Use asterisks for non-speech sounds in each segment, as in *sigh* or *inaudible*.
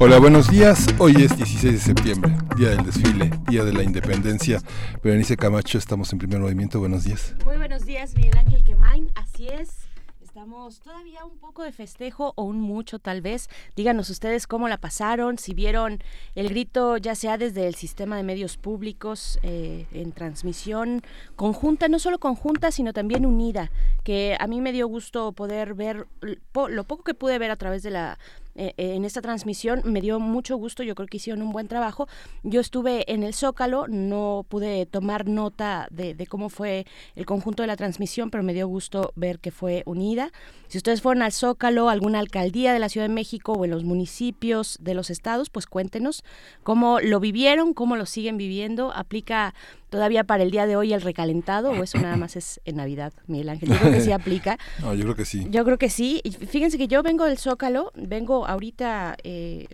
Hola, buenos días. Hoy es 16 de septiembre, día del desfile, día de la independencia. Berenice Camacho, estamos en primer movimiento. Buenos días. Muy buenos días, Miguel Ángel Quemain. Así es. Estamos todavía un poco de festejo o un mucho tal vez. Díganos ustedes cómo la pasaron, si vieron el grito ya sea desde el sistema de medios públicos eh, en transmisión conjunta, no solo conjunta, sino también unida, que a mí me dio gusto poder ver lo poco que pude ver a través de la eh, en esta transmisión. Me dio mucho gusto, yo creo que hicieron un buen trabajo. Yo estuve en el Zócalo, no pude tomar nota de, cómo fue el conjunto de la transmisión, pero me dio gusto ver que fue unida. Si ustedes fueron al Zócalo, alguna alcaldía de la Ciudad de México o en los municipios de los estados, pues cuéntenos cómo lo vivieron, cómo lo siguen viviendo. Aplica todavía para el día de hoy el recalentado o eso nada más es en Navidad, Miguel Ángel? Yo creo que sí *laughs* aplica. No, yo creo que sí. Yo creo que sí. Y fíjense que yo vengo del Zócalo, vengo ahorita, eh,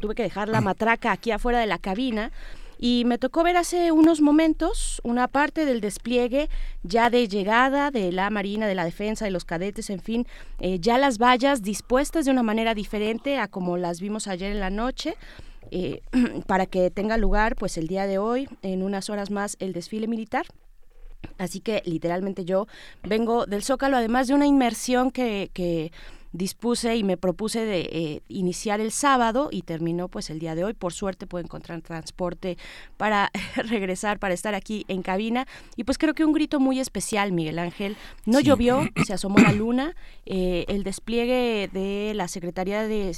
tuve que dejar la matraca aquí afuera de la cabina. Y me tocó ver hace unos momentos una parte del despliegue ya de llegada de la Marina, de la Defensa, de los cadetes, en fin, eh, ya las vallas dispuestas de una manera diferente a como las vimos ayer en la noche. Eh, *clears throat* para que tenga lugar pues el día de hoy, en unas horas más, el desfile militar. Así que literalmente yo vengo del Zócalo, además de una inmersión que, que dispuse y me propuse de eh, iniciar el sábado y terminó pues el día de hoy. Por suerte puedo encontrar transporte para *laughs* regresar, para estar aquí en cabina. Y pues creo que un grito muy especial, Miguel Ángel. No llovió, *clears throat* se asomó la luna. Eh, el despliegue de la Secretaría de,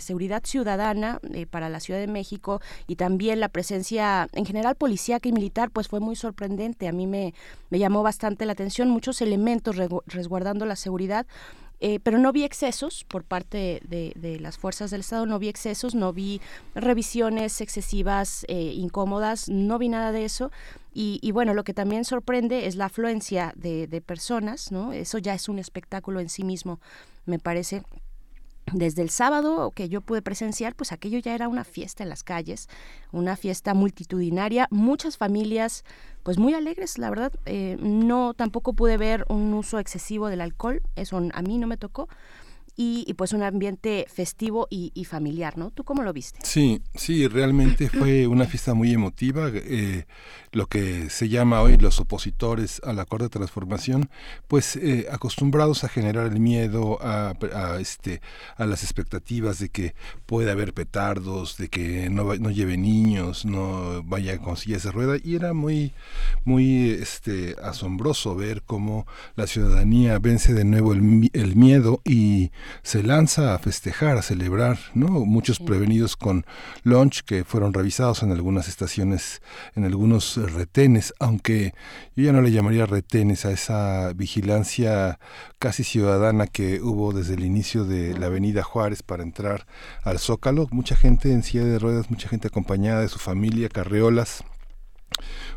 Seguridad Ciudadana eh, para la Ciudad de México y también la presencia en general policíaca y militar pues fue muy sorprendente. A mí me, me llamó bastante la atención, muchos elementos resguardando la seguridad. Eh, pero no vi excesos por parte de, las fuerzas del Estado, no vi excesos, no vi revisiones excesivas, eh, incómodas, no vi nada de eso. Y, bueno, lo que también sorprende es la afluencia de, de personas, ¿no? Eso ya es un espectáculo en sí mismo, me parece desde el sábado que yo pude presenciar, pues aquello ya era una fiesta en las calles, una fiesta multitudinaria, muchas familias pues muy alegres, la verdad. Eh, no, tampoco pude ver un uso excesivo del alcohol, eso a mí no me tocó y, pues un ambiente festivo y, familiar, ¿no? ¿Tú cómo lo viste? Sí, sí, realmente fue una fiesta muy emotiva. Eh, lo que se llama hoy los opositores al acuerdo de transformación, pues eh, acostumbrados a generar el miedo, a, este, a las expectativas de que puede haber petardos, de que no, no lleve niños, no vaya con sillas de rueda, y era muy, muy este, asombroso ver cómo la ciudadanía vence de nuevo el, el miedo y se lanza a festejar, a celebrar, ¿no? Muchos prevenidos con lunch que fueron revisados en algunas estaciones, en algunos retenes, aunque yo ya no le llamaría retenes a esa vigilancia casi ciudadana que hubo desde el inicio de la Avenida Juárez para entrar al Zócalo, mucha gente en silla de ruedas, mucha gente acompañada de su familia, carreolas,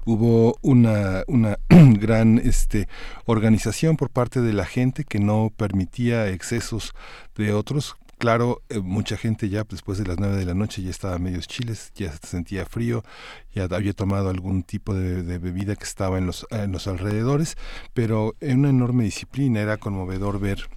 hubo una, una *clears throat* gran este, organización por parte de la gente que no permitía excesos de otros. Claro, eh, mucha gente ya después de las nueve de la noche ya estaba medios chiles, ya se sentía frío, ya había tomado algún tipo de, bebida que estaba en los, en los alrededores, pero en una enorme disciplina era conmovedor ver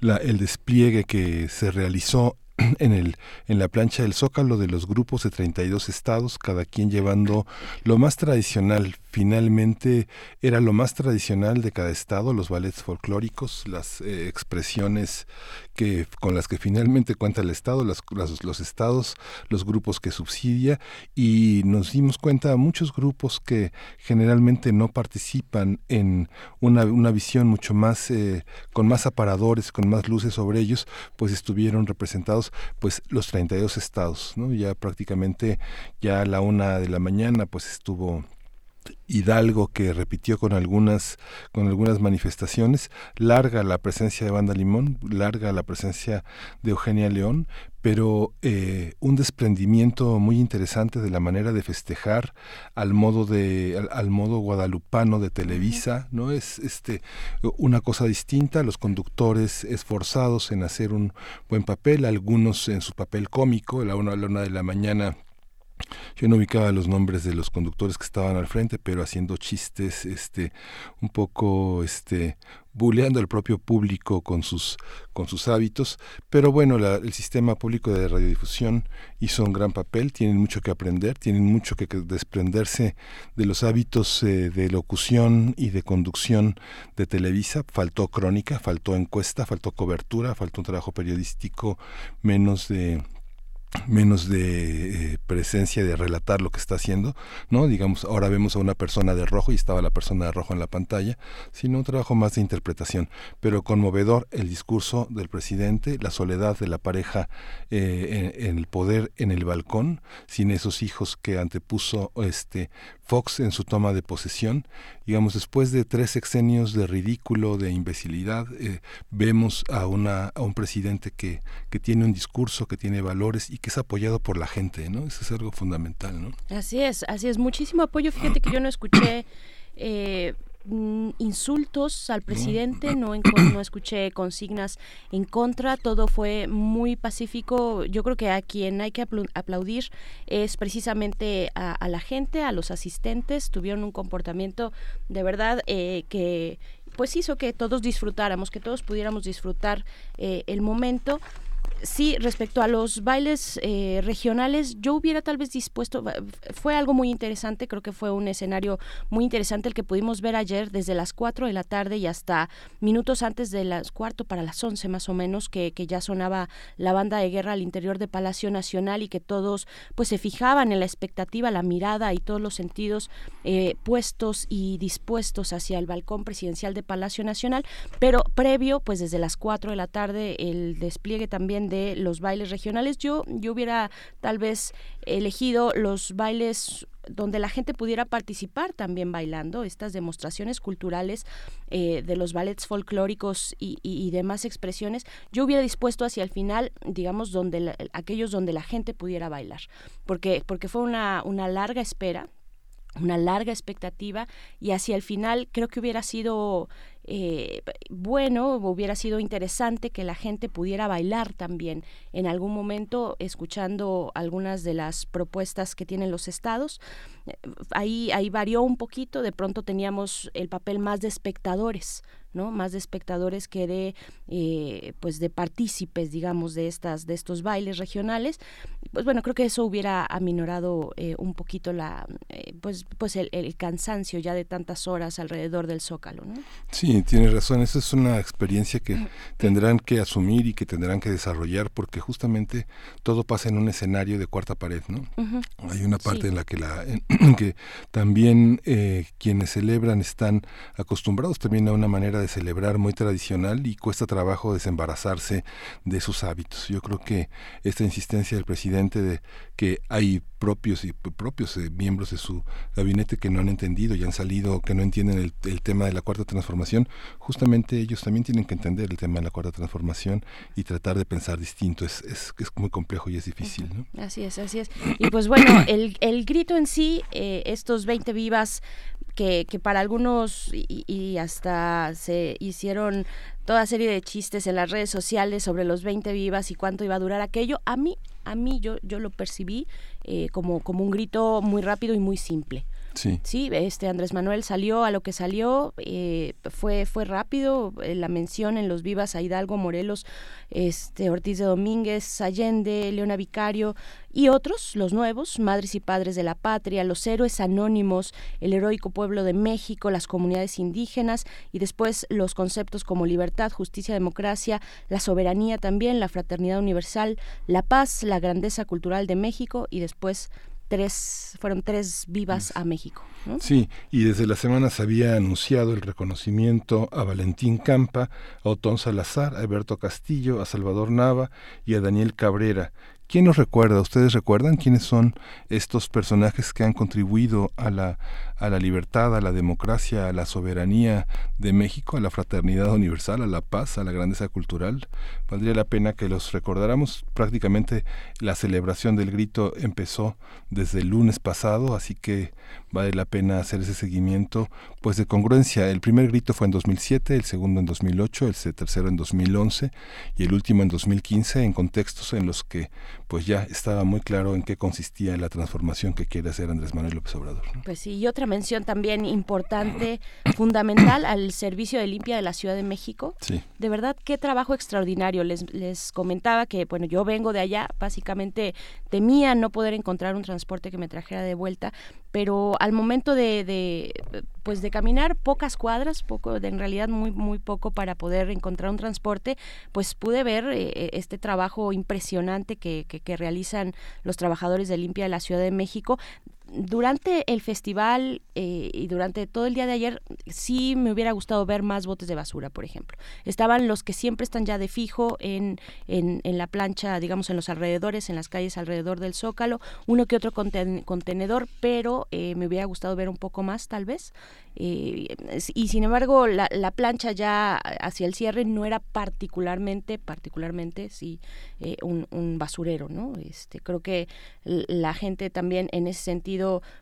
el despliegue que se realizó *clears throat* en, el, en la plancha del Zócalo de los grupos de 32 estados, cada quien llevando lo más tradicional. Finalmente era lo más tradicional de cada estado, los ballets folclóricos, las eh, expresiones que con las que finalmente cuenta el Estado, los, los, estados, los grupos que subsidia y nos dimos cuenta muchos grupos que generalmente no participan en una, una visión mucho más eh, con más aparadores, con más luces sobre ellos, pues estuvieron representados pues los 32 estados, ¿no? Ya prácticamente ya a la una de la mañana pues estuvo Hidalgo que repitió con algunas con algunas manifestaciones larga la presencia de Banda Limón larga la presencia de Eugenia León pero eh, un desprendimiento muy interesante de la manera de festejar al modo de al, modo guadalupano de Televisa no es este una cosa distinta los conductores esforzados en hacer un buen papel algunos en su papel cómico la una, a la una de la mañana yo no ubicaba los nombres de los conductores que estaban al frente, pero haciendo chistes, este, un poco, este, buleando al propio público con sus, con sus hábitos. Pero bueno, el sistema público de radiodifusión hizo un gran papel, tienen mucho que aprender, tienen mucho que, desprenderse de los hábitos eh, de locución y de conducción de Televisa. Faltó crónica, faltó encuesta, faltó cobertura, faltó un trabajo periodístico menos de menos de eh, presencia de relatar lo que está haciendo, ¿no? Digamos, ahora vemos a una persona de rojo y estaba la persona de rojo en la pantalla, sino un trabajo más de interpretación, pero conmovedor el discurso del presidente, la soledad de la pareja eh, en, el poder en el balcón, sin esos hijos que antepuso este Fox en su toma de posesión, digamos, después de tres sexenios de ridículo, de imbecilidad, eh, vemos a, una, a un presidente que, que tiene un discurso, que tiene valores y que es apoyado por la gente, ¿no? Eso es algo fundamental, ¿no? Así es, así es. Muchísimo apoyo. Fíjate que yo no escuché... *coughs* Eh, Mm, insultos al presidente, *coughs* no, no escuché consignas en contra, todo fue muy pacífico. Yo creo que a quien hay que aplaudir es precisamente a, la gente, a los asistentes, tuvieron un comportamiento de verdad eh, que pues hizo que todos disfrutáramos, que todos pudiéramos disfrutar eh, el momento sí, respecto a los bailes eh, regionales, yo hubiera tal vez dispuesto, fue algo muy interesante, creo que fue un escenario muy interesante el que pudimos ver ayer desde las 4 de la tarde y hasta minutos antes de las cuarto para las 11 más o menos, que, que ya sonaba la banda de guerra al interior de Palacio Nacional y que todos pues se fijaban en la expectativa, la mirada y todos los sentidos eh, puestos y dispuestos hacia el balcón presidencial de Palacio Nacional, pero previo pues desde las 4 de la tarde el despliegue también de de los bailes regionales. Yo, yo hubiera tal vez elegido los bailes donde la gente pudiera participar también bailando, estas demostraciones culturales eh, de los ballets folclóricos y, demás expresiones, yo hubiera dispuesto hacia el final, digamos, donde aquellos donde la gente pudiera bailar, porque, porque fue una, una larga espera, una larga expectativa y hacia el final creo que hubiera sido eh, bueno, hubiera sido interesante que la gente pudiera bailar también en algún momento escuchando algunas de las propuestas que tienen los estados. Eh, ahí, ahí varió un poquito, de pronto teníamos el papel más de espectadores, ¿no? Más de espectadores que de, eh, pues de partícipes, digamos, de estas, de estos bailes regionales. Pues bueno, creo que eso hubiera aminorado eh, un poquito la, eh, pues, pues el, cansancio ya de tantas horas alrededor del zócalo, ¿no? Sí, tienes razón. Esa es una experiencia que *clears throat* tendrán que asumir y que tendrán que desarrollar porque justamente todo pasa en un escenario de cuarta pared, ¿no? Hay una parte en la que la, *clears throat* que también quienes celebran están acostumbrados también a una manera de de celebrar muy tradicional y cuesta trabajo desembarazarse de sus hábitos. Yo creo que esta insistencia del presidente de que hay propios y propios eh, miembros de su gabinete que no han entendido y han salido, que no entienden el, tema de la cuarta transformación, justamente ellos también tienen que entender el tema de la cuarta transformación y tratar de pensar distinto. Es, es, es muy complejo y es difícil. ¿no? Así es, así es. Y pues bueno, el, el grito en sí, eh, estos 20 vivas que, que para algunos y, hasta se hicieron toda serie de chistes en las redes sociales sobre los 20 vivas y cuánto iba a durar aquello, a mí, a mí yo, yo lo percibí eh, como, como un grito muy rápido y muy simple. Sí. este Andrés Manuel salió a lo que salió, eh, fue, fue rápido eh, la mención en los vivas a Hidalgo, Morelos, este Ortiz de Domínguez, Allende, Leona Vicario y otros, los nuevos, Madres y Padres de la Patria, los héroes anónimos, el heroico pueblo de México, las comunidades indígenas y después los conceptos como libertad, justicia, democracia, la soberanía también, la fraternidad universal, la paz, la grandeza cultural de México y después tres, fueron tres vivas a México. Sí, y desde la semana se había anunciado el reconocimiento a Valentín Campa, a Otón Salazar, a Alberto Castillo, a Salvador Nava y a Daniel Cabrera, ¿Quién nos recuerda? ¿Ustedes recuerdan quiénes son estos personajes que han contribuido a la, a la libertad, a la democracia, a la soberanía de México, a la fraternidad universal, a la paz, a la grandeza cultural? Valdría la pena que los recordáramos. Prácticamente la celebración del grito empezó desde el lunes pasado, así que vale la pena hacer ese seguimiento pues de congruencia. El primer grito fue en 2007, el segundo en 2008, el tercero en 2011 y el último en 2015 en contextos en los que pues ya estaba muy claro en qué consistía la transformación que quiere hacer Andrés Manuel López Obrador. Pues sí, y otra mención también importante, fundamental al servicio de limpia de la Ciudad de México. Sí. De verdad, qué trabajo extraordinario. Les, les comentaba que, bueno, yo vengo de allá, básicamente temía no poder encontrar un transporte que me trajera de vuelta, pero al momento de, pues de caminar pocas cuadras, poco, en realidad muy muy poco para poder encontrar un transporte, pues pude ver eh, este trabajo impresionante que, que, que realizan los trabajadores de limpia de la Ciudad de México durante el festival eh, y durante todo el día de ayer sí me hubiera gustado ver más botes de basura, por ejemplo. Estaban los que siempre están ya de fijo en, en, la plancha, digamos, en los alrededores, en las calles alrededor del Zócalo, uno que otro contenedor, pero eh, me hubiera gustado ver un poco más, tal vez. Eh, y sin embargo, la, la, plancha ya hacia el cierre no era particularmente, particularmente, sí, un, un basurero, ¿no? Este, creo que la gente también en ese sentido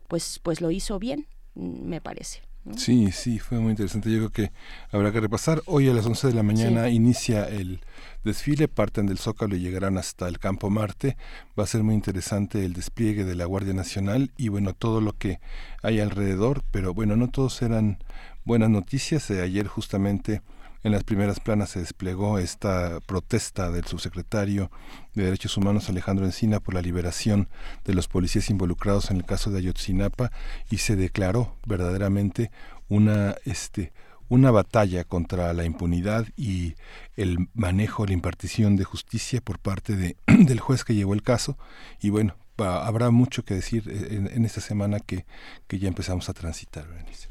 pues, pues lo hizo bien, me parece. Sí, sí, fue muy interesante. Yo creo que habrá que repasar. Hoy a las 11 de la mañana inicia el desfile, parten del Zócalo y llegarán hasta el Campo Marte. Va a ser muy interesante el despliegue de la Guardia Nacional y bueno, todo lo que hay alrededor, pero bueno, no todos eran buenas noticias. Eh, ayer justamente en las primeras planas se desplegó esta protesta del subsecretario de Derechos Humanos Alejandro Encina por la liberación de los policías involucrados en el caso de Ayotzinapa y se declaró verdaderamente una este una batalla contra la impunidad y el manejo, la impartición de justicia por parte de, *clears throat* del juez que llevó el caso. Y bueno, habrá mucho que decir en, en esta semana que, que, ya empezamos a transitar.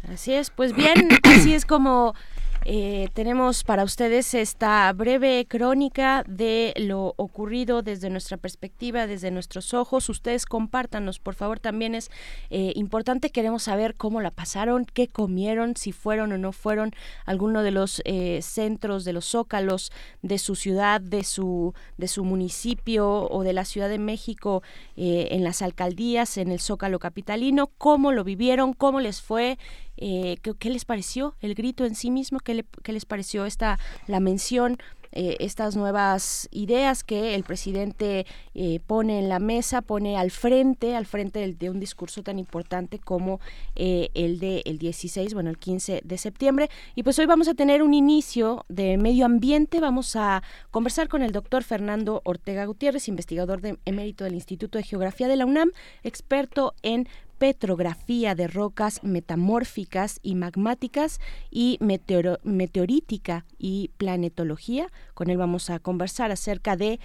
Así es, pues bien, *clears throat* así es como eh, tenemos para ustedes esta breve crónica de lo ocurrido desde nuestra perspectiva, desde nuestros ojos. Ustedes compártanos, por favor, también es eh, importante, queremos saber cómo la pasaron, qué comieron, si fueron o no fueron alguno de los eh, centros, de los zócalos de su ciudad, de su, de su municipio o de la Ciudad de México, en las alcaldías, en el zócalo capitalino, cómo lo vivieron, cómo les fue. Eh, ¿qué, les pareció el grito en sí mismo? ¿Qué, les pareció esta la mención? Eh, estas nuevas ideas que el presidente eh, pone en la mesa, pone al frente, al frente de, un discurso tan importante como el de el 16, bueno, el 15 de septiembre. Y pues hoy vamos a tener un inicio de medio ambiente. Vamos a conversar con el doctor Fernando Ortega Gutiérrez, investigador de emérito del Instituto de Geografía de la UNAM, experto en petrografía de rocas metamórficas y magmáticas y meteorítica y planetología. Con él vamos a conversar acerca de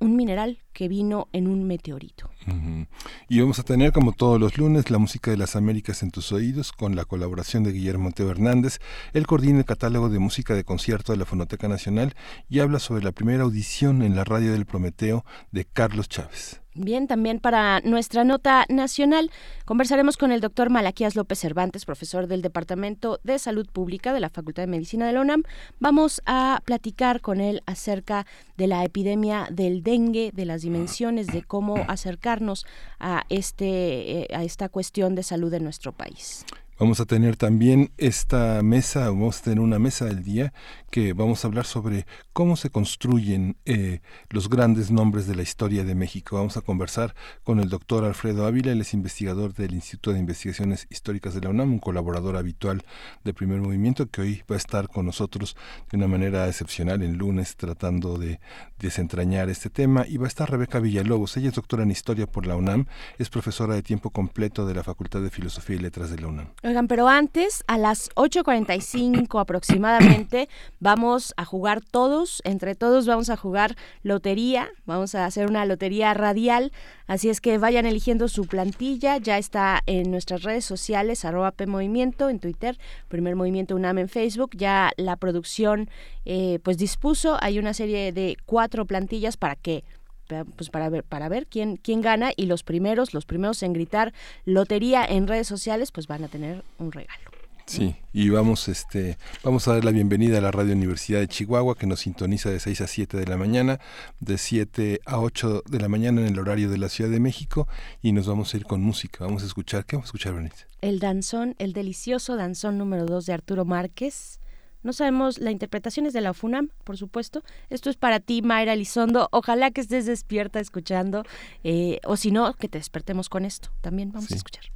un mineral que vino en un meteorito. Y vamos a tener, como todos los lunes, la música de las Américas en tus oídos, con la colaboración de Guillermo Teo Hernández. Él coordina el catálogo de música de concierto de la Fonoteca Nacional y habla sobre la primera audición en la radio del Prometeo de Carlos Chávez. Bien, también para nuestra nota nacional conversaremos con el doctor Malaquías López Cervantes, profesor del Departamento de Salud Pública de la Facultad de Medicina de la UNAM. Vamos a platicar con él acerca de la epidemia del dengue, de las dimensiones, de cómo acercarnos a, este, eh, a esta cuestión de salud en nuestro país. Vamos a tener también esta mesa, vamos a tener una mesa del día que vamos a hablar sobre cómo se construyen eh, los grandes nombres de la historia de México. Vamos a conversar con el doctor Alfredo Ávila, él es investigador del Instituto de Investigaciones Históricas de la UNAM, un colaborador habitual de Primer Movimiento, que hoy va a estar con nosotros de una manera excepcional en lunes tratando de desentrañar este tema. Y va a estar Rebeca Villalobos, ella es doctora en Historia por la UNAM, es profesora de tiempo completo de la Facultad de Filosofía y Letras de la UNAM. Oigan, pero antes, a las 8.45 aproximadamente, *coughs* vamos a jugar todos, entre todos vamos a jugar lotería, vamos a hacer una lotería radial, así es que vayan eligiendo su plantilla, ya está en nuestras redes sociales, arroba PMovimiento en Twitter, Primer Movimiento UNAM en Facebook, ya la producción eh, pues dispuso, hay una serie de cuatro plantillas para que pues para ver para ver quién quién gana y los primeros los primeros en gritar lotería en redes sociales pues van a tener un regalo. Sí, y vamos, este, vamos a dar la bienvenida a la Radio Universidad de Chihuahua, que nos sintoniza de 6 a 7 de la mañana, de 7 a 8 de la mañana en el horario de la Ciudad de México, y nos vamos a ir con música. Vamos a escuchar, ¿qué vamos a escuchar, Bernice? El danzón, el delicioso danzón número 2 de Arturo Márquez. No sabemos, la interpretación es de la FUNAM, por supuesto. Esto es para ti, Mayra Lizondo. Ojalá que estés despierta escuchando, eh, o si no, que te despertemos con esto. También vamos a escuchar.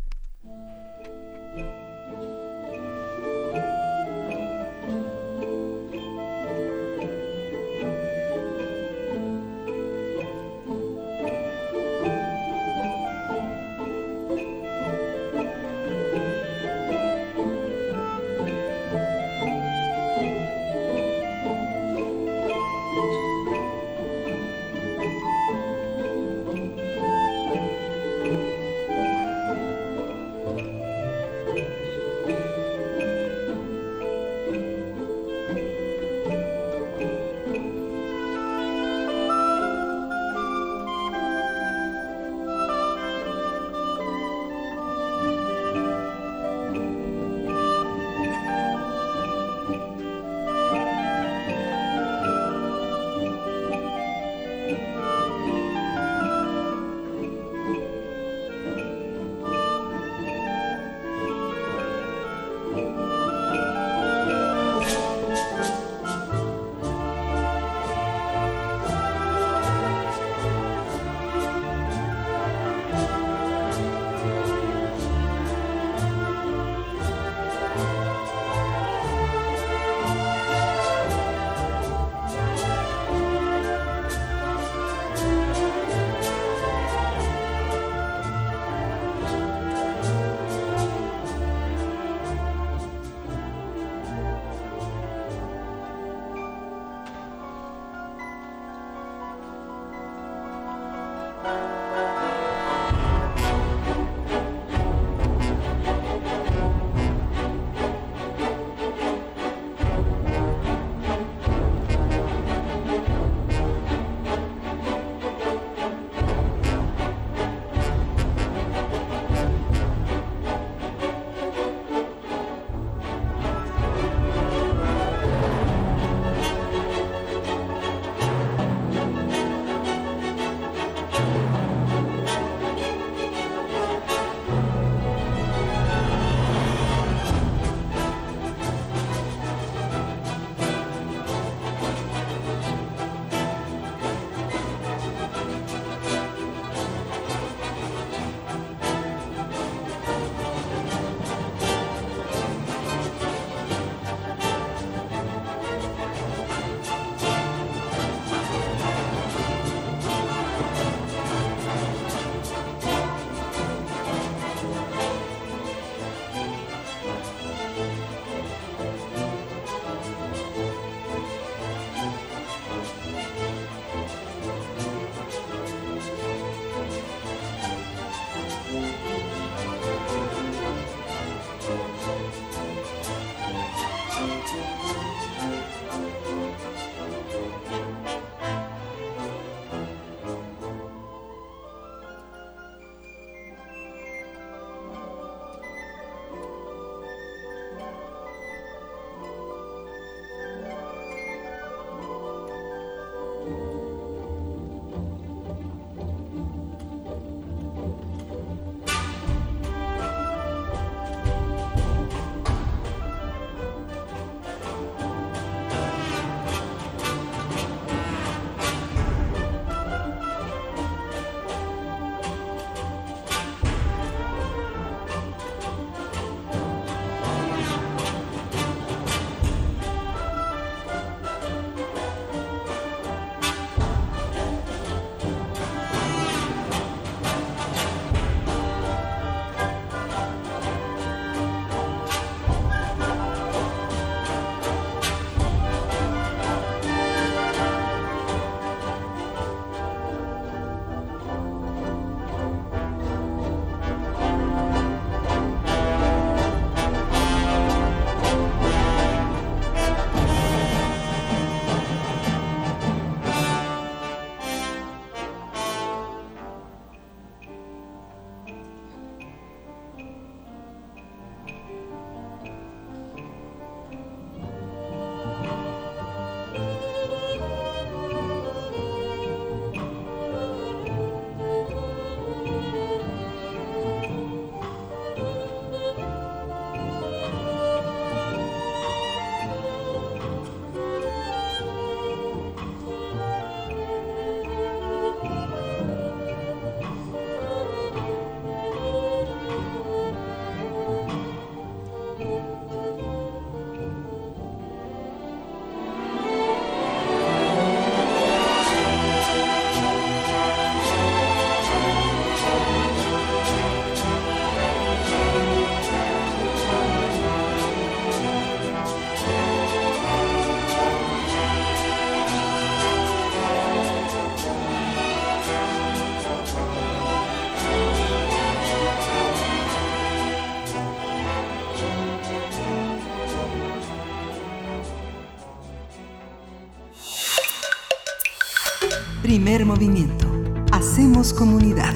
Primer movimiento. Hacemos comunidad.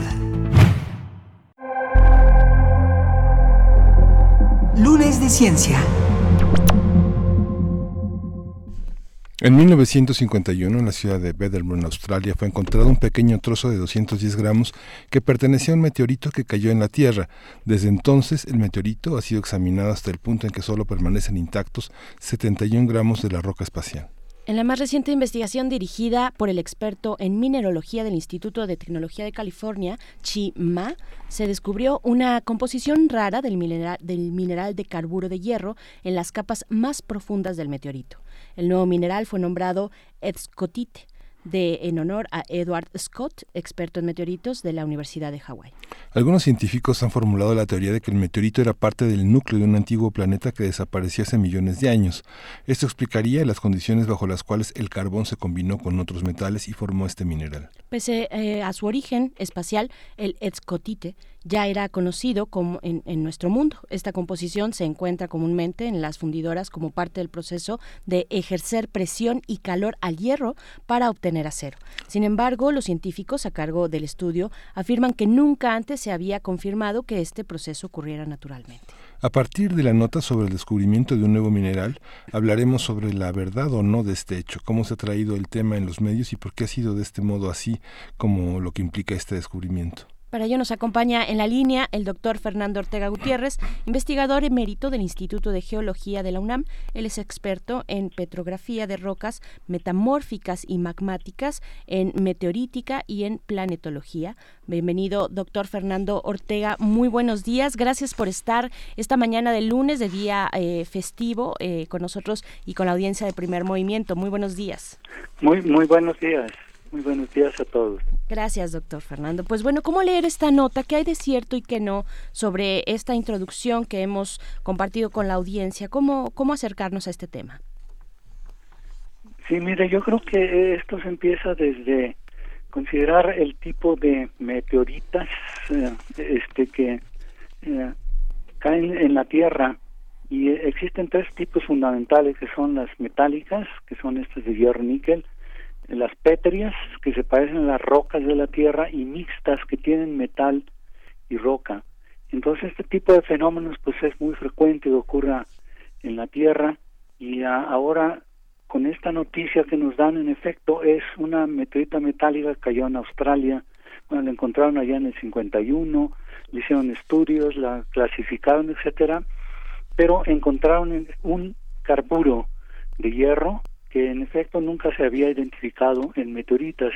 Lunes de Ciencia. En 1951, en la ciudad de Bederburn, Australia, fue encontrado un pequeño trozo de 210 gramos que pertenecía a un meteorito que cayó en la Tierra. Desde entonces, el meteorito ha sido examinado hasta el punto en que solo permanecen intactos 71 gramos de la roca espacial. En la más reciente investigación dirigida por el experto en mineralogía del Instituto de Tecnología de California, Chi Ma, se descubrió una composición rara del mineral, del mineral de carburo de hierro en las capas más profundas del meteorito. El nuevo mineral fue nombrado Edscotite de, en honor a Edward Scott, experto en meteoritos de la Universidad de Hawái. Algunos científicos han formulado la teoría de que el meteorito era parte del núcleo de un antiguo planeta que desapareció hace millones de años. Esto explicaría las condiciones bajo las cuales el carbón se combinó con otros metales y formó este mineral. Pese eh, a su origen espacial, el Edscotite ya era conocido como en, nuestro mundo. Esta composición se encuentra comúnmente en las fundidoras como parte del proceso de ejercer presión y calor al hierro para obtener acero. Sin embargo, los científicos a cargo del estudio afirman que nunca antes se había confirmado que este proceso ocurriera naturalmente. A partir de la nota sobre el descubrimiento de un nuevo mineral, hablaremos sobre la verdad o no de este hecho, cómo se ha traído el tema en los medios y por qué ha sido de este modo así como lo que implica este descubrimiento. Para ello nos acompaña en la línea el doctor Fernando Ortega Gutiérrez, investigador emérito del Instituto de Geología de la UNAM. Él es experto en petrografía de rocas metamórficas y magmáticas, en meteorítica y en planetología. Bienvenido, doctor Fernando Ortega. Muy buenos días. Gracias por estar esta mañana de lunes, de día eh, festivo, eh, con nosotros y con la audiencia de Primer Movimiento. Muy buenos días. Muy, muy buenos días. Muy buenos días a todos. Gracias, doctor Fernando. Pues bueno, ¿cómo leer esta nota? ¿Qué hay de cierto y qué no sobre esta introducción que hemos compartido con la audiencia? ¿Cómo, cómo acercarnos a este tema? Sí, mire, yo creo que esto se empieza desde considerar el tipo de meteoritas eh, este que eh, caen en la Tierra y existen tres tipos fundamentales que son las metálicas, que son estas de hierro níquel, las pétreas que se parecen a las rocas de la tierra y mixtas que tienen metal y roca. Entonces este tipo de fenómenos pues es muy frecuente que ocurra en la tierra y ahora con esta noticia que nos dan en efecto es una meteorita metálica que cayó en Australia, bueno, la encontraron allá en el 51, le hicieron estudios, la clasificaron, etcétera, pero encontraron un carburo de hierro que en efecto nunca se había identificado en meteoritas.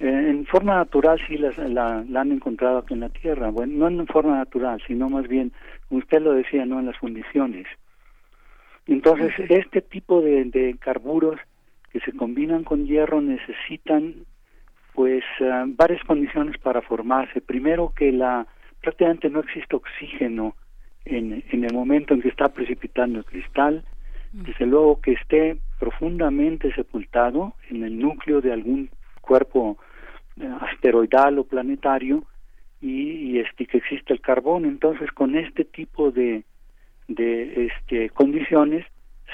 Eh, en forma natural sí la, la, han encontrado aquí en la Tierra, bueno, no en forma natural, sino más bien, usted lo decía, no en las fundiciones. Entonces, este tipo de, de carburos que se combinan con hierro necesitan pues ah, varias condiciones para formarse. Primero que la prácticamente no existe oxígeno en, en el momento en que está precipitando el cristal desde luego que esté profundamente sepultado en el núcleo de algún cuerpo eh, asteroidal o planetario y, este que existe el carbón. Entonces con este tipo de de este condiciones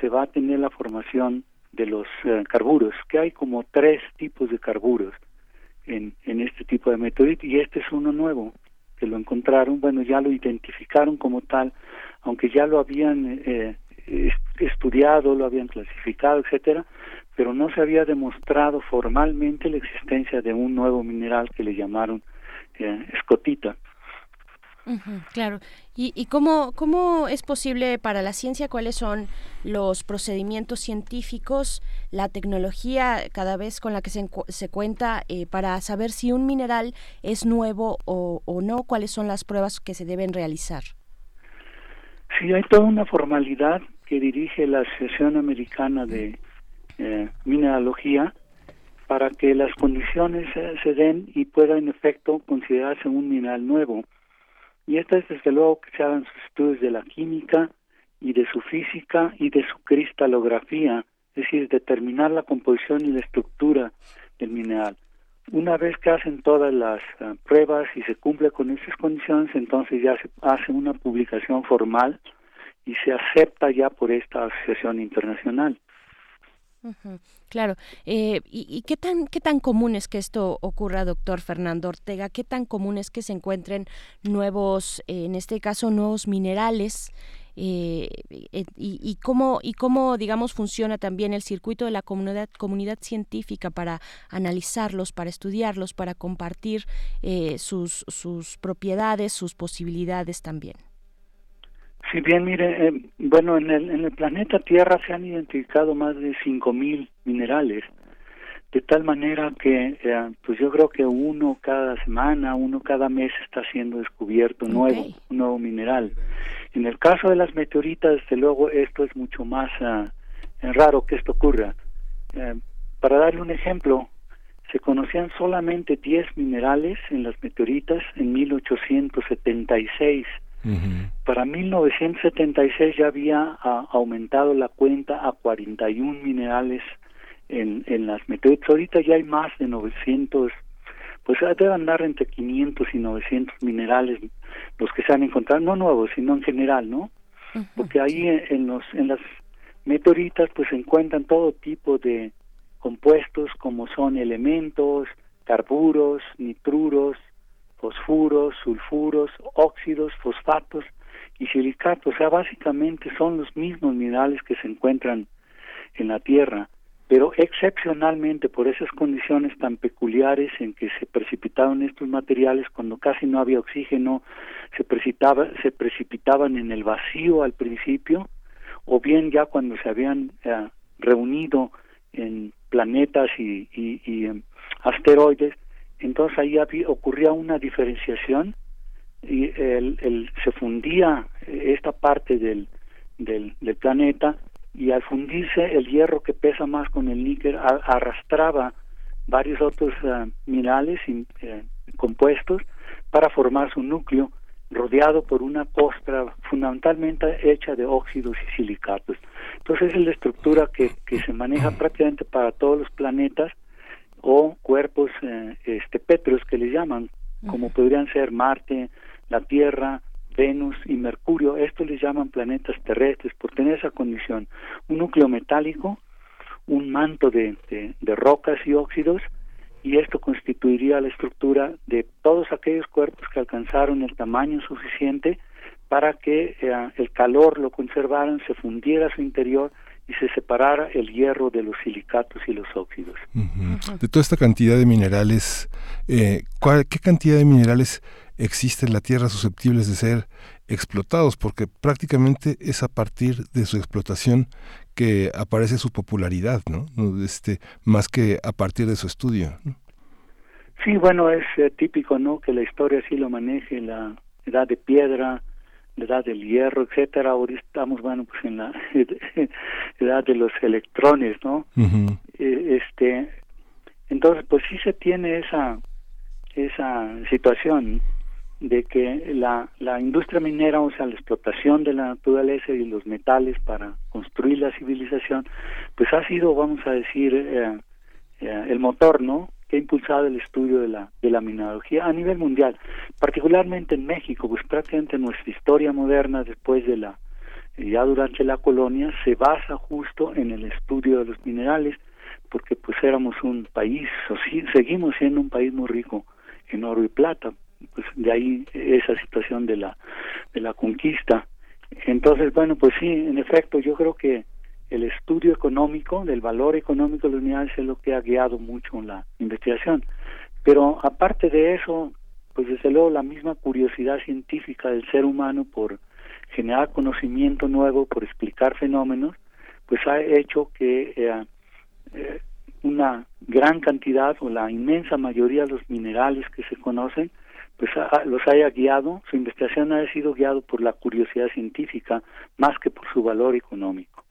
se va a tener la formación de los eh, carburos que hay como tres tipos de carburos en, en este tipo de meteorito y este es uno nuevo que lo encontraron. Bueno ya lo identificaron como tal aunque ya lo habían eh, estudiado, lo habían clasificado, etcétera, pero no se había demostrado formalmente la existencia de un nuevo mineral que le llamaron eh, escotita. claro. ¿Y, y cómo, cómo es posible para la ciencia? ¿Cuáles son los procedimientos científicos, la tecnología cada vez con la que se, se cuenta eh, para saber si un mineral es nuevo o, o no? ¿Cuáles son las pruebas que se deben realizar? Sí, hay toda una formalidad que dirige la Asociación Americana de eh, Mineralogía para que las condiciones se den y pueda en efecto considerarse un mineral nuevo. Y esto es desde luego que se hagan sus estudios de la química y de su física y de su cristalografía, es decir, determinar la composición y la estructura del mineral. Una vez que hacen todas las eh, pruebas y se cumple con esas condiciones, entonces ya se hace una publicación formal y se acepta ya por esta asociación internacional. claro. Eh, ¿y, qué tan qué tan común es que esto ocurra, doctor Fernando Ortega? ¿Qué tan común es que se encuentren nuevos, en este caso, nuevos minerales? Eh, eh, y, cómo y cómo digamos funciona también el circuito de la comunidad comunidad científica para analizarlos para estudiarlos para compartir sus sus propiedades sus posibilidades también Sí, bien, mire, eh, bueno, en el, en el planeta Tierra se han identificado más de 5.000 minerales, de tal manera que, eh, pues yo creo que uno cada semana, uno cada mes está siendo descubierto nuevo, un nuevo mineral. En el caso de las meteoritas, desde luego, esto es mucho más uh, raro que esto ocurra. para darle un ejemplo, se conocían solamente 10 minerales en las meteoritas en 1876 para 1976 ya había aumentado la cuenta a 41 minerales en, en las meteoritas. Ahorita ya hay más de 900, pues debe andar entre 500 y 900 minerales los que se han encontrado, no nuevos, sino en general, ¿no? Porque ahí en, los, en las meteoritas pues se encuentran todo tipo de compuestos como son elementos, carburos, nitruros, fosfuros, sulfuros, óxidos, fosfatos y silicatos. O sea, básicamente son los mismos minerales que se encuentran en la Tierra, pero excepcionalmente por esas condiciones tan peculiares en que se precipitaron estos materiales cuando casi no había oxígeno, se, precipitaba, se precipitaban en el vacío al principio, o bien ya cuando se habían eh, reunido en planetas y, y asteroides, entonces ahí ocurría una diferenciación y el, se fundía esta parte del, del, planeta y al fundirse el hierro que pesa más con el níquel arrastraba varios otros ah, minerales y, eh, compuestos para formar su núcleo rodeado por una costra fundamentalmente hecha de óxidos y silicatos. Entonces es la estructura que, que se maneja prácticamente para todos los planetas o cuerpos eh, este, petros que le llaman, como podrían ser Marte, la Tierra, Venus y Mercurio. Estos les llaman planetas terrestres por tener esa condición. Un núcleo metálico, un manto de, de, rocas y óxidos, y esto constituiría la estructura de todos aquellos cuerpos que alcanzaron el tamaño suficiente para que eh, el calor lo conservaran, se fundiera a su interior y se separara el hierro de los silicatos y los óxidos. De toda esta cantidad de minerales, eh, ¿qué cantidad de minerales existe en la Tierra susceptibles de ser explotados? Porque prácticamente es a partir de su explotación que aparece su popularidad, ¿no? Este, más que a partir de su estudio. Sí, bueno, es eh, típico, ¿no? Que la historia sí lo maneje, la edad de piedra, edad del hierro, etcétera. Ahora estamos, bueno, pues en la *laughs* edad de los electrones, ¿no? Eh, este, entonces, pues sí se tiene esa esa situación de que la, la industria minera, o sea, la explotación de la naturaleza y los metales para construir la civilización, pues ha sido, vamos a decir, eh, eh, el motor, ¿no? Que ha impulsado el estudio de la, de la mineralogía a nivel mundial, particularmente en México, pues prácticamente nuestra historia moderna después de la, ya durante la colonia, se basa justo en el estudio de los minerales, porque pues éramos un país, o sí, seguimos siendo un país muy rico en oro y plata, pues de ahí esa situación de la, de la conquista. Entonces, bueno, pues sí, en efecto, yo creo que el estudio económico, del valor económico de los minerales es lo que ha guiado mucho la investigación. Pero aparte de eso, pues desde luego la misma curiosidad científica del ser humano por generar conocimiento nuevo, por explicar fenómenos, pues ha hecho que eh, eh, una gran cantidad o la inmensa mayoría de los minerales que se conocen, pues los haya guiado, su investigación ha sido guiado por la curiosidad científica más que por su valor económico.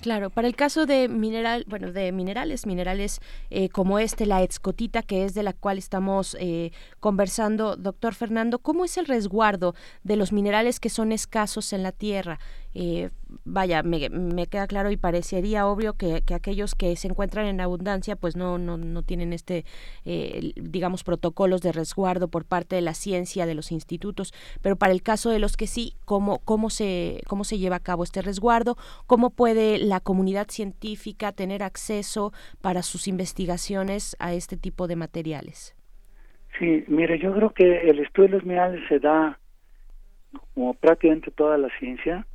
Claro, para el caso de mineral, bueno, de minerales, minerales eh, como este, la excotita, que es de la cual estamos eh, conversando, doctor Fernando, ¿cómo es el resguardo de los minerales que son escasos en la Tierra? Eh, vaya, me, me, queda claro y parecería obvio que, que, aquellos que se encuentran en abundancia pues no, no, no tienen este, eh, digamos, protocolos de resguardo por parte de la ciencia, de los institutos, pero para el caso de los que sí, ¿cómo, cómo, se, cómo se lleva a cabo este resguardo? ¿Cómo puede la comunidad científica tener acceso para sus investigaciones a este tipo de materiales? Sí, mire, yo creo que el estudio de los minerales se da, como prácticamente toda la ciencia,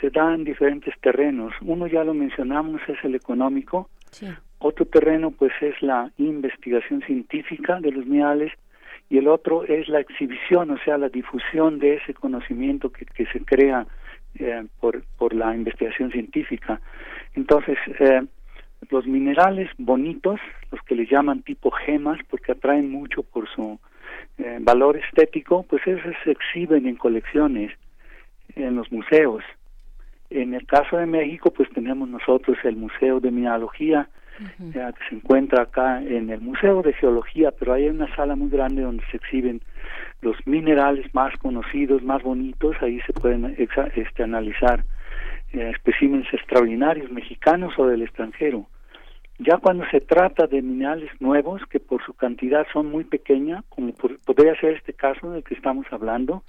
se da en diferentes terrenos. Uno ya lo mencionamos, es el económico. Otro terreno, pues, es la investigación científica de los minerales y el otro es la exhibición, o sea, la difusión de ese conocimiento que, que se crea eh, por, por la investigación científica. Entonces, eh, los minerales bonitos, los que le llaman tipo gemas, porque atraen mucho por su eh, valor estético, pues esos se exhiben en colecciones, en los museos. En el caso de México, pues tenemos nosotros el Museo de Mineralogía, que se encuentra acá en el Museo de Geología, pero hay una sala muy grande donde se exhiben los minerales más conocidos, más bonitos, ahí se pueden este, analizar eh, especímenes extraordinarios mexicanos o del extranjero. Ya cuando se trata de minerales nuevos, que por su cantidad son muy pequeñas, como podría ser este caso del que estamos hablando,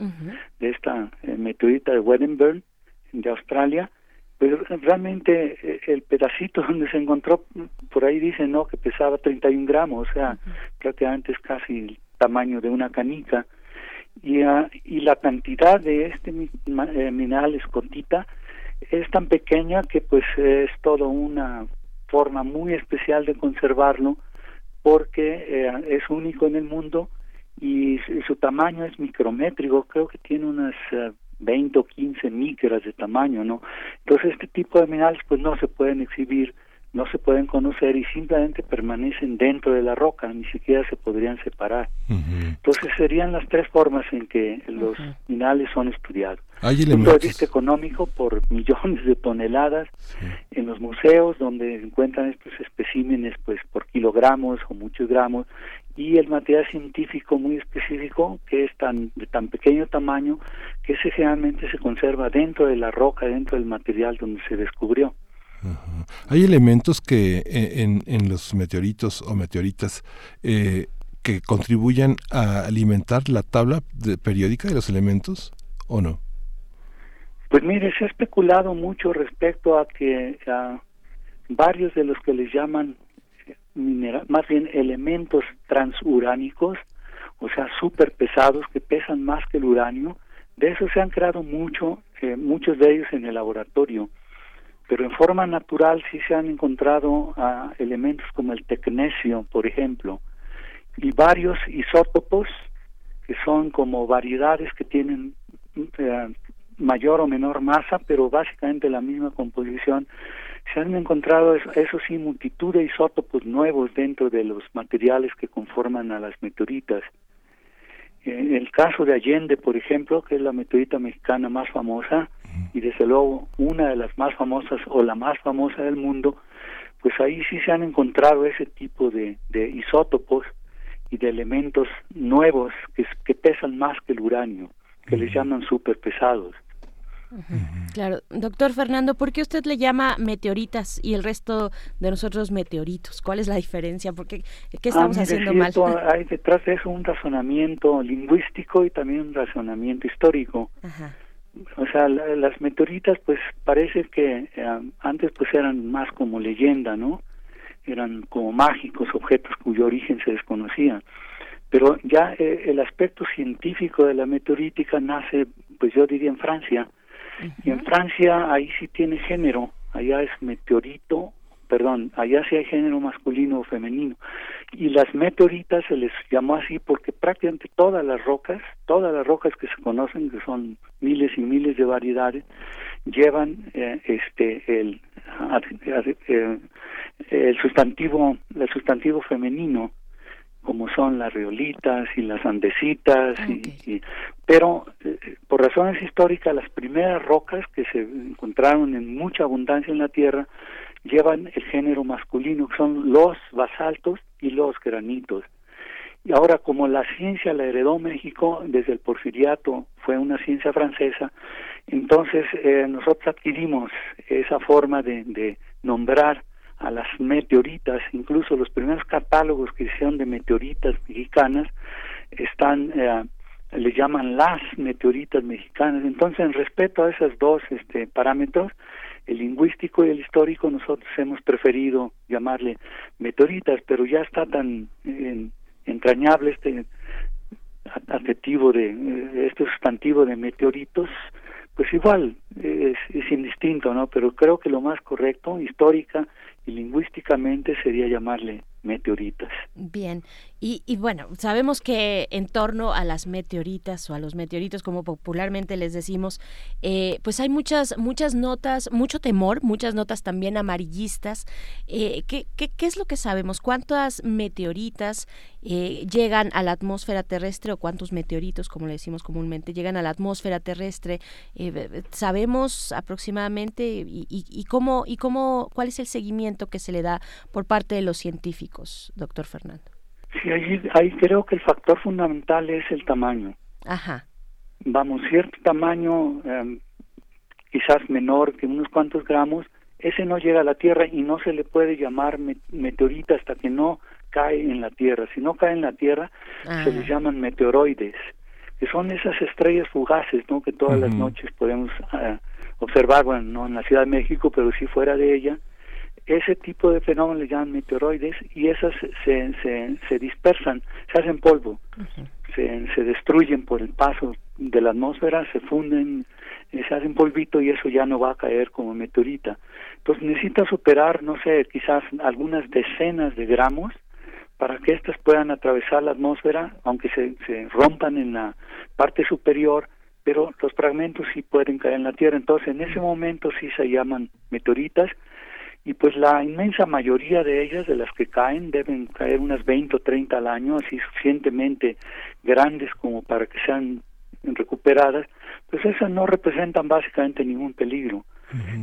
de esta eh, meteorita de Weddenburn, de Australia, pero realmente eh, el pedacito *laughs* donde se encontró, por ahí dicen, ¿no?, que pesaba 31 gramos, o sea, prácticamente es casi el tamaño de una canica, y, uh, y la cantidad de este eh, mineral escotita es tan pequeña que pues es toda una forma muy especial de conservarlo porque eh, es único en el mundo y su, tamaño es micrométrico, creo que tiene unas 20 o 15 micras de tamaño, ¿no? Entonces este tipo de minerales pues no se pueden exhibir, no se pueden conocer y simplemente permanecen dentro de la roca, ni siquiera se podrían separar. Entonces serían las tres formas en que los minerales son estudiados. Hay elementos. Punto de vista económico por *laughs* millones de toneladas en los museos donde encuentran estos especímenes pues por kilogramos o muchos gramos y el material científico muy específico que es tan de tan pequeño tamaño que ese generalmente se conserva dentro de la roca, dentro del material donde se descubrió. Hay elementos que eh, en, en, los meteoritos o meteoritas eh, que contribuyan a alimentar la tabla periódica de los elementos o no? Pues mire, se ha especulado mucho respecto a que varios de los que les llaman más bien elementos transuránicos, o sea, súper pesados que pesan más que el uranio, de eso se han creado mucho, eh, muchos de ellos en el laboratorio, pero en forma natural sí se han encontrado ah, elementos como el tecnesio, por ejemplo, y varios isótopos que son como variedades que tienen eh, mayor o menor masa, pero básicamente la misma composición se han encontrado, eso sí, multitud de isótopos nuevos dentro de los materiales que conforman a las meteoritas. En el caso de Allende, por ejemplo, que es la meteorita mexicana más famosa y desde luego una de las más famosas o la más famosa del mundo, pues ahí sí se han encontrado ese tipo de, de isótopos y de elementos nuevos que, que pesan más que el uranio, que les llaman super pesados. Claro, doctor Fernando, ¿por qué usted le llama meteoritas y el resto de nosotros meteoritos? ¿Cuál es la diferencia? ¿Por qué, ¿Qué estamos ah, haciendo mal? Hay detrás de eso un razonamiento lingüístico y también un razonamiento histórico. O sea, las meteoritas, pues parece que eh, antes pues eran más como leyenda, ¿no? Eran como mágicos objetos cuyo origen se desconocía. Pero ya eh, el aspecto científico de la meteorítica nace, pues yo diría en Francia, y en Francia ahí sí tiene género, allá es meteorito, perdón, allá sí hay género masculino o femenino. Y las meteoritas se les llamó así porque prácticamente todas las rocas, todas las rocas que se conocen, que son miles y miles de variedades, llevan eh, este el, eh, el sustantivo el sustantivo femenino como son las riolitas y las andesitas, y, pero eh, por razones históricas las primeras rocas que se encontraron en mucha abundancia en la Tierra llevan el género masculino, que son los basaltos y los granitos. Y ahora, como la ciencia la heredó México desde el porfiriato, fue una ciencia francesa, entonces eh, nosotros adquirimos esa forma de, nombrar a las meteoritas, incluso los primeros catálogos que hicieron de meteoritas mexicanas están eh, le llaman las meteoritas mexicanas. Entonces, en respeto a esos dos este, parámetros, el lingüístico y el histórico nosotros hemos preferido llamarle meteoritas, pero ya está tan entrañable este adjetivo de eh, este sustantivo de meteoritos, pues igual es, es indistinto, ¿no? Pero creo que lo más correcto, histórica y lingüísticamente, sería llamarle meteoritas. Bien, y, bueno, sabemos que en torno a las meteoritas o a los meteoritos, como popularmente les decimos, eh, pues hay muchas, muchas notas, mucho temor, muchas notas también amarillistas. Eh, ¿qué, es lo que sabemos? ¿Cuántas meteoritas eh, llegan a la atmósfera terrestre o cuántos meteoritos, como le decimos comúnmente, llegan a la atmósfera terrestre? ¿Sabemos aproximadamente y, y, cómo, y cómo, cuál es el seguimiento que se le da por parte de los científicos, doctor Fernando? Sí, ahí, creo que el factor fundamental es el tamaño. Ajá. Vamos, cierto tamaño, em, quizás menor que unos cuantos gramos, ese no llega a la Tierra y no se le puede llamar meteorita hasta que no cae en la Tierra. Si no cae en la Tierra, se les llaman meteoroides, que son esas estrellas fugaces, ¿no? Que todas las noches podemos ah, observar, bueno, no en la Ciudad de México, pero sí fuera de ella, ese tipo de fenómenos le llaman meteoroides y esas se, se, se dispersan, se hacen polvo, se, se destruyen por el paso de la atmósfera, se funden, eh, se hacen polvito y eso ya no va a caer como meteorita. Entonces necesitas superar, no sé, quizás algunas decenas de gramos para que éstas puedan atravesar la atmósfera, aunque se, se rompan en la parte superior, pero los fragmentos sí pueden caer en la Tierra. Entonces en ese momento sí se llaman meteoritas y pues la inmensa mayoría de ellas, de las que caen, deben caer unas 20 o 30 al año, así suficientemente grandes como para que sean recuperadas, pues esas no representan básicamente ningún peligro.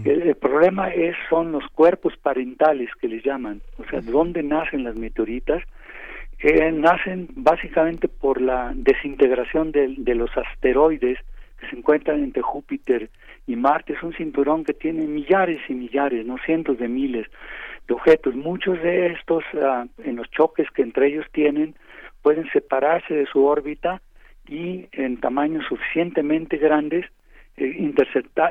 el, problema es son los cuerpos parentales que les llaman, o sea, de dónde nacen las meteoritas, que nacen básicamente por la desintegración de, de los asteroides que se encuentran entre Júpiter y Marte es un cinturón que tiene millares y millares, no cientos de miles de objetos. Muchos de estos, ah, en los choques que entre ellos tienen, pueden separarse de su órbita y en tamaños suficientemente grandes eh,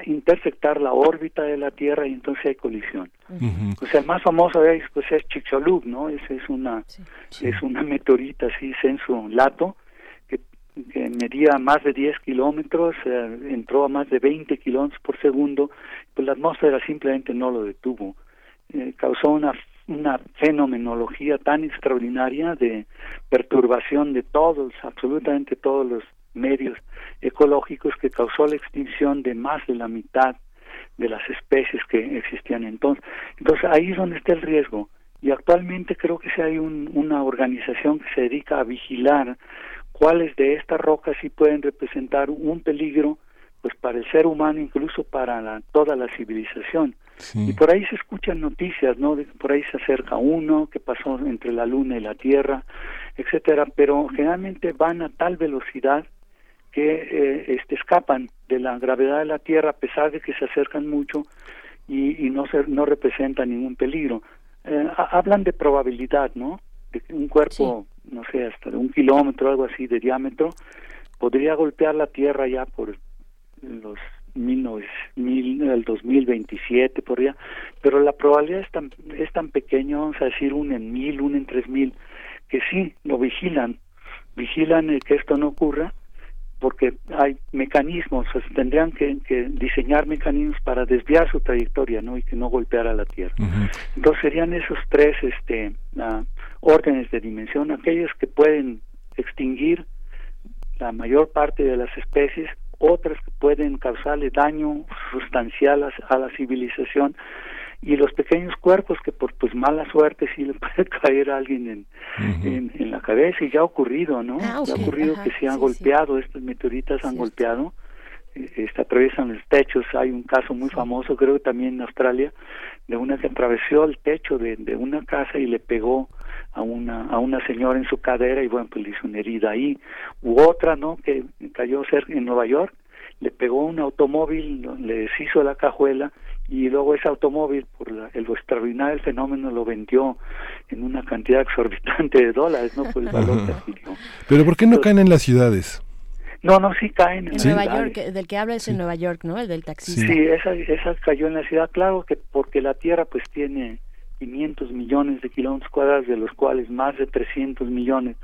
intersectar, la órbita de la Tierra y entonces hay colisión. O sea, el más famoso de ellos pues es Chicxulub, ¿no? Esa es una es una meteorita así censo lato que medía más de 10 kilómetros, eh, entró a más de 20 kilómetros por segundo, pues la atmósfera simplemente no lo detuvo. Eh, causó una, fenomenología tan extraordinaria de perturbación de todos, absolutamente todos los medios ecológicos que causó la extinción de más de la mitad de las especies que existían entonces. Entonces ahí es donde está el riesgo. Y actualmente creo que si hay un, una organización que se dedica a vigilar cuáles de estas rocas sí pueden representar un peligro pues para el ser humano incluso para toda la civilización. Y por ahí se escuchan noticias no por ahí se acerca uno que pasó entre la luna y la tierra etcétera pero generalmente van a tal velocidad que eh, este escapan de la gravedad de la tierra a pesar de que se acercan mucho y, y no se, no representan ningún peligro. Eh, hablan de probabilidad no de un cuerpo no sé, hasta de un kilómetro, algo así de diámetro, podría golpear la Tierra ya por los mil, mil, el 2027 por allá, pero la probabilidad es tan, es tan pequeña, vamos a decir un en mil, un en tres mil, que sí, lo vigilan, vigilan el que esto no ocurra, porque hay mecanismos, o sea, tendrían que, diseñar mecanismos para desviar su trayectoria, ¿no? Y que no golpeara la Tierra. Entonces serían esos tres, este, uh, órdenes de dimensión, aquellos que pueden extinguir la mayor parte de las especies, otras que pueden causarle daño sustancial a, la civilización y los pequeños cuerpos que por pues mala suerte sí le *laughs* puede caer a alguien en, en, la cabeza. Y ya ha ocurrido, ¿no? Ah, ha ocurrido que se han golpeado, estos meteoritas han golpeado, eh, este, atraviesan los techos, hay un caso muy famoso, creo que también en Australia, de una que atravesó el techo de, de una casa y le pegó a una a una señora en su cadera y bueno pues le hizo una herida ahí. U otra no que cayó cerca en Nueva York le pegó un automóvil le deshizo la cajuela y luego ese automóvil por la, el extraordinario del fenómeno lo vendió en una cantidad exorbitante de dólares no por el valor que adquirió. Pero por qué no caen en las ciudades No, no, sí caen en, Nueva York, del que habla es en Nueva York, ¿no? El del taxista. Sí, esa, esa cayó en la ciudad, claro que porque la Tierra pues tiene 500 millones de kilómetros cuadrados, de los cuales más de 300 millones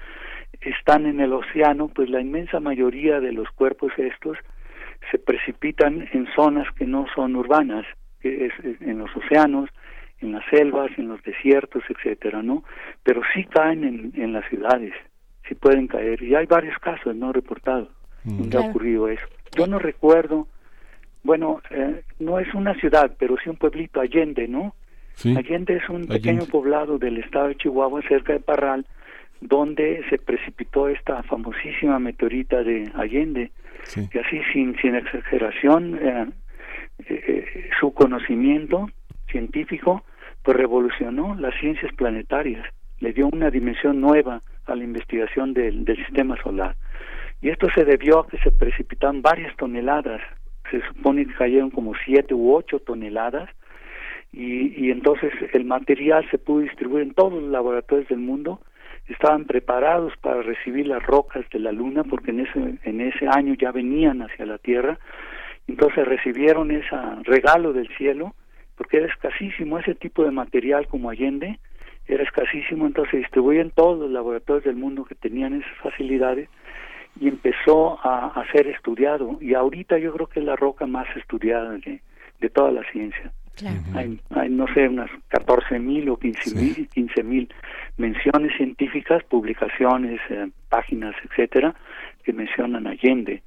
están en el océano, pues la inmensa mayoría de los cuerpos estos se precipitan en zonas que no son urbanas, que es en los océanos, en las selvas, en los desiertos, etcétera, ¿no? Pero sí caen en, en las ciudades, sí pueden caer, y hay varios casos no reportados mm. donde ha ocurrido eso. Yo no recuerdo, bueno, eh, no es una ciudad, pero sí un pueblito, Allende, ¿no? Allende es un pequeño poblado del estado de Chihuahua, cerca de Parral, donde se precipitó esta famosísima meteorita de Allende, y así sin, sin exageración, eh, eh, su conocimiento científico pues revolucionó las ciencias planetarias, le dio una dimensión nueva a la investigación del, del sistema solar. Y esto se debió a que se precipitaron varias toneladas, se supone que cayeron como siete u ocho toneladas, y, y entonces el material se pudo distribuir en todos los laboratorios del mundo, estaban preparados para recibir las rocas de la luna porque en ese en ese año ya venían hacia la tierra entonces recibieron ese regalo del cielo porque era escasísimo ese tipo de material como Allende era escasísimo. Entonces se distribuye en todos los laboratorios del mundo que tenían esas facilidades y empezó a, a ser estudiado. Y ahorita yo creo que es la roca más estudiada de, de toda la ciencia. Hay, hay, no sé, unas 14 mil o 15 mil, 15 mil menciones científicas, publicaciones, eh, páginas, etcétera, que mencionan Allende.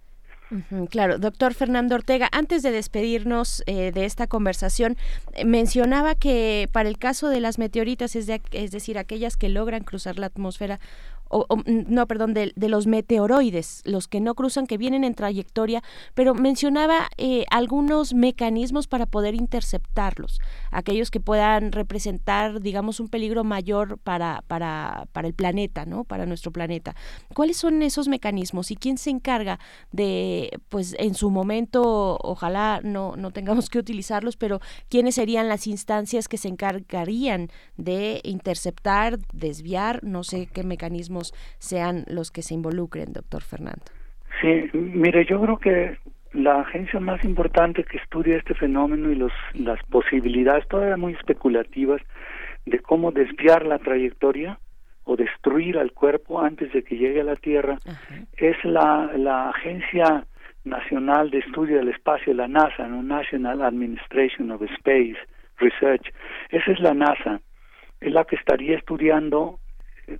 Claro, doctor Fernando Ortega, antes de despedirnos eh, de esta conversación, eh, mencionaba que para el caso de las meteoritas, es, es decir, aquellas que logran cruzar la atmósfera, o, mm, no, perdón, de, de, los meteoroides, los que no cruzan, que vienen en trayectoria, pero mencionaba eh, algunos mecanismos para poder interceptarlos, aquellos que puedan representar, digamos, un peligro mayor para, para, para el planeta, ¿no? Para nuestro planeta. ¿Cuáles son esos mecanismos y quién se encarga de, pues, en su momento, ojalá no, no tengamos que utilizarlos, pero quiénes serían las instancias que se encargarían de interceptar, desviar, no sé qué sean los que se involucren, doctor Fernando. Sí, mire, yo creo que la agencia más importante que estudia este fenómeno y los, las posibilidades todavía muy especulativas de cómo desviar la trayectoria o destruir al cuerpo antes de que llegue a la Tierra es la, la Agencia Nacional de Estudio del Espacio, la NASA, ¿no? National Administration of Space Research. Esa es la NASA, es la que estaría estudiando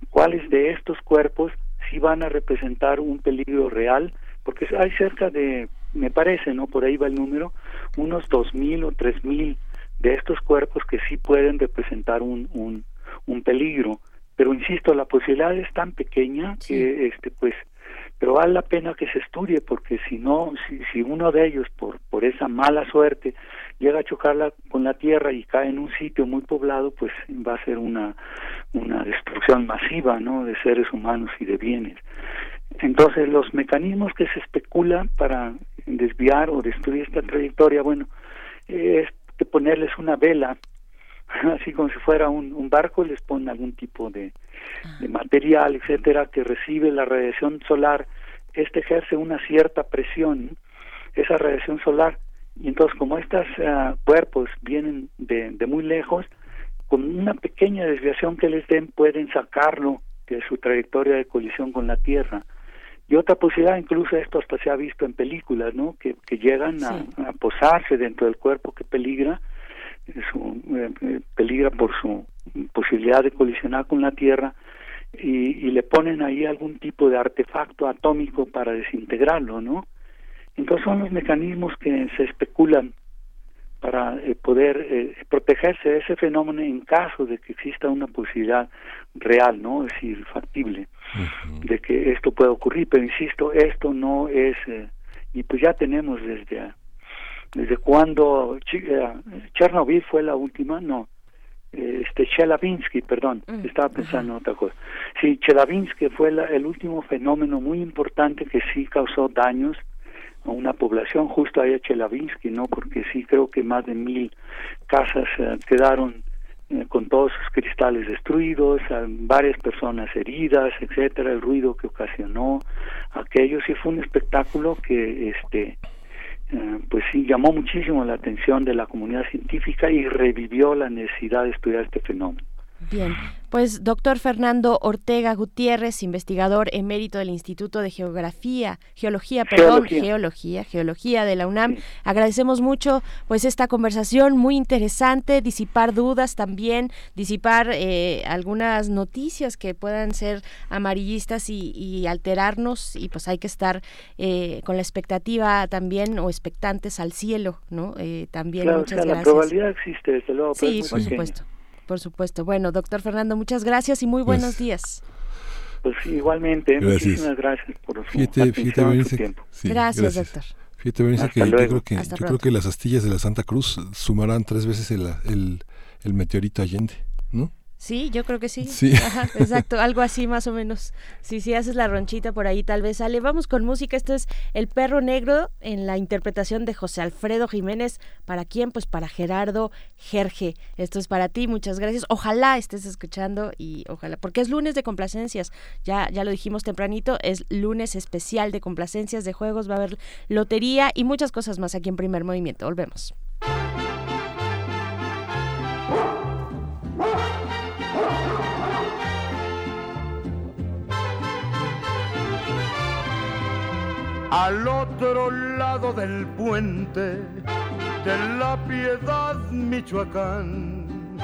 cuáles de estos cuerpos sí van a representar un peligro real, porque hay cerca de, me parece, ¿no? Por ahí va el número, unos dos mil o tres mil de estos cuerpos que sí pueden representar un, un, un peligro. Pero insisto, la posibilidad es tan pequeña que, este, pues, pero vale la pena que se estudie porque si no, si, si uno de ellos por, por esa mala suerte llega a chocarla con la tierra y cae en un sitio muy poblado, pues va a ser una, una destrucción masiva ¿no? de seres humanos y de bienes. Entonces los mecanismos que se especulan para desviar o destruir esta trayectoria, bueno, es de ponerles una vela, *laughs* así como si fuera un, un barco, les ponen algún tipo de, de material, etcétera, que recibe la radiación solar, este ejerce una cierta presión, esa radiación solar y entonces como estos ah, cuerpos vienen de, de muy lejos, con una pequeña desviación que les den pueden sacarlo de su trayectoria de colisión con la Tierra. Y otra posibilidad, incluso esto hasta se ha visto en películas, ¿no? Que, que llegan a, posarse dentro del cuerpo que peligra, su, eh, eh, peligra por su posibilidad de colisionar con la Tierra y, y le ponen ahí algún tipo de artefacto atómico para desintegrarlo, ¿no? Entonces son los mecanismos que se especulan para eh, poder eh, protegerse de ese fenómeno en caso de que exista una posibilidad real, ¿no? Es decir, factible de que esto pueda ocurrir. Pero insisto, esto no es, eh, y pues ya tenemos desde, desde cuando Chernobyl fue la última, no, este Chelavinsky, perdón, estaba pensando en otra cosa. Sí, Chelavinsky fue el último fenómeno muy importante que sí causó daños una población justo ahí a Chelavinsky, ¿no? Porque sí creo que más de mil casas eh, quedaron eh, con todos sus cristales destruidos, varias personas heridas, etcétera, el ruido que ocasionó aquello sí fue un espectáculo que este eh, pues sí llamó muchísimo la atención de la comunidad científica y revivió la necesidad de estudiar este fenómeno. Bien, pues doctor Fernando Ortega Gutiérrez, investigador emérito del Instituto de Geografía, Geología, perdón, Geología, Geología, de la UNAM. Agradecemos mucho pues esta conversación muy interesante, disipar dudas también, disipar eh, algunas noticias que puedan ser amarillistas y, alterarnos y pues hay que estar eh, con la expectativa también o expectantes al cielo, ¿no? Eh, también muchas gracias. La probabilidad existe desde luego. Sí, por supuesto. Por supuesto. Bueno, doctor Fernando, muchas gracias y muy pues, buenos días. Pues igualmente, muchísimas gracias por su fíjate, tiempo. gracias, doctor. Fíjate, Berenice, que yo creo que, yo creo que las astillas de la Santa Cruz sumarán tres veces el, el, el meteorito Allende, ¿no? Sí, yo creo que sí. *laughs* exacto, algo así más o menos. Sí, sí, haces la ronchita por ahí, tal vez sale. Vamos con música. Esto es El Perro Negro en la interpretación de José Alfredo Jiménez. ¿Para quién? Pues para Gerardo Jerge. Esto es para ti, muchas gracias. Ojalá estés escuchando y ojalá, porque es lunes de complacencias. Ya, ya lo dijimos tempranito, es lunes especial de complacencias de juegos. Va a haber lotería y muchas cosas más aquí en Primer Movimiento. Volvemos. Al otro lado del puente de la Piedad, Michoacán,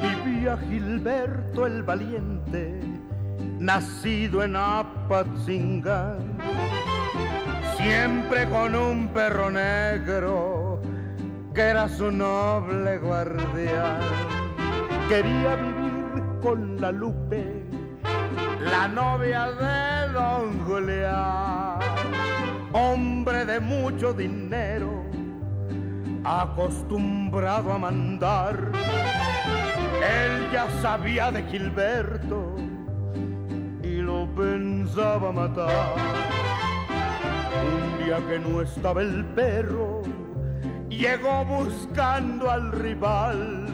vivía Gilberto el Valiente, nacido en Apatzingán, siempre con un perro negro que era su noble guardián. Quería vivir con la Lupe, la novia de don Julián hombre de mucho dinero, acostumbrado a mandar. Él ya sabía de Gilberto y lo pensaba matar. Un día que no estaba el perro, llegó buscando al rival.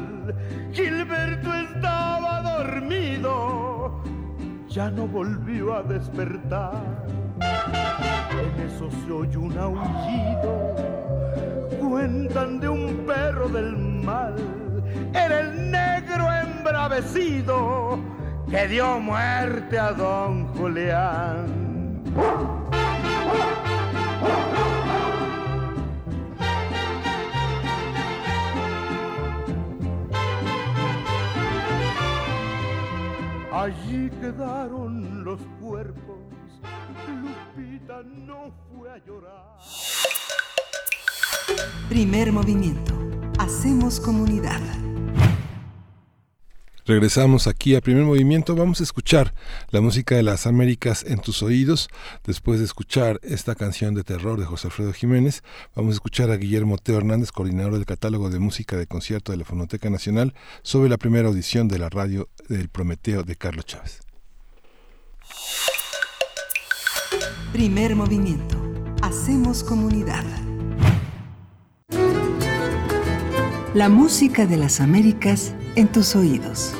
Gilberto estaba dormido, ya no volvió a despertar en eso se oye un aullido, cuentan de un perro del mal, era el negro embravecido que dio muerte a don Julián. Allí quedaron los cuerpos Lupita no fue a llorar. Primer movimiento. Hacemos comunidad. Regresamos aquí a primer movimiento. Vamos a escuchar la música de las Américas en tus oídos. Después de escuchar esta canción de terror de José Alfredo Jiménez, vamos a escuchar a Guillermo Teo Hernández, coordinador del catálogo de música de concierto de la Fonoteca Nacional, sobre la primera audición de la radio del Prometeo de Carlos Chávez. Primer movimiento. Hacemos comunidad. La música de las Américas en tus oídos.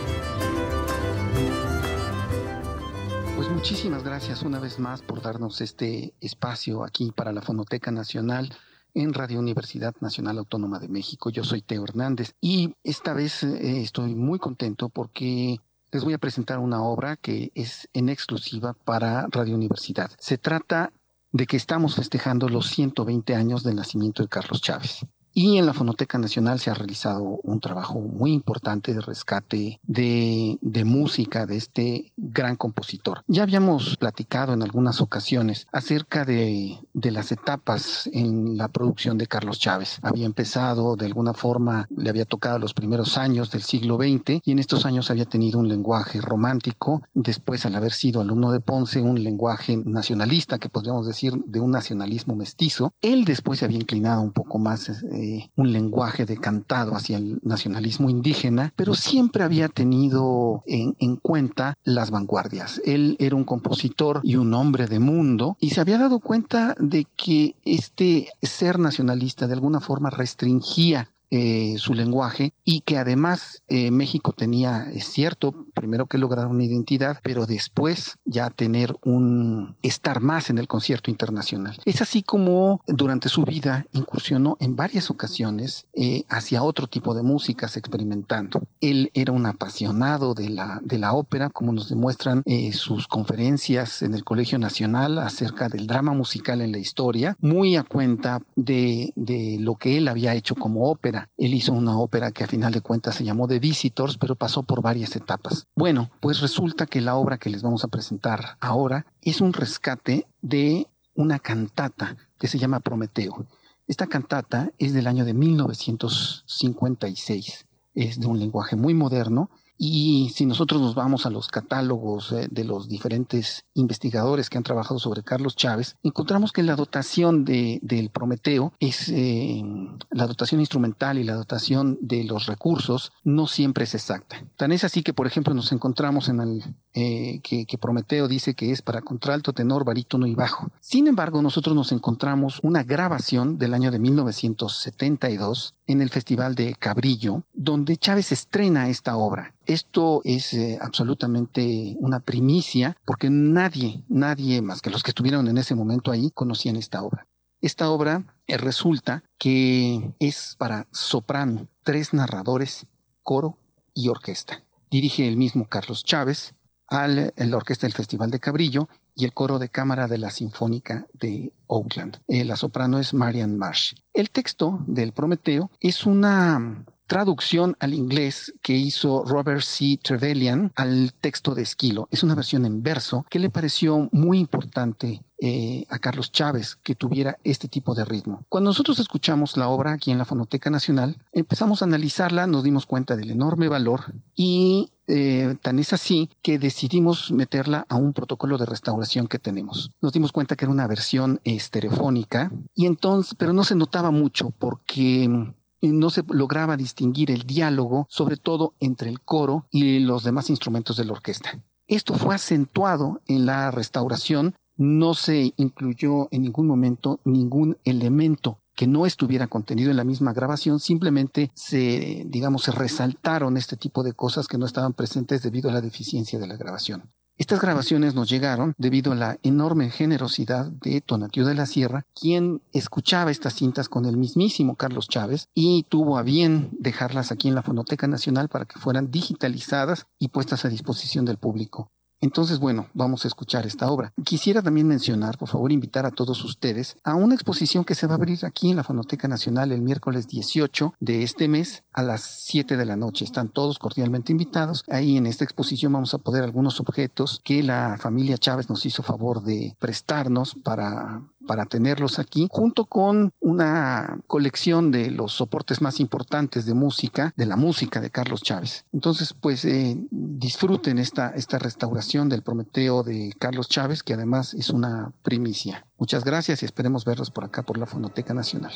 Pues muchísimas gracias una vez más por darnos este espacio aquí para la Fonoteca Nacional en Radio Universidad Nacional Autónoma de México. Yo soy Teo Hernández y esta vez eh, estoy muy contento porque les voy a presentar una obra que es en exclusiva para Radio Universidad. Se trata de que estamos festejando los 120 años del nacimiento de Carlos Chávez. Y en la Fonoteca Nacional se ha realizado un trabajo muy importante de rescate de, de, música de este gran compositor. Ya habíamos platicado en algunas ocasiones acerca de, de, las etapas en la producción de Carlos Chávez. Había empezado de alguna forma, le había tocado los primeros años del siglo XX y en estos años había tenido un lenguaje romántico. Después, al haber sido alumno de Ponce, un lenguaje nacionalista, que podríamos decir de un nacionalismo mestizo. Él después se había inclinado un poco más. Eh, un lenguaje decantado hacia el nacionalismo indígena, pero siempre había tenido en, en cuenta las vanguardias. Él era un compositor y un hombre de mundo y se había dado cuenta de que este ser nacionalista de alguna forma restringía eh, su lenguaje y que además eh, México tenía, es cierto, primero que lograr una identidad, pero después ya tener un estar más en el concierto internacional. Es así como durante su vida incursionó en varias ocasiones eh, hacia otro tipo de músicas experimentando. Él era un apasionado de la, de la ópera, como nos demuestran sus conferencias en el Colegio Nacional acerca del drama musical en la historia, muy a cuenta de, de lo que él había hecho como ópera. Él hizo una ópera que a final de cuentas se llamó The Visitors, pero pasó por varias etapas. Bueno, pues resulta que la obra que les vamos a presentar ahora es un rescate de una cantata que se llama Prometeo. Esta cantata es del año de 1956. Es de un lenguaje muy moderno y si nosotros nos vamos a los catálogos eh, de los diferentes investigadores que han trabajado sobre Carlos Chávez, encontramos que la dotación de, del Prometeo es eh, la dotación instrumental y la dotación de los recursos no siempre es exacta. Tan es así que, por ejemplo, nos encontramos en el eh, que, que, Prometeo dice que es para contralto, tenor, barítono y bajo. Sin embargo, nosotros nos encontramos una grabación del año de 1972 en el Festival de Cabrillo, donde Chávez estrena esta obra. Esto es eh, absolutamente una primicia porque nadie, nadie más que los que estuvieron en ese momento ahí conocían esta obra. Esta obra eh, resulta que es para soprano, tres narradores, coro y orquesta. Dirige el mismo Carlos Chávez al la orquesta del Festival de Cabrillo y el coro de cámara de la Sinfónica de Oakland. Eh, la soprano es Marian Marsh. El texto del Prometeo es una traducción al inglés que hizo Robert C. Trevelyan al texto de Esquilo. Es una versión en verso que le pareció muy importante eh, a Carlos Chávez que tuviera este tipo de ritmo. Cuando nosotros escuchamos la obra aquí en la Fonoteca Nacional, empezamos a analizarla, nos dimos cuenta del enorme valor y eh, tan es así que decidimos meterla a un protocolo de restauración que tenemos. Nos dimos cuenta que era una versión estereofónica y entonces, pero no se notaba mucho porque no se lograba distinguir el diálogo, sobre todo entre el coro y los demás instrumentos de la orquesta. Esto fue acentuado en la restauración, no se incluyó en ningún momento ningún elemento que no estuviera contenido en la misma grabación, simplemente se, digamos, se resaltaron este tipo de cosas que no estaban presentes debido a la deficiencia de la grabación. Estas grabaciones nos llegaron debido a la enorme generosidad de Tonatiu de la Sierra, quien escuchaba estas cintas con el mismísimo Carlos Chávez y tuvo a bien dejarlas aquí en la Fonoteca Nacional para que fueran digitalizadas y puestas a disposición del público. Entonces, bueno, vamos a escuchar esta obra. Quisiera también mencionar, por favor, invitar a todos ustedes a una exposición que se va a abrir aquí en la Fonoteca Nacional el miércoles 18 de este mes a las 7 de la noche. Están todos cordialmente invitados. Ahí en esta exposición vamos a poder algunos objetos que la familia Chávez nos hizo favor de prestarnos para para tenerlos aquí, junto con una colección de los soportes más importantes de música, de la música de Carlos Chávez. Entonces, pues eh, disfruten esta, esta restauración del Prometeo de Carlos Chávez, que además es una primicia. Muchas gracias y esperemos verlos por acá por la Fonoteca Nacional.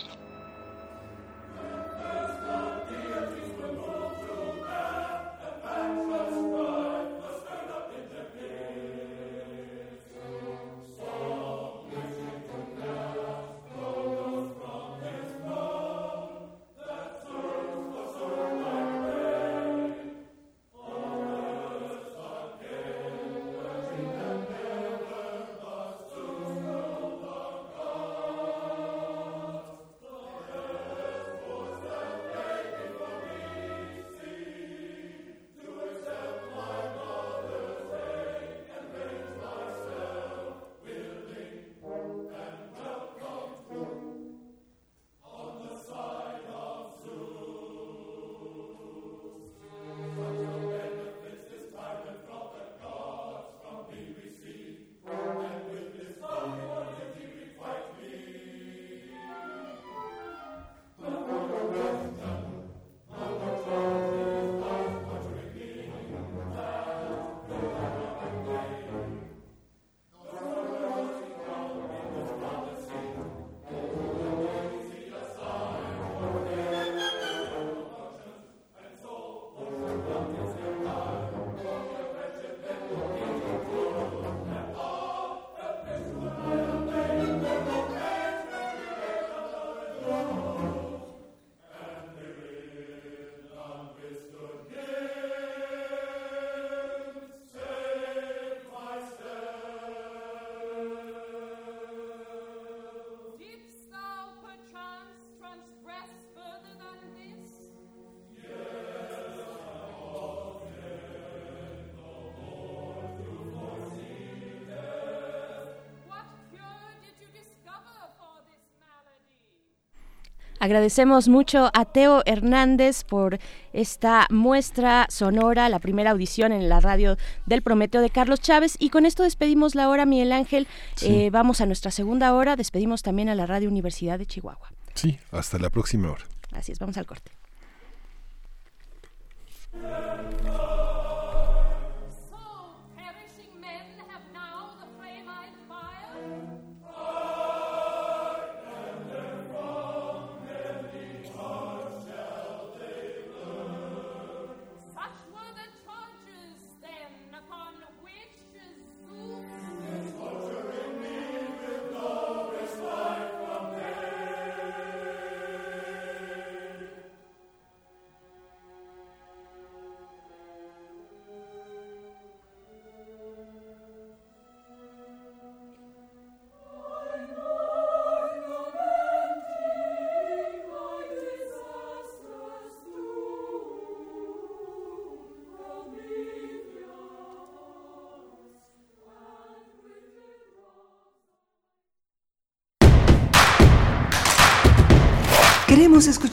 Agradecemos mucho a Teo Hernández por esta muestra sonora, la primera audición en la radio del Prometeo de Carlos Chávez. Y con esto despedimos la hora, Miguel Ángel. Eh, vamos a nuestra segunda hora. Despedimos también a la Radio Universidad de Chihuahua. Sí, hasta la próxima hora. Así es, vamos al corte.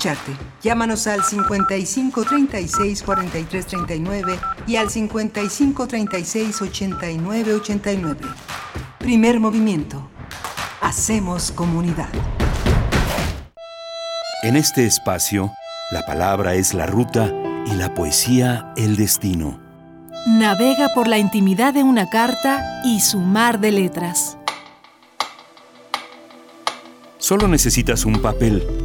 Escucharte. Llámanos al 55 36 43 39 y al 55 36 89 89. Primer movimiento. Hacemos comunidad. En este espacio, la palabra es la ruta y la poesía el destino. Navega por la intimidad de una carta y su mar de letras. Solo necesitas un papel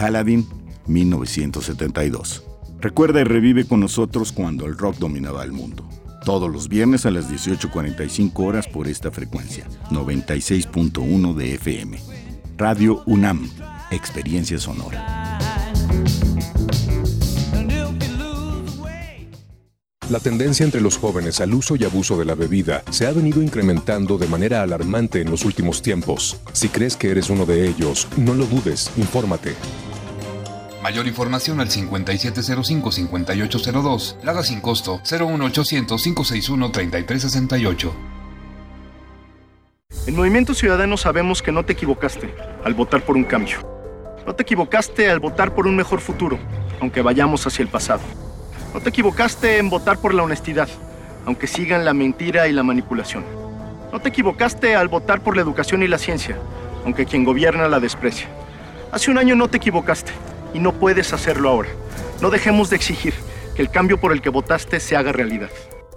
Paladin, 1972. Recuerda y revive con nosotros cuando el rock dominaba el mundo. Todos los viernes a las 18.45 horas por esta frecuencia, 96.1 de FM. Radio UNAM, Experiencia Sonora. La tendencia entre los jóvenes al uso y abuso de la bebida se ha venido incrementando de manera alarmante en los últimos tiempos. Si crees que eres uno de ellos, no lo dudes, infórmate. Mayor información al 5705-5802. Lada sin costo 01800-561-3368. En Movimiento Ciudadano sabemos que no te equivocaste al votar por un cambio. No te equivocaste al votar por un mejor futuro, aunque vayamos hacia el pasado. No te equivocaste en votar por la honestidad, aunque sigan la mentira y la manipulación. No te equivocaste al votar por la educación y la ciencia, aunque quien gobierna la desprecia. Hace un año no te equivocaste y no puedes hacerlo ahora. No dejemos de exigir que el cambio por el que votaste se haga realidad.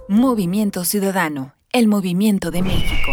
Movimiento Ciudadano, el movimiento de México.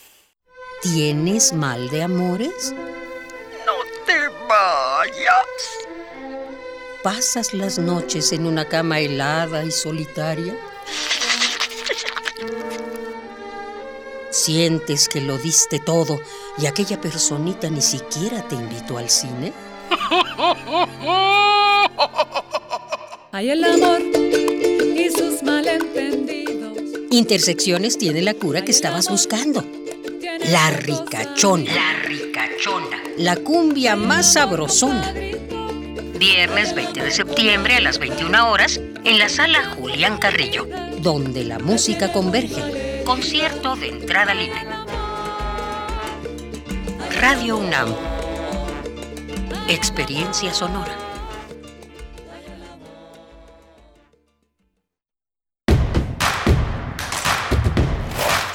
¿Tienes mal de amores? No te vayas. ¿Pasas las noches en una cama helada y solitaria? ¿Sientes que lo diste todo y aquella personita ni siquiera te invitó al cine? *laughs* Hay el amor y sus malentendidos Intersecciones tiene la cura que estabas buscando. La ricachona. La ricachona. La cumbia más sabrosona. Viernes 20 de septiembre a las 21 horas en la sala Julián Carrillo, donde la música converge. Concierto de entrada libre. Radio UNAM. Experiencia sonora.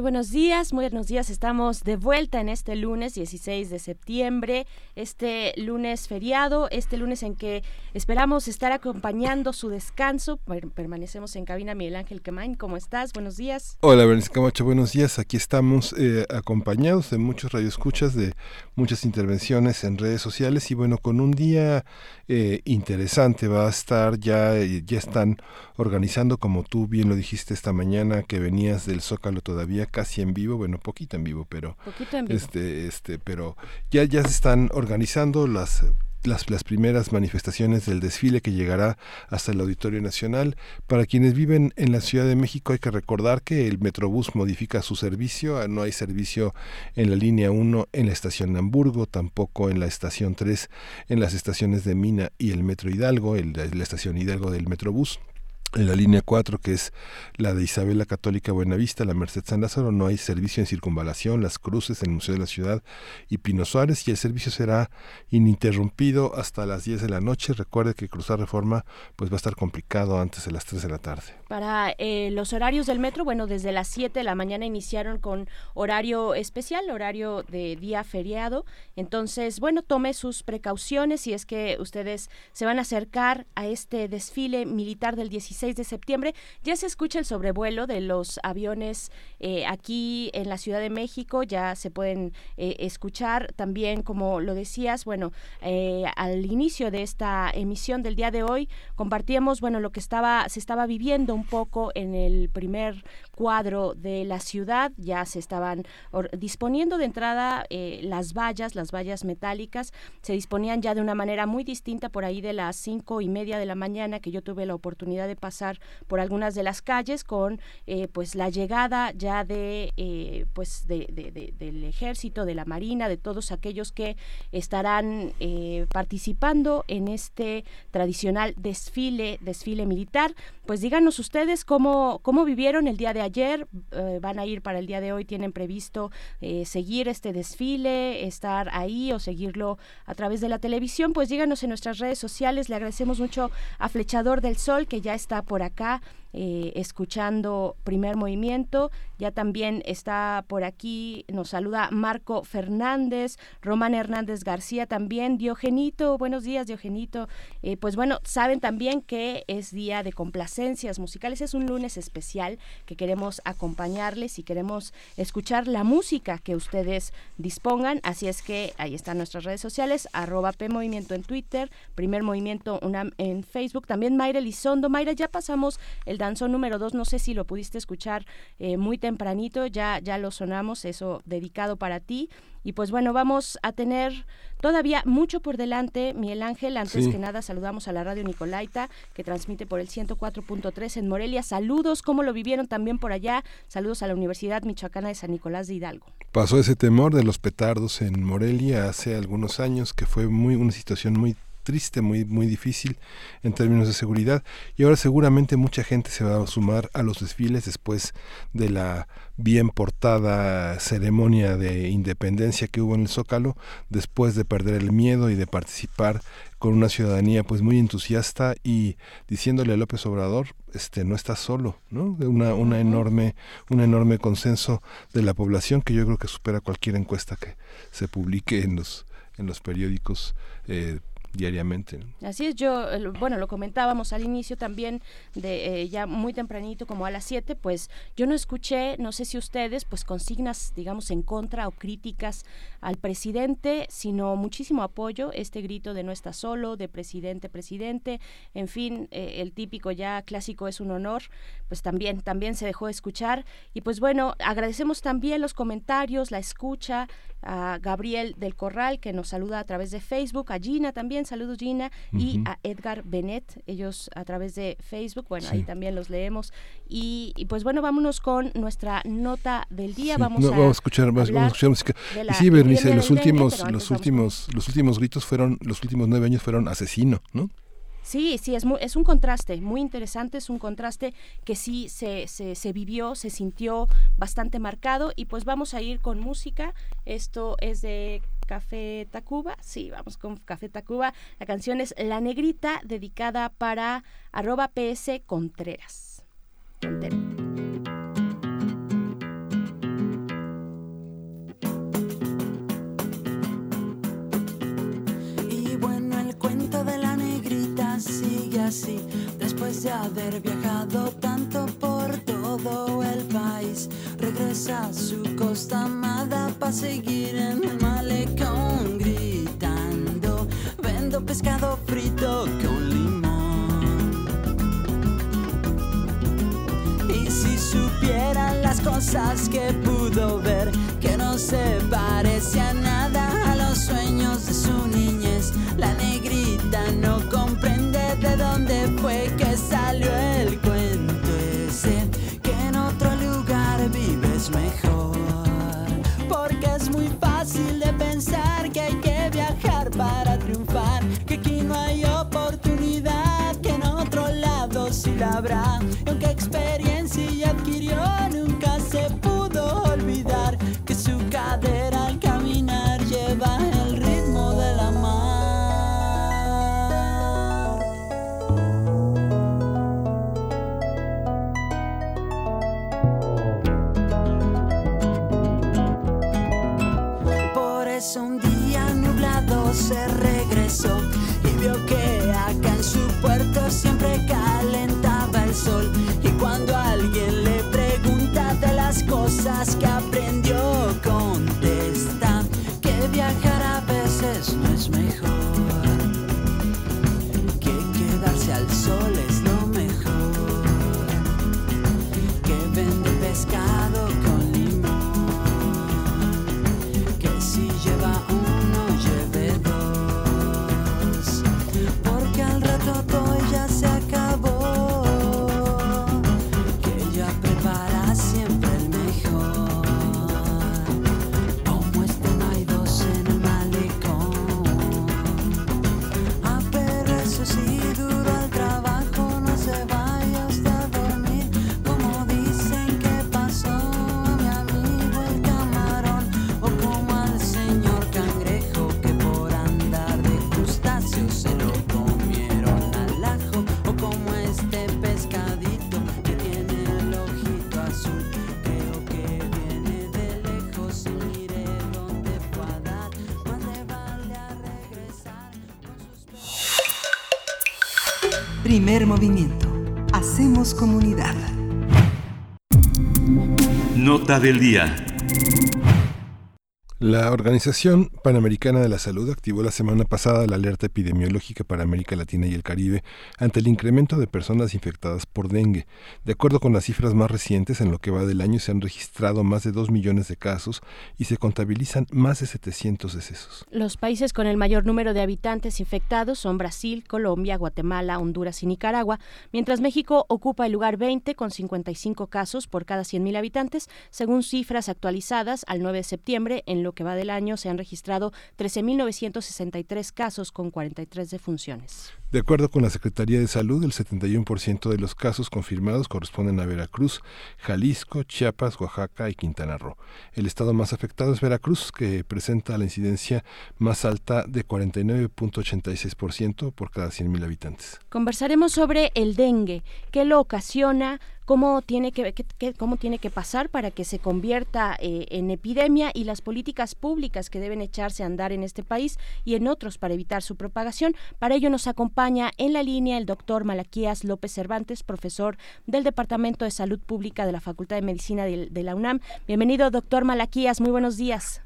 Buenos días, muy buenos días. Estamos de vuelta en este lunes 16 de septiembre, este lunes feriado, este lunes en que esperamos estar acompañando su descanso. permanecemos en cabina Miguel Ángel Quemain. ¿Cómo estás? Buenos días. Hola, Berenice Camacho. Buenos días. Aquí estamos eh, acompañados de muchos radioescuchas, de muchas intervenciones en redes sociales y bueno, con un día eh, interesante va a estar ya, eh, ya están organizando, como tú bien lo dijiste esta mañana, que venías del Zócalo todavía casi en vivo, bueno, poquito en vivo, pero este, este, pero ya, ya se están organizando las las, las, primeras manifestaciones del desfile que llegará hasta el Auditorio Nacional. Para quienes viven en la Ciudad de México hay que recordar que el Metrobús modifica su servicio, ah, no hay servicio en la línea 1 en la estación de Hamburgo, tampoco en la estación 3 en las estaciones de Mina y el Metro Hidalgo, el, la estación Hidalgo del Metrobús en la línea 4, que es la de Isabela Católica Buenavista, la Merced San Lázaro, no hay servicio en circunvalación, las cruces en el Museo de la Ciudad y Pino Suárez, y el servicio será ininterrumpido hasta las 10 de la noche. Recuerde que cruzar reforma pues va a estar complicado antes de las 3 de la tarde. Para eh, los horarios del metro, bueno, desde las 7 de la mañana iniciaron con horario especial, horario de día feriado. Entonces, bueno, tome sus precauciones si es que ustedes se van a acercar a este desfile militar del 16 de septiembre. Ya se escucha el sobrevuelo de los aviones eh, aquí en la Ciudad de México, ya se pueden eh, escuchar también, como lo decías, bueno, eh, al inicio de esta emisión del día de hoy compartíamos, bueno, lo que estaba, se estaba viviendo un poco en el primer cuadro de la ciudad, ya se estaban disponiendo de entrada las vallas, las vallas metálicas, se disponían ya de una manera muy distinta por ahí de las cinco y media de la mañana que yo tuve la oportunidad de pasar por algunas de las calles con eh, pues la llegada ya de eh, pues de, del ejército de la marina de todos aquellos que estarán eh, participando en este tradicional desfile desfile militar. Pues díganos ustedes cómo cómo vivieron el día de ayer van a ir para el día de hoy tienen previsto seguir este desfile estar ahí o seguirlo a través de la televisión. Pues díganos en nuestras redes sociales le agradecemos mucho a Flechador del Sol que ya está por acá eh, escuchando primer movimiento. Ya también está por aquí, nos saluda Marco Fernández, Román Hernández García también, Diogenito, buenos días Diogenito. Eh, pues bueno, saben también que es día de complacencias musicales, es un lunes especial que queremos acompañarles y queremos escuchar la música que ustedes dispongan. Así es que ahí están nuestras redes sociales, arroba P Movimiento en Twitter, Primer Movimiento en Facebook, también Mayra Elizondo. Mayra, ya pasamos el danzó número dos, no sé si lo pudiste escuchar eh, muy tempranito, ya, ya lo sonamos, eso dedicado para ti. Y pues bueno, vamos a tener todavía mucho por delante, Miguel Ángel. Antes que nada, saludamos a la radio Nicolaita, que transmite por el 104.3 en Morelia. Saludos, ¿cómo lo vivieron también por allá? Saludos a la Universidad Michoacana de San Nicolás de Hidalgo. Pasó ese temor de los petardos en Morelia hace algunos años, que fue muy una situación muy triste, muy, muy difícil en términos de seguridad. Y ahora seguramente mucha gente se va a sumar a los desfiles después de la bien portada ceremonia de independencia que hubo en el Zócalo, después de perder el miedo y de participar con una ciudadanía pues muy entusiasta y diciéndole a López Obrador este no está solo no de una una enorme un enorme consenso de la población que yo creo que supera cualquier encuesta que se publique en los en los periódicos eh, diariamente. Así es, yo, bueno, lo comentábamos al inicio también, de ya muy tempranito, como a las 7, pues yo no escuché, no sé si ustedes, pues consignas, digamos, en contra o críticas al presidente, sino muchísimo apoyo, este grito de no está solo, de presidente, presidente, en fin, el típico ya clásico es un honor, pues también, también se dejó escuchar. Y pues bueno, agradecemos también los comentarios, la escucha, a Gabriel del Corral que nos saluda a través de Facebook, a Gina también, saludos Gina, y a Edgar Benet, ellos a través de Facebook, bueno, ahí también los leemos. Y, pues bueno, vámonos con nuestra nota del día, vamos, a, vamos a escuchar, vamos a escuchar música. Y sí, Bernice, los últimos, los últimos, los últimos gritos fueron, los últimos nueve años fueron asesino, ¿no? Sí, sí, es, muy, es un contraste muy interesante, es un contraste que sí se, se, se, vivió, se sintió bastante marcado y pues vamos a ir con música. Esto es de Café Tacuba, sí, vamos con Café Tacuba. La canción es La Negrita, dedicada para arroba PS Contreras. sigue después de haber viajado tanto por todo el país. Regresa a su costa amada para seguir en el malecón gritando. Vendo pescado frito con limón. Y si supieran las cosas que pudo ver, que no se parece a nada a los sueños de su niñez, la negrita no comprende de dónde fue que salió el cuento ese, que en otro lugar vives mejor. Porque es muy fácil de pensar que hay que viajar para triunfar, que aquí no hay oportunidad, que en otro lado sí la habrá. Aunque experiencia adquirió, nunca se pudo olvidar que su cadera siempre calentaba el sol. Y cuando alguien le pregunta de las cosas Movimiento. Hacemos comunidad. Nota del día. La Organización Panamericana de la Salud activó la semana pasada la alerta epidemiológica para América Latina y el Caribe ante el incremento de personas infectadas por dengue. De acuerdo con las cifras más recientes, en lo que va del año se han registrado más de 2 millones de casos y se contabilizan más de 700 decesos. Los países con el mayor número de habitantes infectados son Brasil, Colombia, Guatemala, Honduras y Nicaragua, mientras México ocupa el lugar 20 con 55 casos por cada 100.000 habitantes, según cifras actualizadas al 9 de septiembre en lo que va del año se han registrado 13.963 casos con 43 defunciones. De acuerdo con la Secretaría de Salud, el 71% de los casos confirmados corresponden a Veracruz, Jalisco, Chiapas, Oaxaca y Quintana Roo. El estado más afectado es Veracruz, que presenta la incidencia más alta de 49.86% por cada 100.000 habitantes. Conversaremos sobre el dengue, qué lo ocasiona, cómo tiene que, cómo tiene que pasar para que se convierta eh, en epidemia y las políticas públicas que deben echarse a andar en este país y en otros para evitar su propagación. Para ello nos acompaña en la línea el doctor Malaquías López Cervantes, profesor del Departamento de Salud Pública de la Facultad de Medicina de, de la UNAM. Bienvenido, doctor Malaquías, muy buenos días.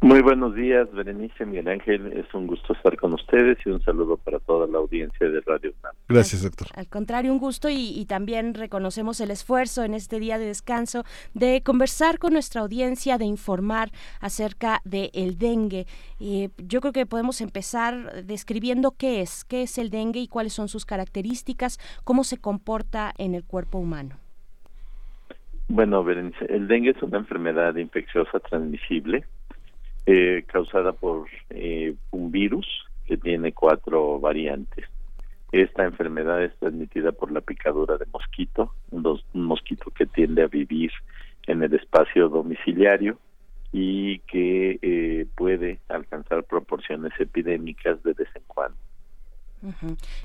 Muy buenos días, Berenice, Miguel Ángel. Es un gusto estar con ustedes y un saludo para toda la audiencia de Radio UNAM. Gracias, doctor. Al contrario, un gusto y, también reconocemos el esfuerzo en este día de descanso de conversar con nuestra audiencia, de informar acerca del el dengue. Eh, yo creo que podemos empezar describiendo qué es, qué es el dengue y cuáles son sus características, cómo se comporta en el cuerpo humano. Bueno, Berenice, el dengue es una enfermedad infecciosa transmisible eh, causada por eh, un virus que tiene cuatro variantes. Esta enfermedad es transmitida por la picadura de mosquito, un, mosquito que tiende a vivir en el espacio domiciliario y que eh, puede alcanzar proporciones epidémicas de vez en cuando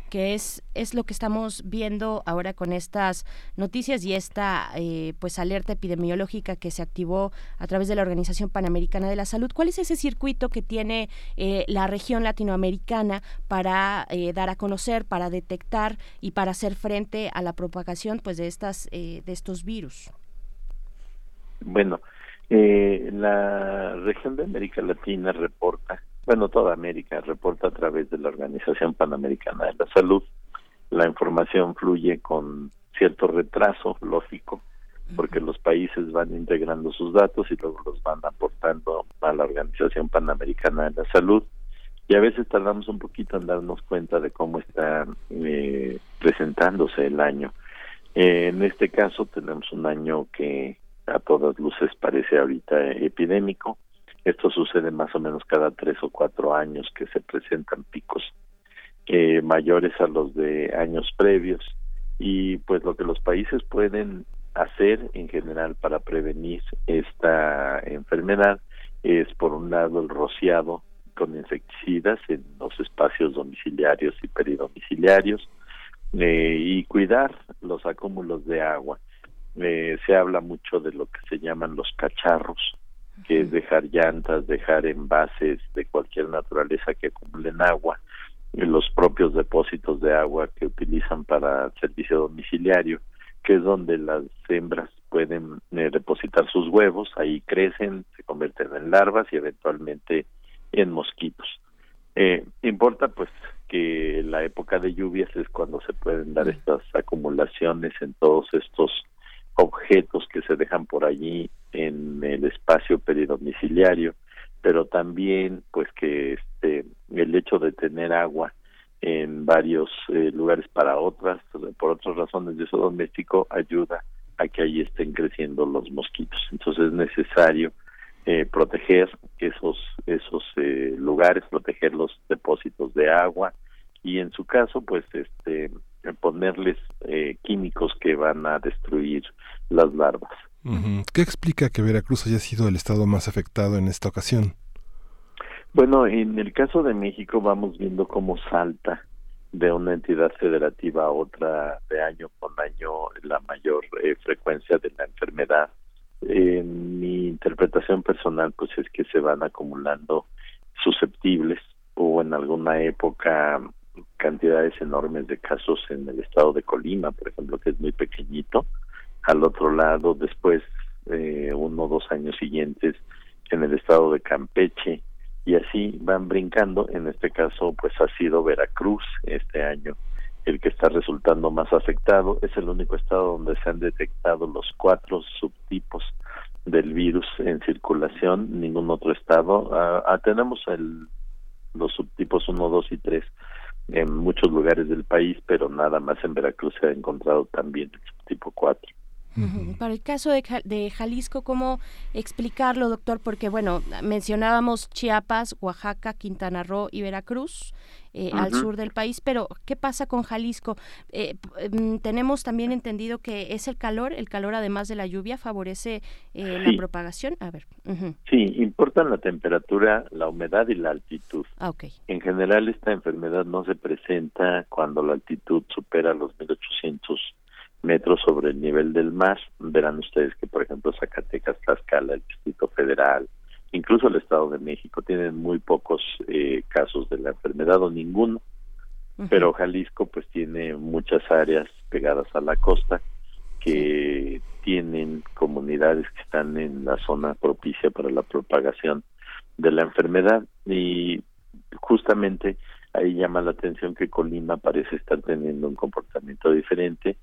que es es lo que estamos viendo ahora con estas noticias y esta eh, pues alerta epidemiológica que se activó a través de la Organización Panamericana de la Salud. ¿Cuál es ese circuito que tiene eh, la región latinoamericana para eh, dar a conocer, para detectar y para hacer frente a la propagación pues de estas de estos virus? Bueno, la región de América Latina reporta bueno, toda América reporta a través de la Organización Panamericana de la Salud. La información fluye con cierto retraso lógico, porque los países van integrando sus datos y luego los van aportando a la Organización Panamericana de la Salud. Y a veces tardamos un poquito en darnos cuenta de cómo está eh, presentándose el año. Eh, en este caso tenemos un año que a todas luces parece ahorita epidémico esto sucede más o menos cada tres o cuatro años que se presentan picos eh, mayores a los de años previos y pues lo que los países pueden hacer en general para prevenir esta enfermedad es por un lado el rociado con insecticidas en los espacios domiciliarios y peridomiciliarios eh, y cuidar los acúmulos de agua. Eh, se habla mucho de lo que se llaman los cacharros, que es dejar llantas, dejar envases de cualquier naturaleza que acumulen agua, los propios depósitos de agua que utilizan para servicio domiciliario, que es donde las hembras pueden eh, depositar sus huevos, ahí crecen, se convierten en larvas y eventualmente en mosquitos. Eh, importa pues que la época de lluvias es cuando se pueden dar estas acumulaciones en todos estos objetos que se dejan por allí en el espacio peridomiciliario, pero también pues que este el hecho de tener agua en varios eh, lugares para otras, por otras razones de uso doméstico, ayuda a que ahí estén creciendo los mosquitos. Entonces es necesario eh, proteger esos esos eh, lugares, proteger los depósitos de agua y en su caso, pues este ponerles químicos que van a destruir las larvas. ¿Qué explica que Veracruz haya sido el estado más afectado en esta ocasión? Bueno, en el caso de México vamos viendo cómo salta de una entidad federativa a otra de año con año la mayor eh, frecuencia de la enfermedad. mi interpretación personal pues es que se van acumulando susceptibles o en alguna época cantidades enormes de casos en el estado de Colima, por ejemplo, que es muy pequeñito, al otro lado, después eh, uno o dos años siguientes en el estado de Campeche y así van brincando. En este caso, pues ha sido Veracruz este año el que está resultando más afectado. Es el único estado donde se han detectado los cuatro subtipos del virus en circulación. Ningún otro estado. Ah, ah, tenemos el, los subtipos 1, 2 y 3 en muchos lugares del país, pero nada más en Veracruz se ha encontrado también el subtipo 4. Para el caso de, de, Jalisco, ¿cómo explicarlo, doctor? Porque, bueno, mencionábamos Chiapas, Oaxaca, Quintana Roo y Veracruz. Eh, al sur del país, pero ¿qué pasa con Jalisco? Eh, mm, tenemos también entendido que es el calor, el calor además de la lluvia favorece eh, la propagación. A ver. Sí, importan la temperatura, la humedad y la altitud. Ah, okay. En general esta enfermedad no se presenta cuando la altitud supera los 1800 metros sobre el nivel del mar. Verán ustedes que, por ejemplo, Zacatecas, Tlaxcala, el Distrito Federal, incluso el Estado de México tienen muy pocos eh, casos de la enfermedad o ninguno, pero Jalisco pues tiene muchas áreas pegadas a la costa que tienen comunidades que están en la zona propicia para la propagación de la enfermedad. Y justamente ahí llama la atención que Colima parece estar teniendo un comportamiento diferente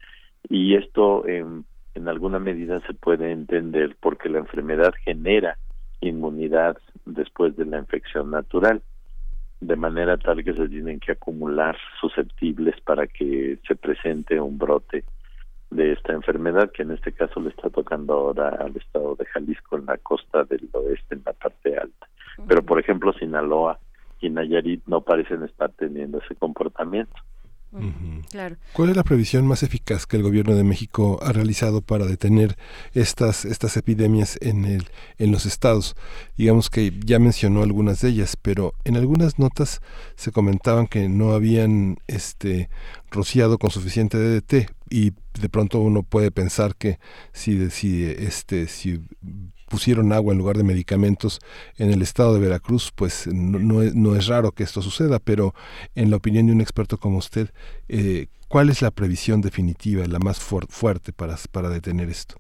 y esto en alguna medida se puede entender porque la enfermedad genera inmunidad después de la infección natural, de manera tal que se tienen que acumular susceptibles para que se presente un brote de esta enfermedad, que en este caso le está tocando ahora al estado de Jalisco en la costa del oeste, en la parte alta. Pero, por ejemplo, Sinaloa y Nayarit no parecen estar teniendo ese comportamiento. Claro. ¿Cuál es la previsión más eficaz que el gobierno de México ha realizado para detener estas, estas epidemias en, el, en los estados? Digamos que ya mencionó algunas de ellas, pero en algunas notas se comentaban que no habían este, rociado con suficiente DDT y de pronto uno puede pensar que si, si, este, si pusieron agua en lugar de medicamentos en el estado de Veracruz, pues no, es, no es raro que esto suceda, pero en la opinión de un experto como usted, eh, ¿cuál es la previsión definitiva, la más fuerte para, para detener esto?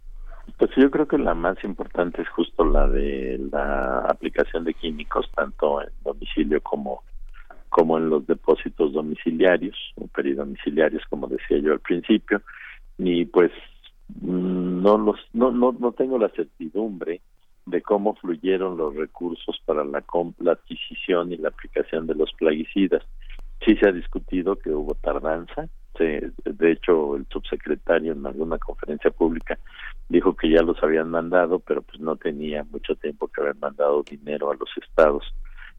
Pues yo creo que la más importante es justo la de la aplicación de químicos, tanto en domicilio como como en los depósitos domiciliarios o peridomiciliarios, como decía yo al principio, y pues no los no no no tengo la certidumbre de cómo fluyeron los recursos para la, la adquisición y la aplicación de los plaguicidas. Sí se ha discutido que hubo tardanza. de hecho, el subsecretario en alguna conferencia pública dijo que ya los habían mandado, pero pues no tenía mucho tiempo que haber mandado dinero a los estados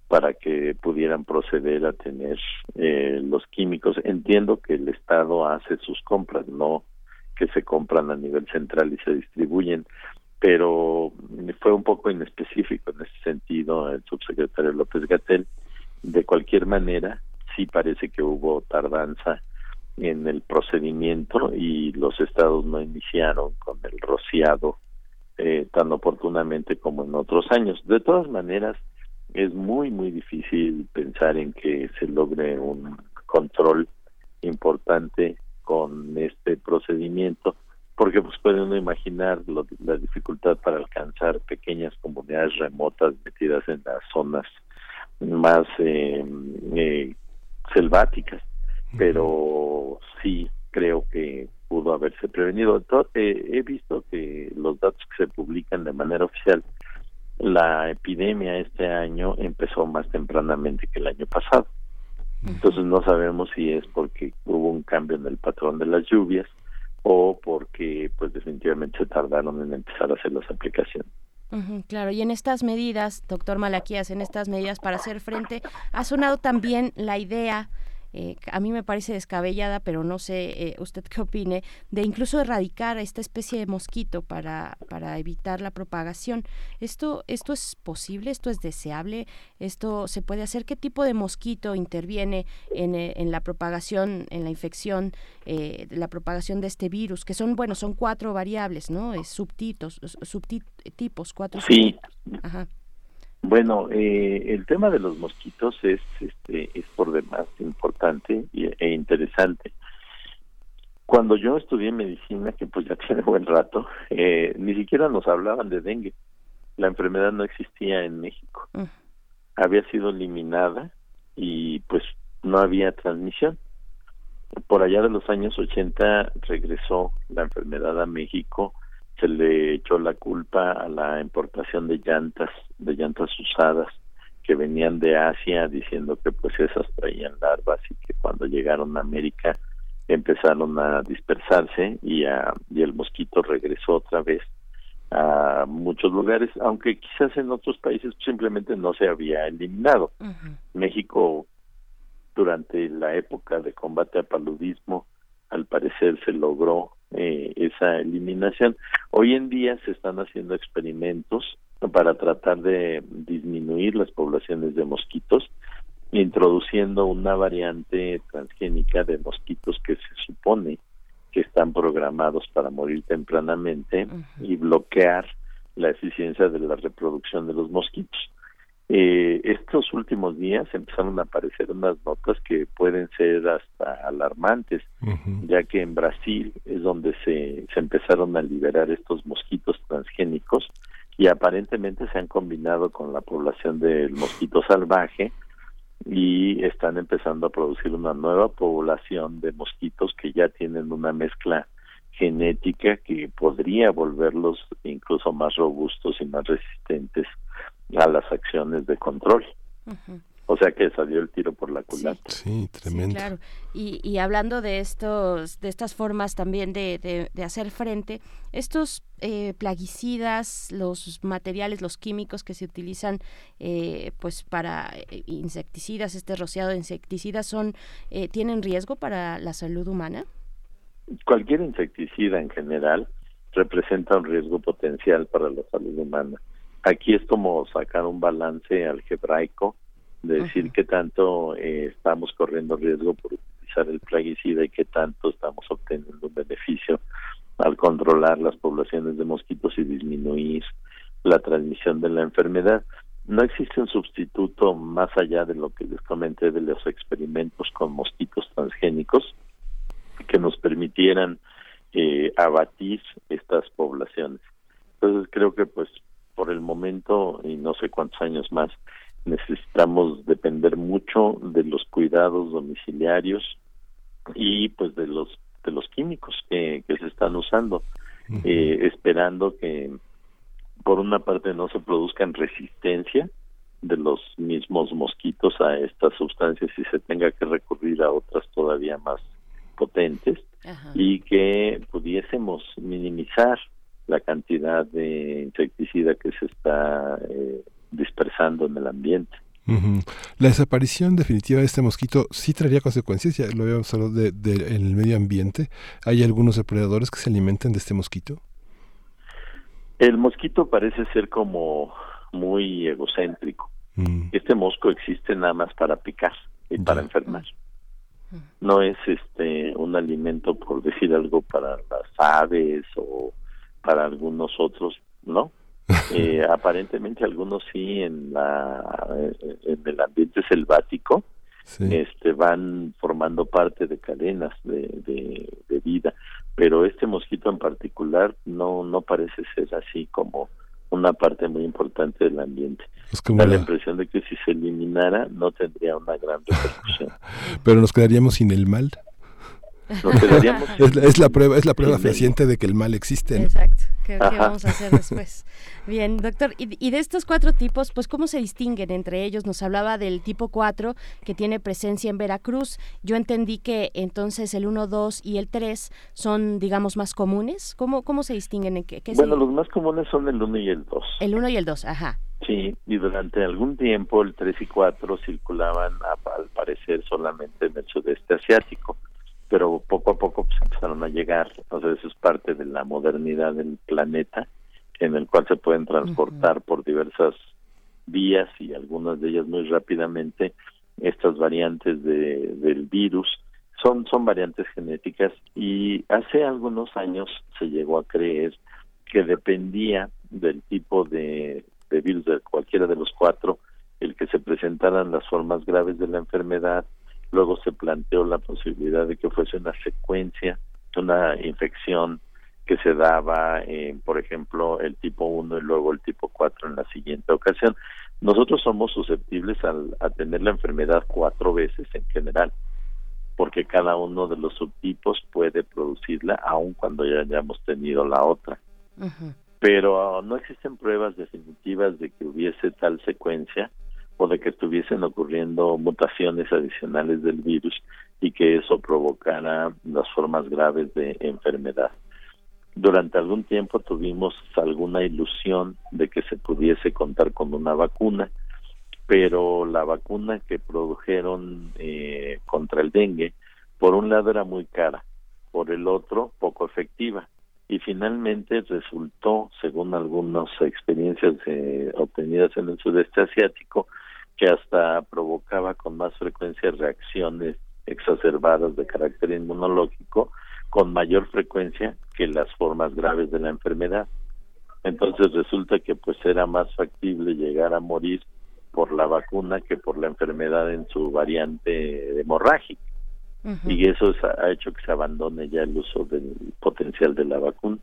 para que pudieran proceder a tener eh, los químicos. Entiendo que el Estado hace sus compras, no que se compran a nivel central y se distribuyen, pero fue un poco inespecífico en ese sentido el subsecretario López Gatel. De cualquier manera, sí parece que hubo tardanza en el procedimiento y los estados no iniciaron con el rociado eh, tan oportunamente como en otros años. De todas maneras, es muy, muy difícil pensar en que se logre un control importante con este procedimiento porque pues puede uno imaginar la dificultad para alcanzar pequeñas comunidades remotas metidas en las zonas más eh, eh, selváticas. Pero sí creo que pudo haberse prevenido. Eh, he visto que los datos que se publican de manera oficial la epidemia este año empezó más tempranamente que el año pasado entonces no sabemos si es porque hubo un cambio en el patrón de las lluvias o porque pues definitivamente se tardaron en empezar a hacer las aplicaciones. claro, y en estas medidas, doctor Malaquías, en estas medidas para hacer frente, ha sonado también la idea eh, a mí me parece descabellada, pero no sé eh, usted qué opine, de incluso erradicar a esta especie de mosquito para, para evitar la propagación. ¿Esto, ¿Esto es posible? ¿Esto es deseable? ¿Esto se puede hacer? ¿Qué tipo de mosquito interviene en, eh, en la propagación, en la infección, la propagación de este virus? Que son, bueno, son cuatro variables, ¿no? Es subtipos, subtipos, cuatro sí. Ajá. Bueno, eh, el tema de los mosquitos es, este, es por demás importante e interesante. Cuando yo estudié medicina, que pues ya *laughs* tiene buen rato, eh, ni siquiera nos hablaban de dengue. La enfermedad no existía en México. Mm. Había sido eliminada y pues no había transmisión. Por allá de los años 80 regresó la enfermedad a México se le echó la culpa a la importación de llantas, de llantas usadas que venían de Asia diciendo que pues esas traían larvas y que cuando llegaron a América empezaron a dispersarse y, a, y el mosquito regresó otra vez a muchos lugares, aunque quizás en otros países simplemente no se había eliminado. México, durante la época de combate al paludismo, al parecer se logró eh, esa eliminación. Hoy en día se están haciendo experimentos para tratar de disminuir las poblaciones de mosquitos, introduciendo una variante transgénica de mosquitos que se supone que están programados para morir tempranamente y bloquear la eficiencia de la reproducción de los mosquitos. Eh, estos últimos días empezaron a aparecer unas notas que pueden ser hasta alarmantes, ya que en Brasil es donde se, se empezaron a liberar estos mosquitos transgénicos y aparentemente se han combinado con la población del mosquito salvaje y están empezando a producir una nueva población de mosquitos que ya tienen una mezcla genética que podría volverlos incluso más robustos y más resistentes a las acciones de control. O sea que salió el tiro por la culata. Sí, tremendo. claro. Y, y, hablando de estos, de estas formas también de, de, hacer frente, estos eh, plaguicidas, los materiales, los químicos que se utilizan, eh, pues para eh, insecticidas, este rociado de insecticidas, son, tienen riesgo para la salud humana. Cualquier insecticida en general representa un riesgo potencial para la salud humana. Aquí es como sacar un balance algebraico de decir qué tanto eh, estamos corriendo riesgo por utilizar el plaguicida y qué tanto estamos obteniendo un beneficio al controlar las poblaciones de mosquitos y disminuir la transmisión de la enfermedad. No existe un sustituto más allá de lo que les comenté de los experimentos con mosquitos transgénicos que nos permitieran eh, abatir estas poblaciones. Entonces creo que pues por el momento y no sé cuántos años más necesitamos depender mucho de los cuidados domiciliarios y pues de los de los químicos que, que se están usando eh, esperando que por una parte no se produzcan resistencia de los mismos mosquitos a estas sustancias y se tenga que recurrir a otras todavía más potentes y que pudiésemos minimizar la cantidad de insecticida que se está eh, dispersando en el ambiente. La desaparición definitiva de este mosquito sí traería consecuencias, ya lo habíamos hablado de, en el medio ambiente. ¿Hay algunos depredadores que se alimentan de este mosquito? El mosquito parece ser como muy egocéntrico. Mm. Este mosco existe nada más para picar y para enfermar. No es este un alimento por decir algo para las aves o para algunos otros, ¿no? *laughs* Eh, aparentemente algunos sí en la en el ambiente selvático este van formando parte de cadenas de, de, vida pero este mosquito en particular no no parece ser así como una parte muy importante del ambiente. da la impresión de que si se eliminara no tendría una gran *laughs* repercusión. Pero nos quedaríamos sin el mal. *laughs* es, la, prueba, es la prueba fehaciente de que el mal existe. Exacto. ¿Qué, vamos a hacer después? *laughs* Bien, doctor, y, de estos cuatro tipos, pues ¿cómo se distinguen entre ellos? Nos hablaba del tipo 4 que tiene presencia en Veracruz. Yo entendí que entonces el 1, 2 y el 3 son, digamos, más comunes. ¿Cómo, cómo se distinguen? En qué, bueno, los más comunes son el 1 y el 2. El 1 y el 2, ajá. Sí, y durante algún tiempo el 3 y 4 circulaban al parecer solamente en el sudeste asiático pero poco a poco pues, empezaron a llegar, entonces eso es parte de la modernidad del planeta, en el cual se pueden transportar por diversas vías y algunas de ellas muy rápidamente. Estas variantes de, del virus son son variantes genéticas y hace algunos años se llegó a creer que dependía del tipo de, de virus de cualquiera de los cuatro el que se presentaran las formas graves de la enfermedad Luego se planteó la posibilidad de que fuese una secuencia, una infección que se daba, por ejemplo, el tipo 1 y luego el tipo 4 en la siguiente ocasión. Nosotros somos susceptibles a tener la enfermedad cuatro veces en general, porque cada uno de los subtipos puede producirla aun cuando ya hayamos tenido la otra. Pero no existen pruebas definitivas de que hubiese tal secuencia de que estuviesen ocurriendo mutaciones adicionales del virus y que eso provocara las formas graves de enfermedad. Durante algún tiempo tuvimos alguna ilusión de que se pudiese contar con una vacuna, pero la vacuna que produjeron eh, contra el dengue, por un lado era muy cara, por el otro poco efectiva y finalmente resultó, según algunas experiencias eh, obtenidas en el sudeste asiático, que hasta provocaba con más frecuencia reacciones exacerbadas de carácter inmunológico con mayor frecuencia que las formas graves de la enfermedad. Entonces resulta que pues era más factible llegar a morir por la vacuna que por la enfermedad en su variante hemorrágica y eso ha hecho que se abandone ya el uso del potencial de la vacuna.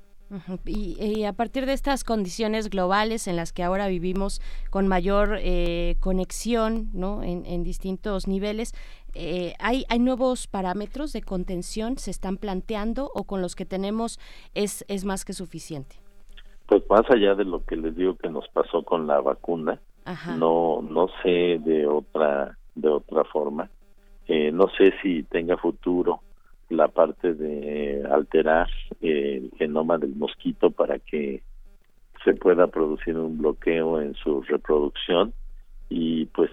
Y, a partir de estas condiciones globales en las que ahora vivimos con mayor eh, conexión ¿no? en, distintos niveles, eh, ¿hay, ¿hay nuevos parámetros de contención? ¿Se están planteando o con los que tenemos es, es más que suficiente? Pues más allá de lo que les digo que nos pasó con la vacuna, no no sé de otra de otra forma eh, no sé si tenga futuro la parte de alterar el genoma del mosquito para que se pueda producir un bloqueo en su reproducción y pues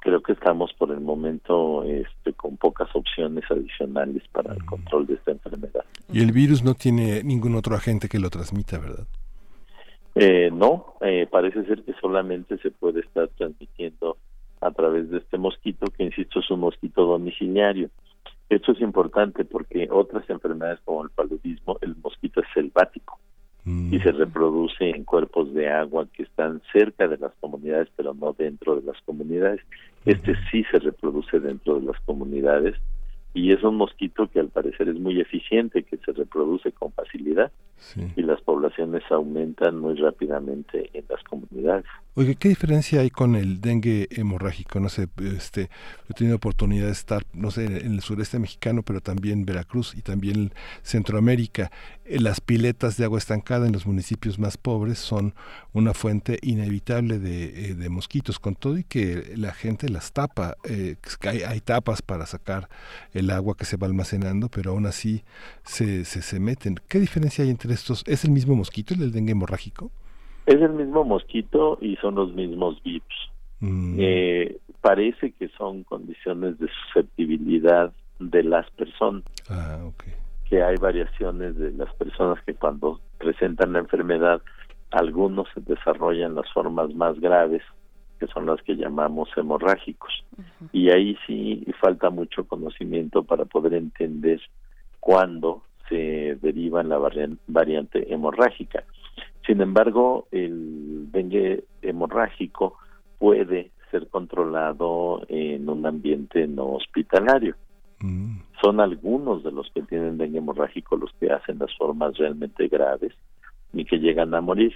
creo que estamos por el momento este, con pocas opciones adicionales para el control de esta enfermedad. Y el virus no tiene ningún otro agente que lo transmita, ¿verdad? Eh, no, eh, parece ser que solamente se puede estar transmitiendo a través de este mosquito, que insisto es un mosquito domiciliario. Esto es importante porque otras enfermedades como el paludismo, el mosquito es selvático y se mm. reproduce en cuerpos de agua que están cerca de las comunidades, pero no dentro de las comunidades. Este sí se reproduce dentro de las comunidades y es un mosquito que al parecer es muy eficiente, que se reproduce con facilidad y las poblaciones aumentan muy rápidamente en las comunidades. Oye, ¿qué diferencia hay con el dengue hemorrágico? No sé, este, he tenido oportunidad de estar, no sé, en el sureste mexicano, pero también Veracruz y también Centroamérica. Eh, las piletas de agua estancada en los municipios más pobres son una fuente inevitable de, eh, de mosquitos, con todo y que la gente las tapa. Eh, hay, hay, tapas para sacar el agua que se va almacenando, pero aún así se, se, se meten. ¿Qué diferencia hay entre estos? ¿Es el mismo mosquito, el del dengue hemorrágico? Es el mismo mosquito y son los mismos virus. Mm. Eh, parece que son condiciones de susceptibilidad de las personas. Ah, Que hay variaciones de las personas que cuando presentan la enfermedad, algunos desarrollan las formas más graves, que son las que llamamos hemorrágicos. Y ahí sí falta mucho conocimiento para poder entender cuándo se deriva en la variante hemorrágica. Sin embargo, el dengue hemorrágico puede ser controlado en un ambiente no hospitalario. Mm. Son algunos de los que tienen dengue hemorrágico los que hacen las formas realmente graves y que llegan a morir.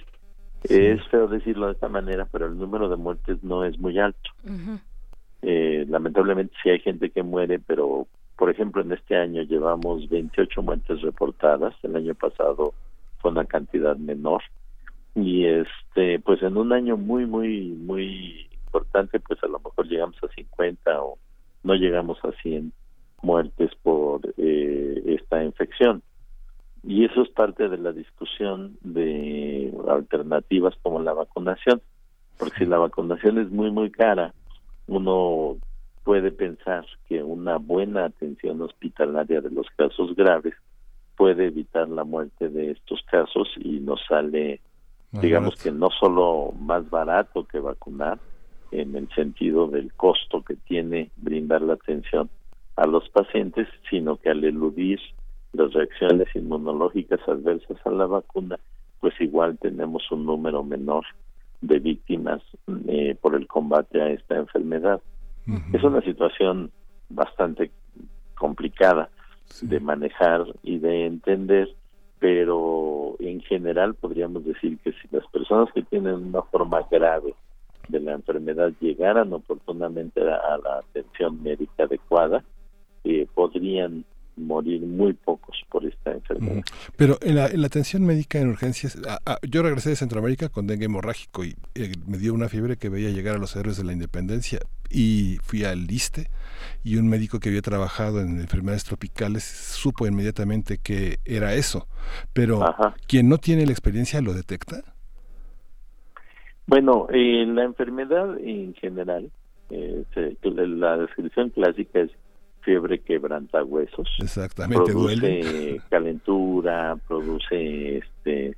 Es feo decirlo de esta manera, pero el número de muertes no es muy alto. eh, lamentablemente sí hay gente que muere, pero por ejemplo en este año llevamos 28 muertes reportadas, el año pasado fue una cantidad menor. Y este pues en un año muy muy muy importante pues a lo mejor llegamos a 50 o no llegamos a 100 muertes por eh, esta infección. Y eso es parte de la discusión de alternativas como la vacunación porque si la vacunación es muy muy cara. Uno puede pensar que una buena atención hospitalaria de los casos graves puede evitar la muerte de estos casos y nos sale digamos que no solo más barato que vacunar en el sentido del costo que tiene brindar la atención a los pacientes, sino que al eludir las reacciones inmunológicas adversas a la vacuna, pues igual tenemos un número menor de víctimas eh, por el combate a esta enfermedad. Es una situación bastante complicada de manejar y de entender, pero en general podríamos decir que si las personas que tienen una forma grave de la enfermedad llegaran oportunamente a, la atención médica adecuada, eh, podrían morir muy pocos por esta enfermedad. Pero en la, en la atención médica en urgencias, yo regresé de Centroamérica con dengue hemorrágico y eh, me dio una fiebre que veía llegar a los héroes de la independencia y fui al ISTE y un médico que había trabajado en enfermedades tropicales supo inmediatamente que era eso. Pero quien no tiene la experiencia lo detecta. Bueno, eh, la enfermedad en general, eh, la descripción clásica es fiebre quebranta huesos. Exactamente, produce *laughs* calentura, produce este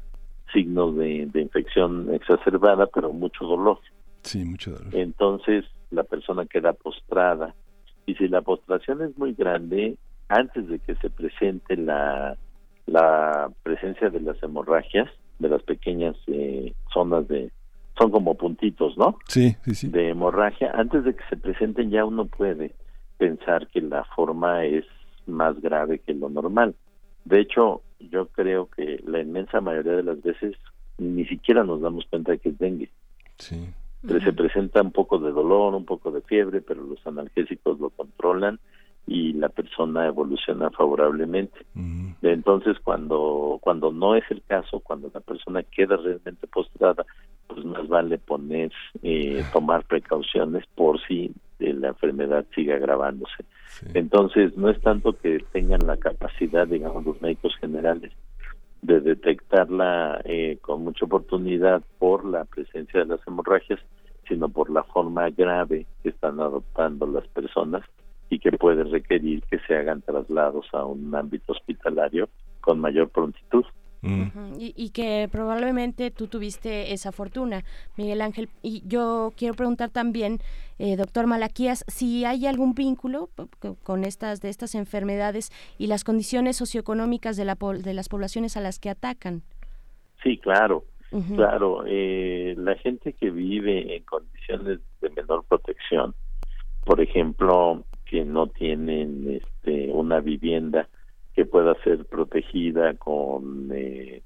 signos de, infección exacerbada, pero mucho dolor. Sí, mucho dolor. Entonces la persona queda postrada y si la postración es muy grande, antes de que se presente la, la presencia de las hemorragias, de las pequeñas eh, zonas de, son como puntitos, ¿no? Sí, sí, sí. De hemorragia, antes de que se presenten ya uno puede pensar que la forma es más grave que lo normal. De hecho, yo creo que la inmensa mayoría de las veces ni siquiera nos damos cuenta de que es dengue. Sí. Se presenta un poco de dolor, un poco de fiebre, pero los analgésicos lo controlan y la persona evoluciona favorablemente. Entonces, cuando cuando no es el caso, cuando la persona queda realmente postrada, pues más vale poner, eh, tomar precauciones por si la enfermedad sigue agravándose. Entonces, no es tanto que tengan la capacidad, digamos, los médicos generales de detectarla eh, con mucha oportunidad por la presencia de las hemorragias, sino por la forma grave que están adoptando las personas y que puede requerir que se hagan traslados a un ámbito hospitalario con mayor prontitud. Mm. y, que probablemente tú tuviste esa fortuna, Miguel Ángel. Y yo quiero preguntar también, eh, doctor Malaquías, si hay algún vínculo con estas de estas enfermedades y las condiciones socioeconómicas de, la, de las poblaciones a las que atacan. Sí, claro, claro. Eh, la gente que vive en condiciones de menor protección, por ejemplo, que no tienen este, una vivienda que pueda ser protegida con eh,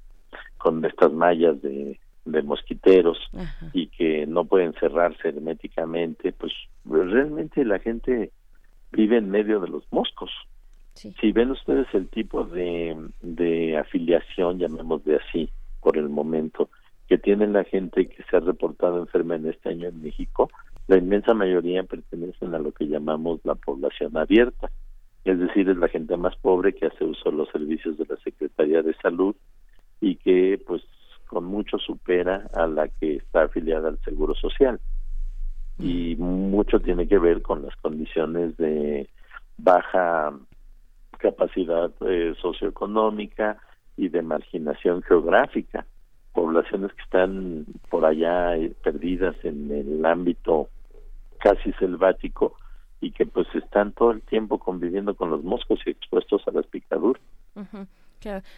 con estas mallas de, de mosquiteros y que no pueden cerrarse herméticamente, pues realmente la gente vive en medio de los moscos. Si ven ustedes el tipo de, de afiliación, llamémosle así, por el momento, que tiene la gente que se ha reportado enferma en este año en México, la inmensa mayoría pertenecen a lo que llamamos la población abierta es decir, es la gente más pobre que hace uso de los servicios de la Secretaría de Salud y que pues con mucho supera a la que está afiliada al Seguro Social. Y mucho tiene que ver con las condiciones de baja capacidad eh, socioeconómica y de marginación geográfica. Poblaciones que están por allá eh, perdidas en el ámbito casi selvático y que pues están todo el tiempo conviviendo con los moscos y expuestos a las picaduras.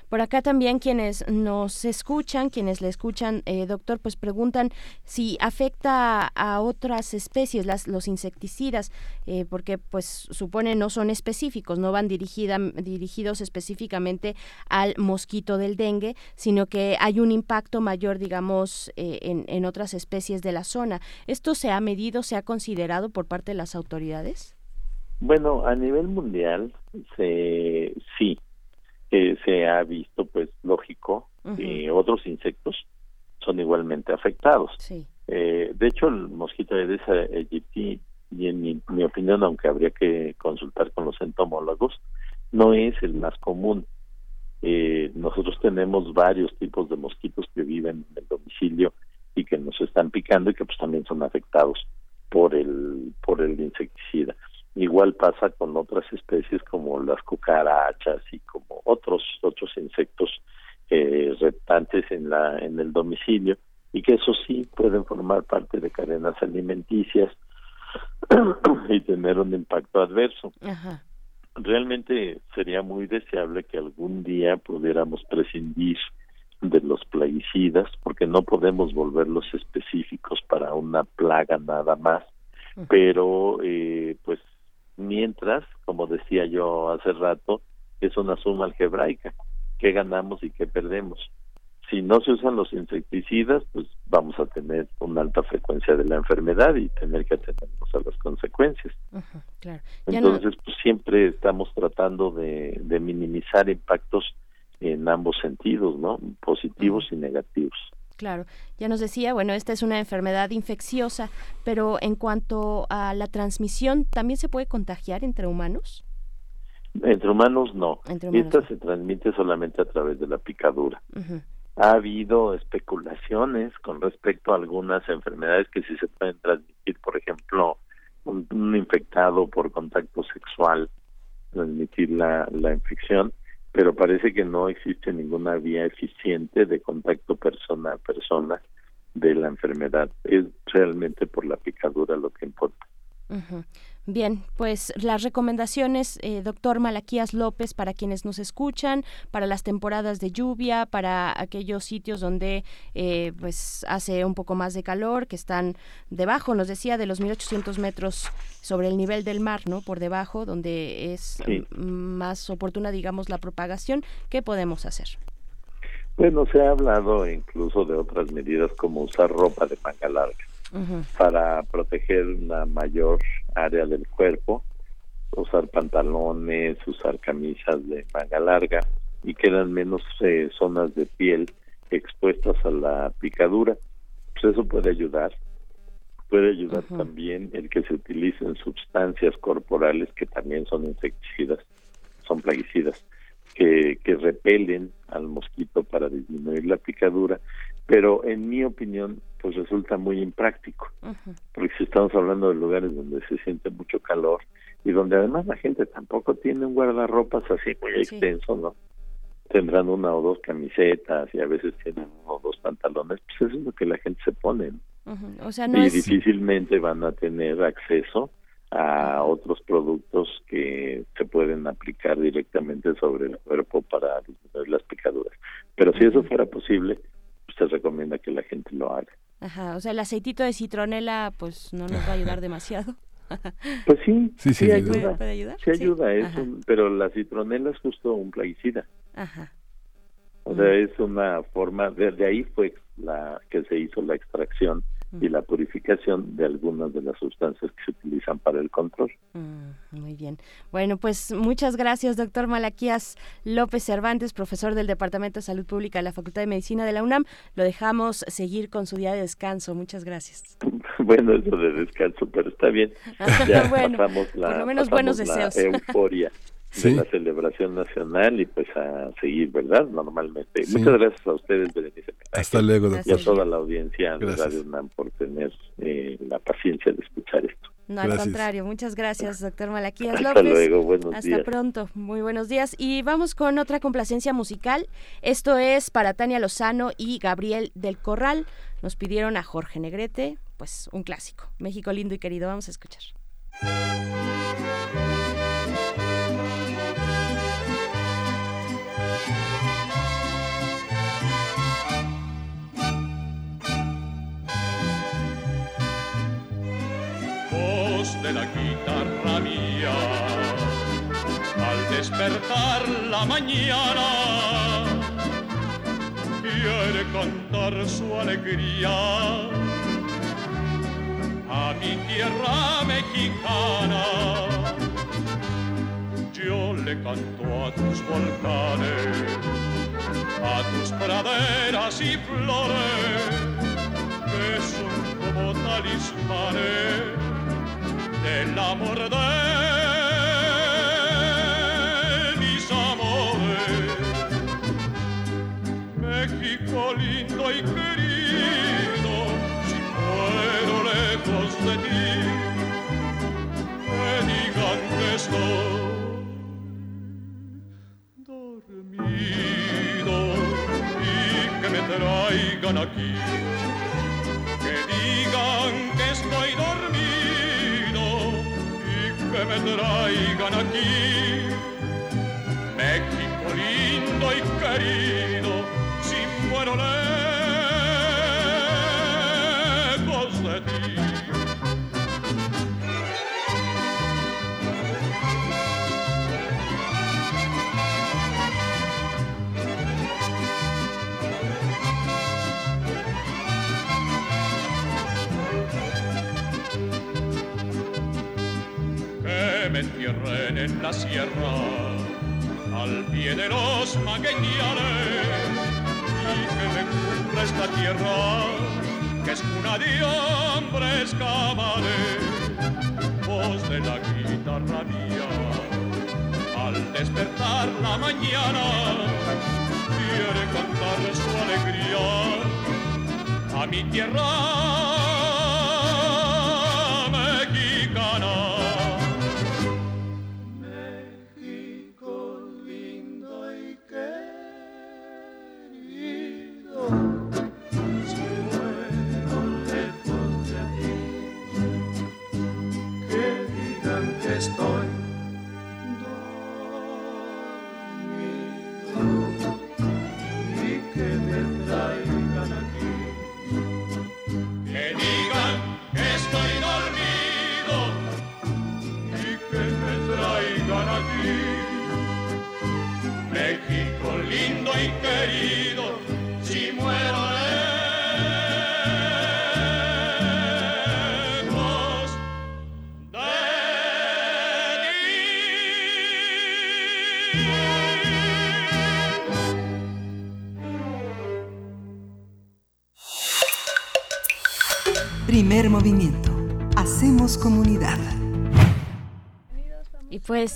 Por acá también quienes nos escuchan, quienes le escuchan, eh, doctor, pues preguntan si afecta a otras especies, las, los insecticidas, eh, porque pues supone no son específicos, no van dirigida, dirigidos específicamente al mosquito del dengue, sino que hay un impacto mayor, digamos, eh, en, en otras especies de la zona. ¿Esto se ha medido, se ha considerado por parte de las autoridades? Bueno, a nivel mundial, se, sí, que se ha visto, pues lógico, que otros insectos son igualmente afectados. Eh, de hecho, el mosquito Aedes aegypti, y en mi, opinión, aunque habría que consultar con los entomólogos, no es el más común. Eh, nosotros tenemos varios tipos de mosquitos que viven en el domicilio y que nos están picando y que pues también son afectados por el por el insecticida. Igual pasa con otras especies como las cucarachas y como otros otros insectos eh, reptantes en la en el domicilio y que eso sí pueden formar parte de cadenas alimenticias *clears throat* y tener un impacto adverso. Realmente sería muy deseable que algún día pudiéramos prescindir de los plaguicidas porque no podemos volverlos específicos para una plaga nada más pero eh, pues mientras, como decía yo hace rato, es una suma algebraica, qué ganamos y qué perdemos. si no se usan los insecticidas, pues vamos a tener una alta frecuencia de la enfermedad y tener que atendernos a las consecuencias. Entonces, pues siempre estamos tratando de, de, minimizar impactos en ambos sentidos, ¿no? Positivos y negativos. Claro, ya nos decía, bueno, esta es una enfermedad infecciosa, pero en cuanto a la transmisión, ¿también se puede contagiar entre humanos? Entre humanos no. Esta se transmite solamente a través de la picadura. Ha habido especulaciones con respecto a algunas enfermedades que sí se pueden transmitir, por ejemplo, un, infectado por contacto sexual, transmitir la, la infección, pero parece que no existe ninguna vía eficiente de contacto persona a persona de la enfermedad. Es realmente por la picadura lo que importa. Bien, pues las recomendaciones, eh, doctor Malaquías López, para quienes nos escuchan, para las temporadas de lluvia, para aquellos sitios donde eh, pues hace un poco más de calor, que están debajo, nos decía, de los 1800 metros sobre el nivel del mar, ¿no? Por debajo, donde es más oportuna, digamos, la propagación. ¿Qué podemos hacer? Bueno, se ha hablado incluso de otras medidas como usar ropa de manga larga para proteger una mayor área del cuerpo, usar pantalones, usar camisas de manga larga y quedan menos eh, zonas de piel expuestas a la picadura. Pues eso puede ayudar. Puede ayudar también el que se utilicen sustancias corporales que también son insecticidas, son plaguicidas, que, que repelen al mosquito para disminuir la picadura pero en mi opinión pues resulta muy impráctico porque si estamos hablando de lugares donde se siente mucho calor y donde además la gente tampoco tiene un guardarropas así muy extenso no tendrán una o dos camisetas y a veces tienen uno o dos pantalones pues eso es lo que la gente se pone y difícilmente van a tener acceso a otros productos que se pueden aplicar directamente sobre el cuerpo para disminuir las picaduras. Pero si eso fuera posible se recomienda que la gente lo haga. Ajá, o sea, el aceitito de citronela pues no nos va a ayudar *laughs* demasiado. pues sí, sí, ayuda. ¿Puede, ayudar? Sí ayuda, es pero la citronela es justo un plaguicida. Ajá. O sea, es una forma, desde ahí fue la que se hizo la extracción y la purificación de algunas de las sustancias que se utilizan para el control. Mm, muy bien. Bueno, pues muchas gracias, doctor Malaquías López Cervantes, profesor del Departamento de Salud Pública de la Facultad de Medicina de la UNAM. Lo dejamos seguir con su día de descanso. Muchas gracias. *laughs* bueno, eso de descanso, pero está bien. *laughs* Ya pasamos la, por lo menos buenos deseos. euforia. *laughs* de la celebración nacional y pues a seguir, ¿verdad? Normalmente. Muchas gracias a ustedes, Berenice. Hasta luego, doctor. Y a toda la audiencia de Radio UNAM por tener eh, la paciencia de escuchar esto. No, al contrario. Muchas gracias, doctor Malaquías López. Hasta luego, buenos días. Hasta pronto, muy buenos días. Y vamos con otra complacencia musical. Esto es para Tania Lozano y Gabriel del Corral. Nos pidieron a Jorge Negrete, pues un clásico. México lindo y querido, vamos a escuchar. De la guitarra mía. Al despertar la mañana, quiere cantar su alegría a mi tierra mexicana. Yo le canto a tus volcanes, a tus praderas y flores, que son como talismanes del amor de mis amores. México lindo y querido, si muero lejos de ti, me digan que estoy dormido y que me traigan aquí. Me traigan aquí. México lindo y querido, si muero lejos en la sierra, al pie de los magueñales, y que me cubra esta tierra, que es cuna de hombres cabales, voz de la guitarra mía, al despertar la mañana, quiere cantar su alegría a mi tierra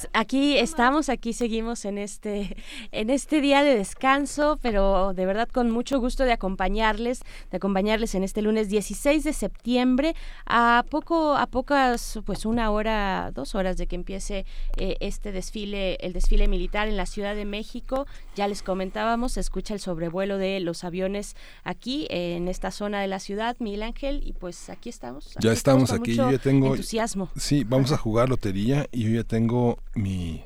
pues aquí estamos, aquí seguimos en este, en este día de descanso, pero de verdad con mucho gusto de acompañarles, de acompañarles en este lunes 16 de septiembre, a poco, a pocas, pues una hora, dos horas de que empiece eh, este desfile, el desfile militar en la Ciudad de México. Ya les comentábamos, se escucha el sobrevuelo de los aviones aquí eh, en esta zona de la ciudad, Miguel Ángel, y pues aquí estamos. Ya estamos con aquí, yo ya tengo... entusiasmo. Sí, vamos a jugar lotería y yo ya tengo mi...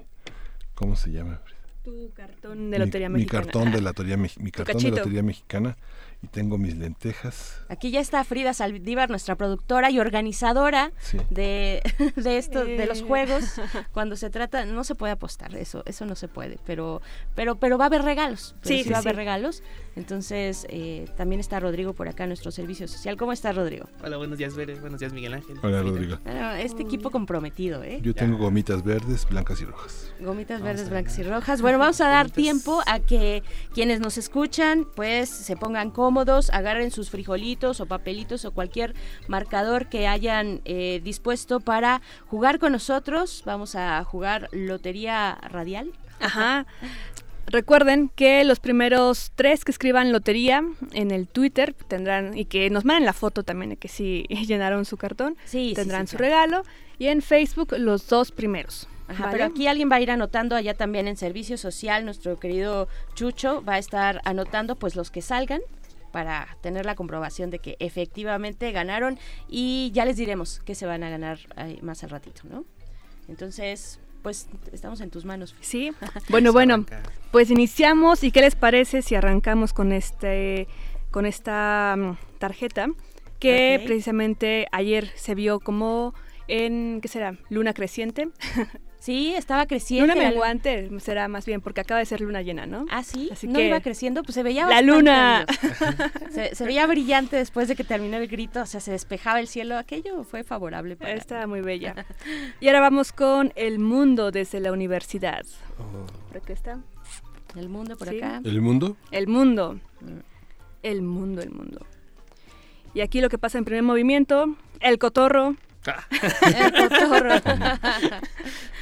¿Cómo se llama? Tu cartón de Mi- Lotería mi, Mexicana. cartón de la *laughs* lotería, mi cartón de lotería mexicana y tengo mis lentejas. Aquí ya está Frida Saldívar, nuestra productora y organizadora Sí. de, *laughs* de esto, de los juegos. *laughs* Cuando se trata, no se puede apostar, eso, eso no se puede, pero, pero, pero va a haber regalos. Sí, sí, va a haber regalos. Entonces, eh, también está Rodrigo por acá, nuestro servicio social. ¿Cómo estás, Rodrigo? Hola, buenos días, Bere. Buenos días, Miguel Ángel. Hola. Rodrigo. Bueno, este equipo comprometido, ¿eh? Yo tengo gomitas verdes, blancas y rojas. Gomitas verdes, blancas y rojas. Bueno, vamos a dar tiempo a que quienes nos escuchan, pues se pongan cómodos, agarren sus frijolitos o papelitos o cualquier marcador que hayan eh, dispuesto para jugar con nosotros. Vamos a jugar Lotería Radial. Ajá. Recuerden que los primeros tres que escriban lotería en el Twitter tendrán, y que nos manden la foto también de que sí *laughs* llenaron su cartón, sí, tendrán sí, su claro. regalo. Y en Facebook los dos primeros. Ajá, ¿vale? pero aquí alguien va a ir anotando allá también en servicio social, nuestro querido Chucho va a estar anotando pues los que salgan para tener la comprobación de que efectivamente ganaron y ya les diremos que se van a ganar más al ratito, ¿no? Entonces, pues estamos en tus manos. Sí. *laughs* Bueno, bueno, pues iniciamos y qué les parece si arrancamos con este con esta mm, tarjeta que Ok. precisamente ayer se vio como en ¿qué será? Luna creciente. *laughs* Sí, estaba creciendo. Luna menguante será más bien porque acaba de ser luna llena, ¿no? Ah, sí, Así no que iba creciendo, pues se veía la luna. se, se veía brillante después de que terminó el grito, o sea, se despejaba el cielo, aquello fue favorable para Está muy bella. *laughs* Y ahora vamos con el mundo desde la universidad. ¿Por qué está? El mundo por Sí. acá. ¿El mundo? El mundo. El mundo, el mundo. Y aquí lo que pasa en primer movimiento, el cotorro. El *laughs* cotorro.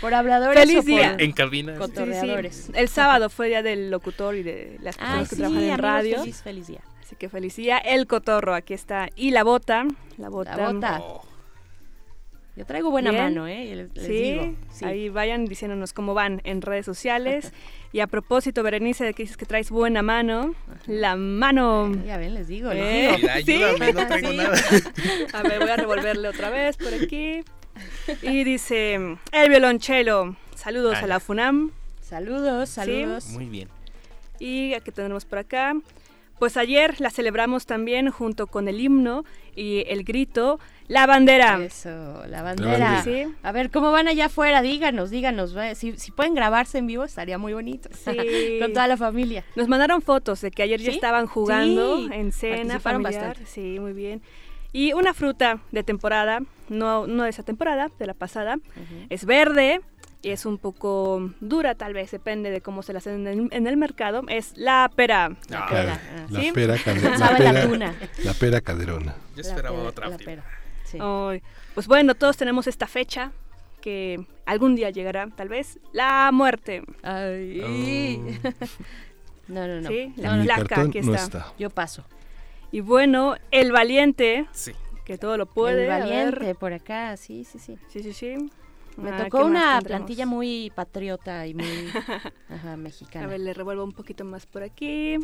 por habladores Feliz o por día. En cabina. Sí, Cotorreadores. sí. El sábado fue día del locutor y de las personas Ay, que sí, trabajan en radio. feliz, feliz día. Así que feliz día. El cotorro, aquí está. Y la bota. La bota. La bota. Yo traigo buena Bien. mano, ¿eh? Les- les sí, digo. Sí. ahí vayan diciéndonos cómo van en redes sociales. *laughs* y a propósito, Berenice, de que dices que traes buena mano, la mano... Ya ven, les digo, les Eh. ¿sí? Ayúdame, no traigo Sí. nada. A ver, voy a revolverle otra vez por aquí. Y dice, el violonchelo. Saludos a la FUNAM. Saludos, Sí. saludos. Muy bien. Y aquí tenemos por acá. Pues ayer la celebramos también junto con el himno y el grito, la bandera. Eso, la bandera. Sí. A ver, ¿cómo van allá afuera? Díganos, díganos. Si, si pueden grabarse en vivo, estaría muy bonito. Sí. *laughs* Con toda la familia. Nos mandaron fotos de que ayer ya estaban jugando Sí. en cena Participaron familiar. bastante. Sí, muy bien. Y una fruta de temporada, no, no de esa temporada, de la pasada, es verde y es un poco dura tal vez, depende de cómo se la hacen en el, en el mercado, es la pera. La pera, la pera, *laughs* la la pera- la pera caderona. Yo esperaba pera- otra. la pera, sí. Pues bueno, todos tenemos esta fecha que algún día llegará, tal vez, la muerte. Ay. No, no, no. Sí, la mi placa, no está. está. Yo paso. Y bueno, el valiente, Sí. que todo lo puede. el valiente por acá, sí, sí, sí. Sí, sí, sí. Me Ah, tocó ¿qué más una plantilla muy patriota y muy *laughs* ajá, A mexicana. ver, le revuelvo un poquito más por aquí.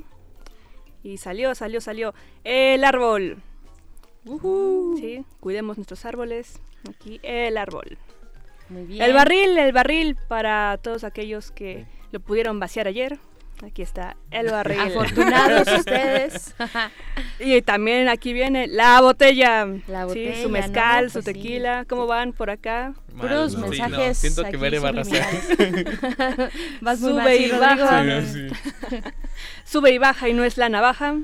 Y salió, salió, salió. El árbol. Sí, cuidemos nuestros árboles. Aquí, el árbol. Muy bien. El barril, el barril para todos aquellos que lo pudieron vaciar ayer. Aquí está el *laughs* barril. Afortunados *laughs* ustedes. Y también aquí viene la botella. La Sí, botella, su mezcal, ¿no? su Pues sí. tequila. ¿Cómo van por acá? Puros Sí, no, mensajes. siento que Bere va a arrasar. subliminales. *laughs* Vas muy mal, Sube sí, y baja. Sí, sí. Sube y baja y no es la navaja.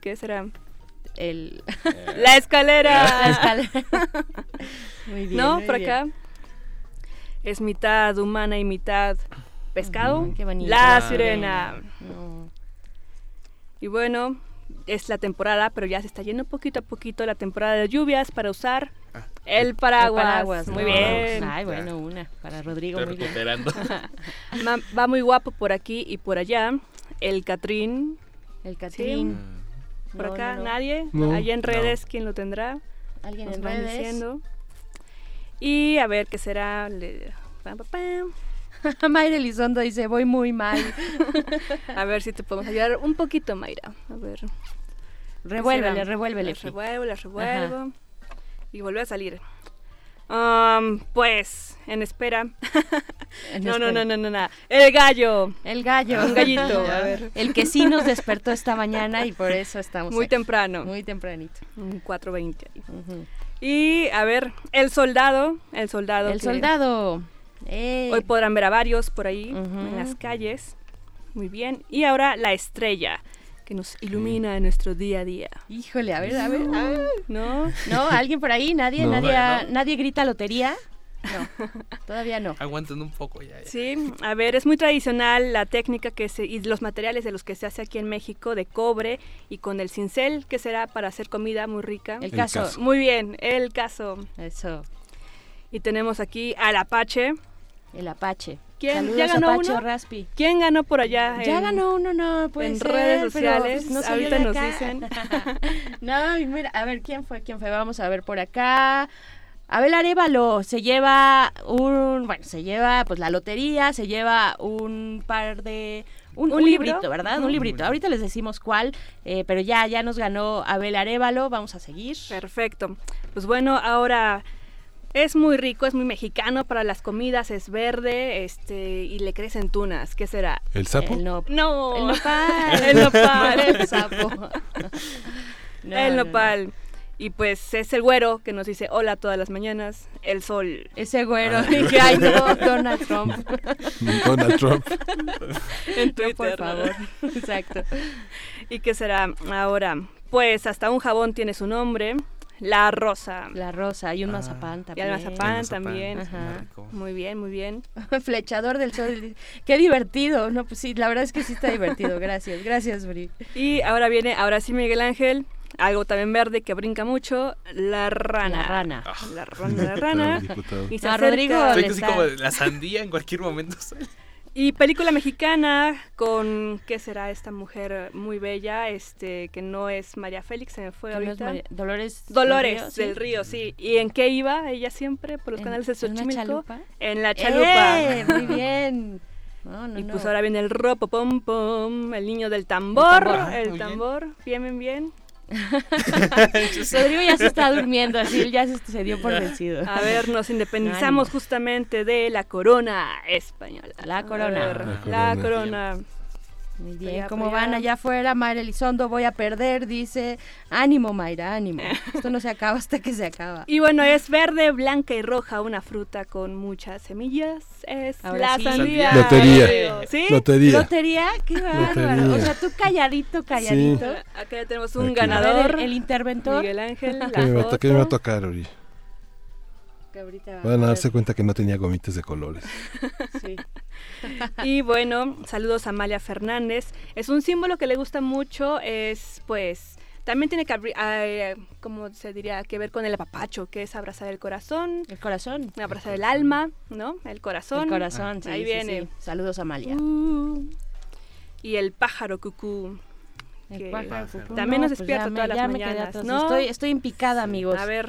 ¿Qué será? El... *laughs* La escalera. La *laughs* escalera. Muy bien. no, muy por bien. acá. Es mitad humana y mitad pescado. Ujú, qué bonito. La Ah. sirena. No. Y bueno, es la temporada, pero ya se está yendo poquito a poquito la temporada de lluvias para usar el paraguas. El paraguas, Muy no. bien. Ay, bueno, una para Rodrigo, Estoy muy bien. recuperando. *laughs* Ma- Va muy guapo por aquí y por allá. El Catrín. El Catrín. Por No, acá, no, no. nadie. No. Allá en redes, ¿quién lo tendrá? Alguien Nos en redes. diciendo. Y a ver qué será. Le- pam, pam, pam. *laughs* Mayra Elizondo dice, voy muy mal. *laughs* A ver si te podemos ayudar un poquito, Mayra. A ver. ¿qué revuélvele, revuélvele. Fi. revuelvo, revuelvo. Y vuelve a salir. Am, pues, en espera. En *laughs* no, no, espera. no, no, no, no. El gallo. El gallo. Un *laughs* gallito, *laughs* a ver. El que sí nos despertó esta mañana y por eso estamos Muy aquí. temprano. Muy tempranito. Un 4.20 ahí. Ujú. Y a ver, el soldado. El soldado. El que soldado. Eh, Hoy podrán ver a varios por ahí en las calles. Muy bien. Y ahora la estrella que nos ilumina en nuestro día a día. Híjole, a ver, a ver. a ver. ¿No? ¿No? ¿Alguien por ahí? ¿Nadie? No. ¿Nadie. ¿Nadie grita lotería? No, *laughs* todavía no. Aguanten un poco ya. ya. Sí, a ver, es muy tradicional la técnica que se, y los materiales de los que se hace aquí en México de cobre y con el cincel que será para hacer comida muy rica. El caso. Muy bien, el caso. Eso, Y tenemos aquí al Apache. el Apache. ¿Quién? Saludos, ¿Ya ganó Apache uno? Raspi. ¿Quién ganó por allá? Ya en- ganó uno, no, puede en ser, redes sociales, pues, no ahorita nos dicen. *laughs* no, mira, a ver, ¿quién fue? ¿Quién fue? Vamos a ver por acá. Abel Arevalo se lleva un, bueno, se lleva pues la lotería, se lleva un par de, un, ¿Un un libro? librito, ¿verdad? Un librito. Ahorita les decimos cuál, eh, pero ya, ya nos ganó Abel Arevalo, vamos a seguir. Perfecto. Pues bueno, ahora es muy rico, es muy mexicano para las comidas, es verde, este, y le crecen tunas. ¿Qué será? ¿El sapo? El no, No, el nopal. *laughs* el nopal. *laughs* el sapo. *laughs* No, el no, no. nopal. Y pues es el güero que nos dice hola todas las mañanas, el sol. Ese güero, Ah. dije, ay no, Donald Trump. Donald Trump. en Twitter. por ¿no? favor. Exacto. ¿Y qué será ahora? Pues hasta un jabón tiene su nombre, la rosa. La rosa y un Ah. mazapán Y también. el mazapán mazapán, también. es muy Ajá. rico. Muy bien, muy bien. *laughs* Flechador del sol. Qué divertido. No, pues sí, la verdad es que sí está divertido. Gracias, gracias, Bri. Y ahora viene, ahora sí Miguel Ángel, algo también verde que brinca mucho, la rana. La rana. La rana, la rana. *laughs* Y acerca- Rodrigo, Estoy así como la sandía en cualquier momento. sale. Y película mexicana con, ¿qué será esta mujer muy bella? Este, que no es María Félix, se me fue Que no es ahorita. María- Dolores. Dolores del del Río, Río, sí. ¿Y en qué iba ella siempre? Por los ¿En- canales de Xochimilco. chalupa? En la chalupa. ¡Eh! Muy bien. *laughs* No, no, Y pues no. ahora viene el ropo pom pom, el niño del tambor, tambor. el bien. tambor, bien, bien, bien. *laughs* Rodrigo ya se está durmiendo, así él ya se, se dio por vencido. A ver, nos independizamos justamente de la corona española. La corona. ver, La La corona. Muy bien, Allá, ¿cómo allá. van allá afuera? Mayra Elizondo, voy a perder, dice. Ánimo, Mayra, ánimo. *laughs* Esto no se acaba hasta que se acaba. Y bueno, es verde, blanca y roja, una fruta con muchas semillas. Es Ahora la sí. sandía. Lotería. ¿Sí? Lotería. ¿Lotería? Qué bárbaro. Lotería. O sea, tú calladito, calladito. Acá ya tenemos un Aquí. ganador. El, el interventor. Miguel Ángel, la ¿Qué me, va a to- foto. qué me va a tocar? Que ahorita Van a darse cuenta que no tenía gomitas de colores. *laughs* Sí. *laughs* Y bueno, saludos a Amalia Fernández. Es un símbolo que le gusta mucho, es pues también tiene que como se diría, que ver con el apapacho, que es abrazar el corazón, El corazón. abrazar el alma, ¿no? El corazón. El corazón, sí, Ahí sí, viene. sí. Saludos, Amalia. Uh, y el pájaro cucú. El que pájaro cucú. También No, nos pues despierta todas las me mañanas. ¿no? Estoy, estoy en picada, amigos. A ver,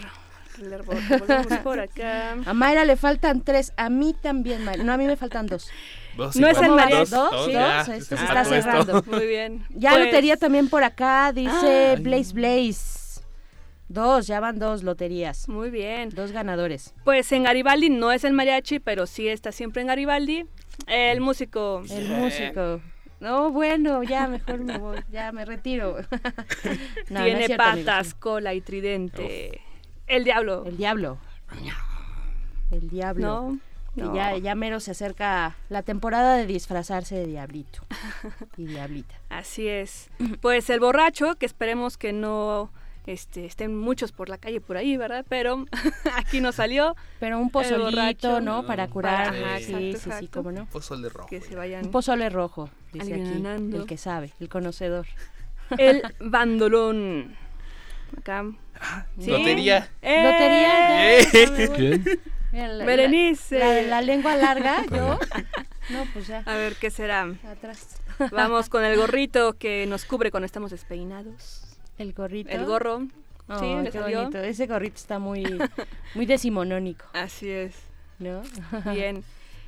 volvemos por acá. *laughs* A Mayra le faltan tres, a mí también, Mayra. No, a mí me faltan dos. Dos No es el María- Dos, ¿Dos? ¿Sí? ya, Dos, esto se se está esto. cerrando. Muy bien. Ya Pues, lotería también por acá, dice Ay. Blaze Blaze. Dos, ya van dos loterías. Muy bien. Dos ganadores. Pues en Garibaldi no es el mariachi, pero sí está siempre en Garibaldi. El músico. El músico. No, bueno, ya mejor me voy, ya me retiro. *laughs* No, tiene cierto, patas, cola y tridente. El diablo. El diablo. El diablo. No, Que no. ya, ya mero se acerca la temporada de disfrazarse de diablito y diablita. *laughs* Así es. Pues el borracho, que esperemos que no este, estén muchos por la calle por ahí, ¿verdad? Pero *laughs* aquí nos salió. Pero un pozolito, borracho. ¿no? Para curar. Ajá, sí, exacto, sí, sí, cómo no. Pozole rojo. Que se vayan. Un pozole rojo, dice aquí. alivianando. El que sabe, el conocedor. *laughs* El bandolón. Acá. ¿Sí? Lotería. ¡Eh! Lotería, ya. Eh. Mira, la- Berenice. La, la lengua larga, *laughs* yo. No, pues ya. A ver, ¿qué será? Atrás. Vamos con el gorrito *laughs* que nos cubre cuando estamos despeinados. El gorrito. El gorro. Oh, sí, qué salió. bonito. Ese gorrito está muy, muy decimonónico, Así es. ¿no? *laughs* Bien.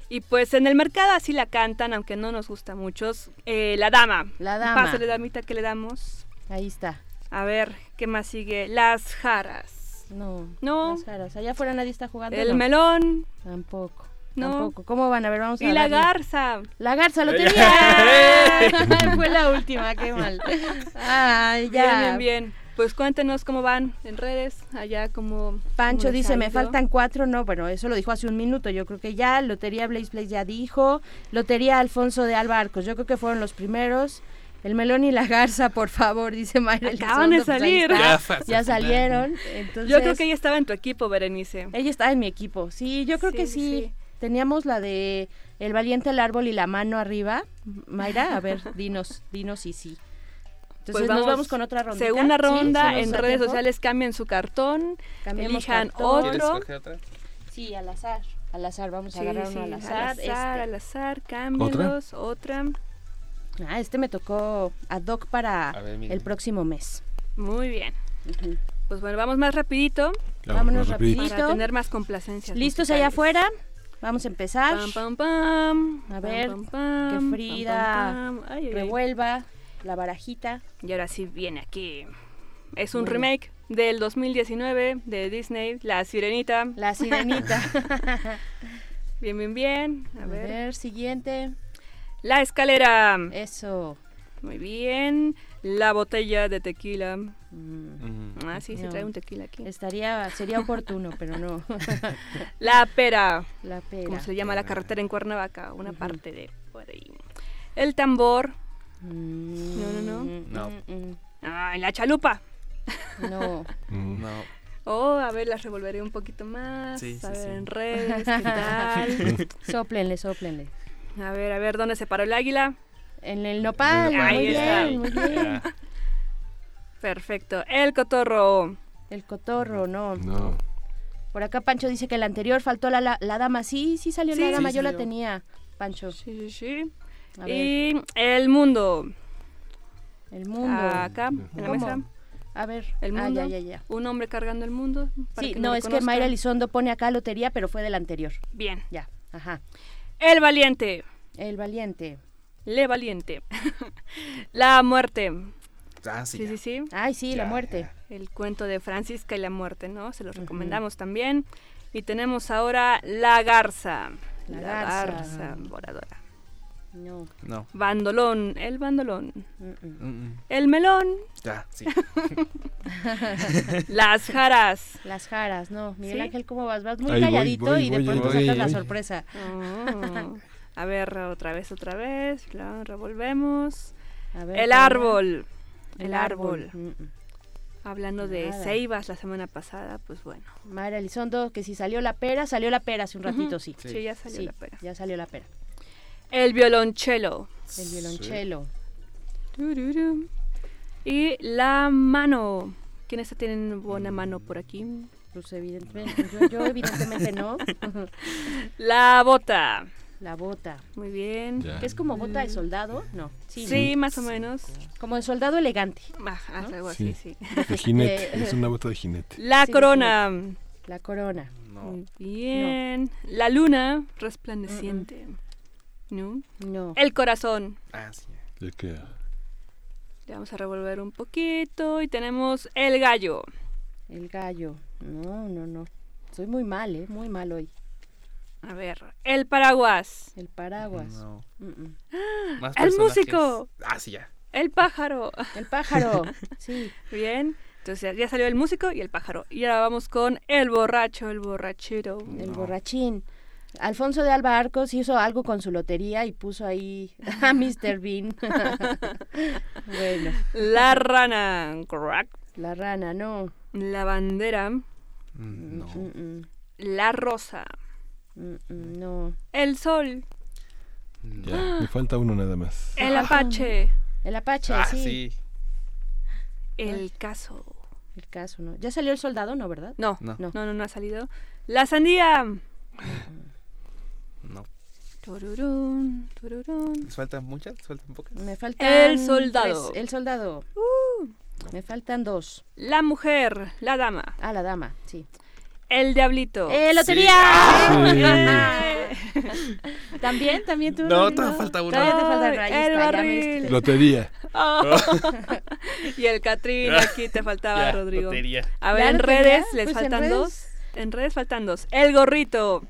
Y pues en el mercado así la cantan, aunque no nos gusta a muchos. Eh, la dama. La dama. Pásale, damita, que le damos. Ahí está. A ver, ¿qué más sigue? Las jaras. No. No. Las. Allá afuera nadie está jugando. El no. melón. Tampoco. No. Tampoco. ¿Cómo van? A ver, vamos a Y la darle. garza. La garza, Ay, lotería. ay. *laughs* *laughs* Fue la última, qué mal. Ay, ya. Bien, bien, bien. Pues cuéntenos cómo van en redes, allá como... Pancho dice, me ido". faltan cuatro, no, bueno, eso lo dijo hace un minuto, yo creo que ya, Lotería Blaze Blaze ya dijo, Lotería Alfonso de Alba Arcos, yo creo que fueron los primeros, el melón y la garza, por favor, dice Mayra. Acaban de pues salir. Ya salieron, entonces... Yo creo que ella estaba en tu equipo, Berenice. Ella estaba en mi equipo, sí, yo creo Sí, que sí. Teníamos la de El valiente, el árbol y la mano arriba. Mayra, a ver, *laughs* dinos, dinos y sí. Entonces Pues nos vamos con otra ronda. Segunda ronda, en redes sociales cambien su cartón, Cambiamos elijan cartón. ¿Quieres otro. escoger otra? Sí, al azar. Al azar, vamos a agarrar sí, uno al al azar. azar, este. al azar, otra. Ah, este me tocó ad hoc para ver, el próximo mes. Muy bien. Pues bueno, vamos más rapidito Vámonos rapidito. rapidito. para tener más complacencias. ¿Listos allá afuera? Vamos a empezar. Pam, pam, pam. A ver, pam, pam, que Frida pam, pam. Ay, ay, ay. revuelva la barajita. Y ahora sí viene aquí. Es un Bueno. remake del 2019 de Disney, La Sirenita. La sirenita. *laughs* Bien, bien, bien. A, a ver. ver, siguiente. La escalera. Eso. Muy bien. La botella de tequila. Mm, Ah, sí, se trae un tequila aquí. Estaría, sería oportuno, pero no. *laughs* La pera. la pera. Como se llama la carretera en Cuernavaca, una parte de por ahí. El tambor. Mm, No, no, no. No. mm, mm, Ay, la chalupa. No. Mm. No. Oh, a ver, las revolveré un poquito más. Sí, a sí, ver, sí. en redes, ¿qué *laughs* tal? *laughs* sóplenle, sóplenle. A ver, a ver, ¿dónde se paró el águila? En el nopal, Ahí muy está. bien, muy bien. Perfecto. El cotorro. El cotorro, no. No. Por acá Pancho dice que el anterior faltó la, la, la dama. Sí, sí salió Sí, la dama, sí yo la tenía, Pancho. Sí, sí, sí. A ver, Y el mundo. el mundo. Acá, en la mesa. A ver, El ah, mundo. ya, ya, ya. Un hombre cargando el mundo. para Sí, que no, es que. Mayra Elizondo pone acá lotería, pero fue del anterior. Bien. Ya, ajá. El valiente. El valiente. Le valiente. *laughs* la muerte. Ah, sí, Sí, sí, sí. Ay, sí, la Ya, muerte. El cuento de Francisca y la muerte, ¿no? Se los recomendamos también. Y tenemos ahora la garza. La La, garza. garza voladora. No. No. Bandolón, el bandolón. Mm, El melón. Ya, sí. *laughs* Las jaras. Las jaras, no. Miguel ¿Sí? Ángel, ¿cómo vas? Vas muy Ahí calladito voy, y de voy, pronto voy, sacas la sorpresa. Oh. A ver, otra vez, otra vez. La revolvemos. A ver, el árbol. El, árbol. Mm, mm. Hablando de Nada. ceibas la semana pasada, pues bueno. Mayra Elizondo, que si salió la pera, salió la pera hace un ratito, sí. Sí, ya salió la pera. Ya salió la pera. El violonchelo. El violonchelo. Y la mano. ¿Quiénes tienen buena mano por aquí? Pues evidentemente, yo, yo evidentemente no. *laughs* La bota. La bota. Muy bien. ¿Que es como bota de soldado? No. Sí, Sí, ¿no? más o menos. Como de soldado elegante. Ajá, ¿no? algo así, sí. De jinete, *laughs* Eh, es una bota de jinete. La Sí, corona. La corona. Muy bien. La luna resplandeciente. ¿No? No. El corazón. Ah, sí. ¿De qué? Le vamos a revolver un poquito y tenemos el gallo. El gallo. No, no, no. Soy muy mal, ¿eh? Muy mal hoy. A ver, el paraguas. El paraguas. No. Mm, mm. Más el músico. Ah, sí, ya. El pájaro. El pájaro. *laughs* Sí. Bien. Entonces ya- ya salió el músico y el pájaro. Y ahora vamos con el borracho, el borrachero. El borrachín. Alfonso de Alba Arcos hizo algo con su lotería y puso ahí *laughs* a Mr. Bean. *laughs* bueno. La rana. Crack. La rana, no. La bandera. Mm, No. Mm, mm, La rosa. mm, mm, no. El sol. Ya, me falta uno nada más. El apache. El Apache, Ah, sí. sí. El caso. El caso, ¿no? ¿Ya salió el soldado, no, verdad? No, No. no, no, no, ha salido. La sandía. No. Tururún, tururún. ¿Les faltan muchas? ¿Les faltan pocas? Me faltan El soldado. tres. El soldado. Uh. Me faltan dos. La mujer. La dama. Ah, la dama, sí. El diablito. ¡Eh, lotería! Sí. *laughs* ¿También? ¿También tú? No, todavía falta uno. Todavía te falta Ay, ahí el está, barril. Lotería. Oh. *laughs* y el Catrín, aquí te faltaba, Ya, Rodrigo. lotería. A ver, ¿Ya en redes les Pues en faltan redes. dos. En redes faltan dos. El gorrito.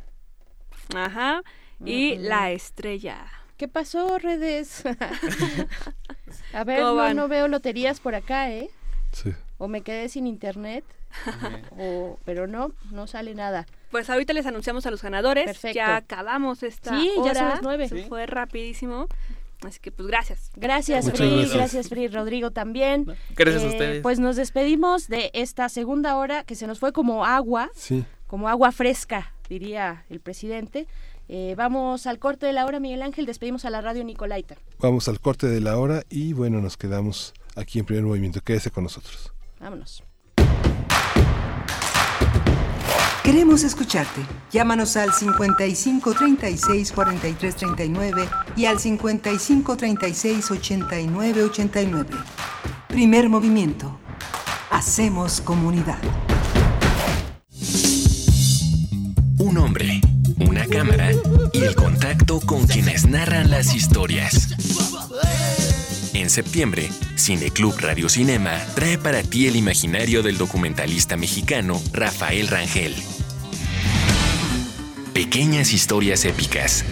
Ajá. Y la estrella. ¿Qué pasó, redes? *laughs* *laughs* A ver, ¿Cómo no, no veo loterías por acá, ¿eh? Sí. O me quedé sin internet, *laughs* o, pero no, no sale nada. Pues ahorita les anunciamos a los ganadores. Perfecto. Ya acabamos esta Sí, ya son hora. las nueve. Se fue rapidísimo. Así que pues gracias. Gracias, Muchas Fri, gracias. gracias, Fri, Rodrigo también. Gracias a Eh, ustedes. Pues nos despedimos de esta segunda hora que se nos fue como agua, Sí. como agua fresca, diría el presidente. Eh, vamos al corte de la hora, Miguel Ángel, despedimos a la radio Nicolaita. Vamos al corte de la hora y bueno, nos quedamos aquí en primer movimiento. Quédese con nosotros. Vámonos. Queremos escucharte. Llámanos al 55 36 43 39 y al 55 36 89 89. Primer movimiento. Hacemos comunidad. Un hombre, una cámara y el contacto con quienes narran las historias. En septiembre, Cineclub Radio Cinema trae para ti el imaginario del documentalista mexicano Rafael Rangel. Pequeñas historias épicas.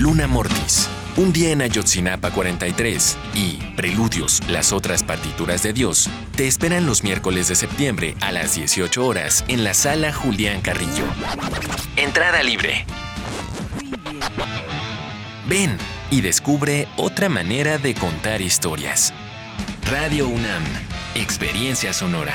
Luna Mortis, Un día en Ayotzinapa 43 y Preludios, las otras partituras de Dios, te esperan los miércoles de septiembre a las 18 horas en la sala Julián Carrillo. Entrada libre. Ven y descubre otra manera de contar historias. Radio UNAM, Experiencia Sonora.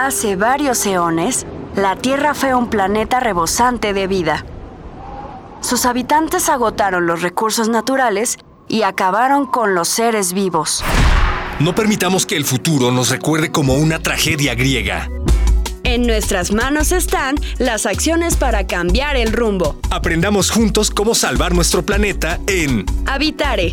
Hace varios eones, la Tierra fue un planeta rebosante de vida. Sus habitantes agotaron los recursos naturales y acabaron con los seres vivos. No permitamos que el futuro nos recuerde como una tragedia griega. En nuestras manos están las acciones para cambiar el rumbo. Aprendamos juntos cómo salvar nuestro planeta en Habitare,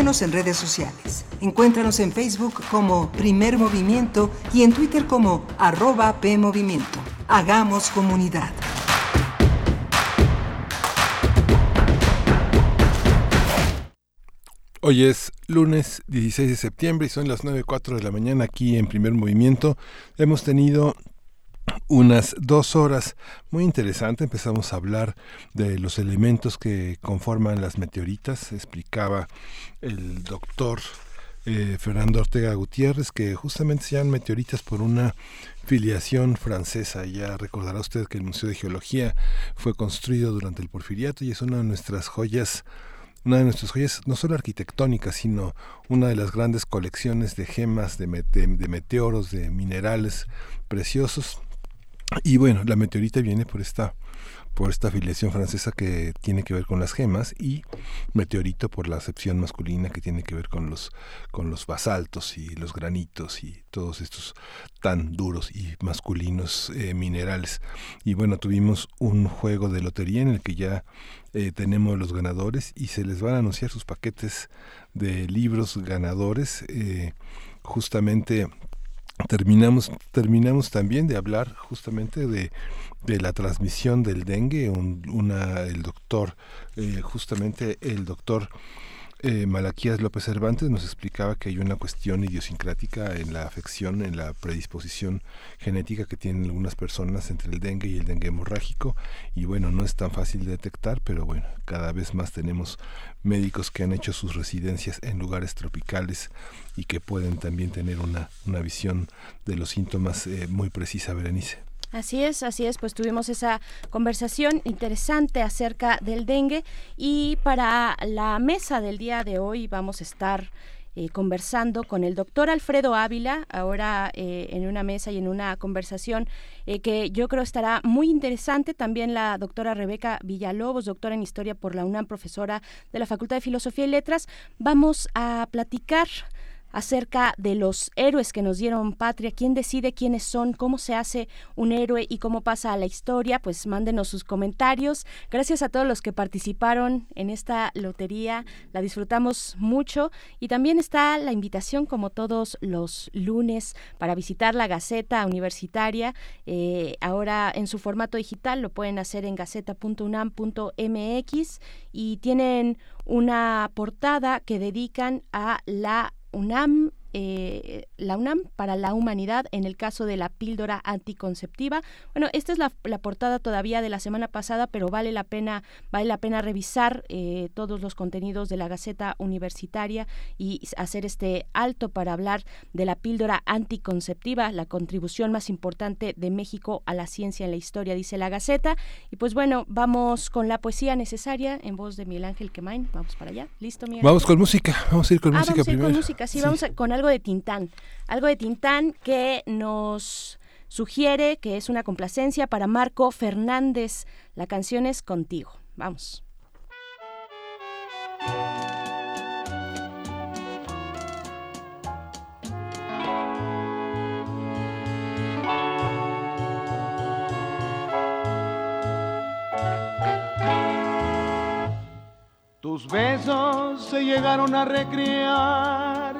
Síguenos en redes sociales. Encuéntranos en Facebook como Primer Movimiento y en Twitter como arroba PMovimiento. Hagamos comunidad. Hoy es lunes 16 de septiembre y son las 9.04 de la mañana aquí en Primer Movimiento. Hemos tenido unas dos horas muy interesante. Empezamos a hablar de los elementos que conforman las meteoritas. Explicaba el doctor eh, Fernando Ortega Gutiérrez que justamente se llaman meteoritas por una filiación francesa. Ya recordará usted que el Museo de Geología fue construido durante el Porfiriato y es una de nuestras joyas una de nuestras joyas, no solo arquitectónicas, sino una de las grandes colecciones de gemas, de meteoros, de minerales preciosos. Y bueno, la meteorita viene por esta por esta afiliación francesa que tiene que ver con las gemas y meteorito por la acepción masculina que tiene que ver con los con los basaltos y los granitos y todos estos tan duros y masculinos eh, minerales. Y bueno, tuvimos un juego de lotería en el que ya eh, tenemos los ganadores y se les van a anunciar sus paquetes de libros ganadores. eh, justamente terminamos terminamos también de hablar justamente de, de la transmisión del dengue un- una el doctor eh, justamente el doctor eh, Malaquías López Cervantes nos explicaba que hay una cuestión idiosincrática en la afección, en la predisposición genética que tienen algunas personas entre el dengue y el dengue hemorrágico y bueno, no es tan fácil de detectar, pero bueno, cada vez más tenemos médicos que han hecho sus residencias en lugares tropicales y que pueden también tener una, una visión de los síntomas eh, muy precisa, Berenice. Así es, así es, pues tuvimos esa conversación interesante acerca del dengue y para la mesa del día de hoy vamos a estar eh, conversando con el doctor Alfredo Ávila, ahora eh, en una mesa y en una conversación eh, que yo creo estará muy interesante. También la doctora Rebeca Villalobos, doctora en Historia por la UNAM, profesora de la Facultad de Filosofía y Letras. Vamos a platicar acerca de los héroes que nos dieron patria, quién decide quiénes son, cómo se hace un héroe y cómo pasa a la historia, pues mándenos sus comentarios. Gracias a todos los que participaron en esta lotería, la disfrutamos mucho y también está la invitación como todos los lunes para visitar la Gaceta Universitaria, eh, ahora en su formato digital, lo pueden hacer en gaceta.unam.mx y tienen una portada que dedican a la UNAM, eh, la UNAM para la humanidad en el caso de la píldora anticonceptiva. Bueno, esta es la, la portada todavía de la semana pasada, pero vale la pena, vale la pena revisar eh, todos los contenidos de la Gaceta Universitaria y hacer este alto para hablar de la píldora anticonceptiva, la contribución más importante de México a la ciencia en la historia, dice la Gaceta. Y pues bueno, vamos con la poesía necesaria en voz de Miguel Ángel Quemain. Vamos para allá. ¿Listo, Miguel? Vamos con música, vamos a ir con Ah, música vamos a ir primero. con música, sí, vamos a- con algo algo de Tintán, algo de Tintán que nos sugiere que es una complacencia para Marco Fernández. La canción es Contigo. Vamos. Tus besos se llegaron a recrear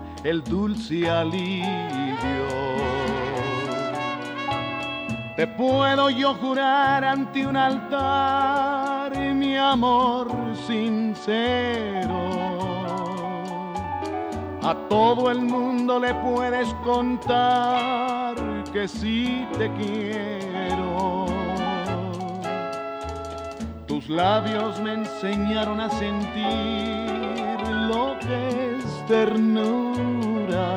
el dulce alivio. Te puedo yo jurar ante un altar mi amor sincero a todo el mundo le puedes contar que sí te quiero. Tus labios me enseñaron a sentir lo ternura.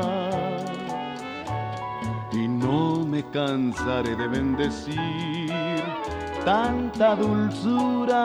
Y no me cansaré de bendecir tanta dulzura.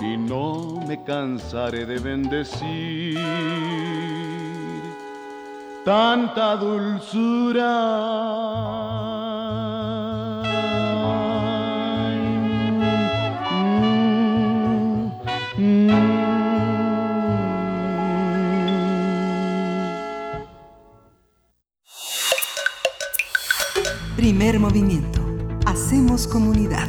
Y no me cansaré de bendecir tanta dulzura. Primer movimiento. Hacemos comunidad.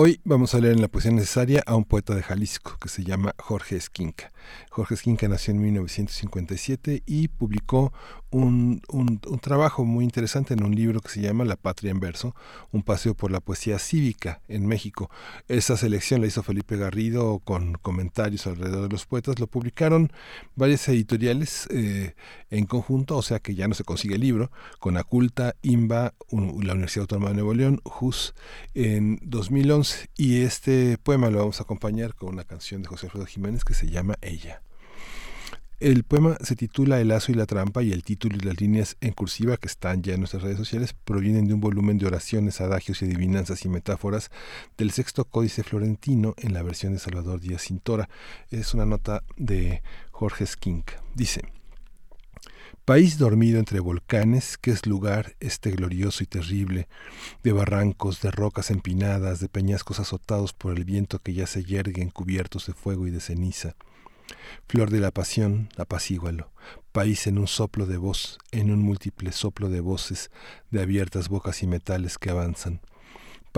Hoy vamos a leer en la poesía necesaria a un poeta de Jalisco que se llama Jorge Esquinca. Jorge Esquinca nació en 1957 y publicó un, un, un, trabajo muy interesante en un libro que se llama La Patria en Verso, un paseo por la poesía cívica en México. Esa selección la hizo Felipe Garrido con comentarios alrededor de los poetas. Lo publicaron varias editoriales eh, en conjunto, o sea que ya no se consigue el libro, con Aculta, IMBA, la Universidad Autónoma de Nuevo León, JUS, en 2011 y este poema lo vamos a acompañar con una canción de José Alfredo Jiménez que se llama Ella. El poema se titula El lazo y la trampa y el título y las líneas en cursiva que están ya en nuestras redes sociales provienen de un volumen de oraciones, adagios y adivinanzas y metáforas del sexto códice florentino en la versión de Salvador Díaz Cintora. Es una nota de Jorge Skink. Dice, País dormido entre volcanes, que es lugar este glorioso y terrible, de barrancos, de rocas empinadas, de peñascos azotados por el viento que ya se yerguen cubiertos de fuego y de ceniza. Flor de la pasión, apacígualo, país en un soplo de voz, en un múltiple soplo de voces, de abiertas bocas y metales que avanzan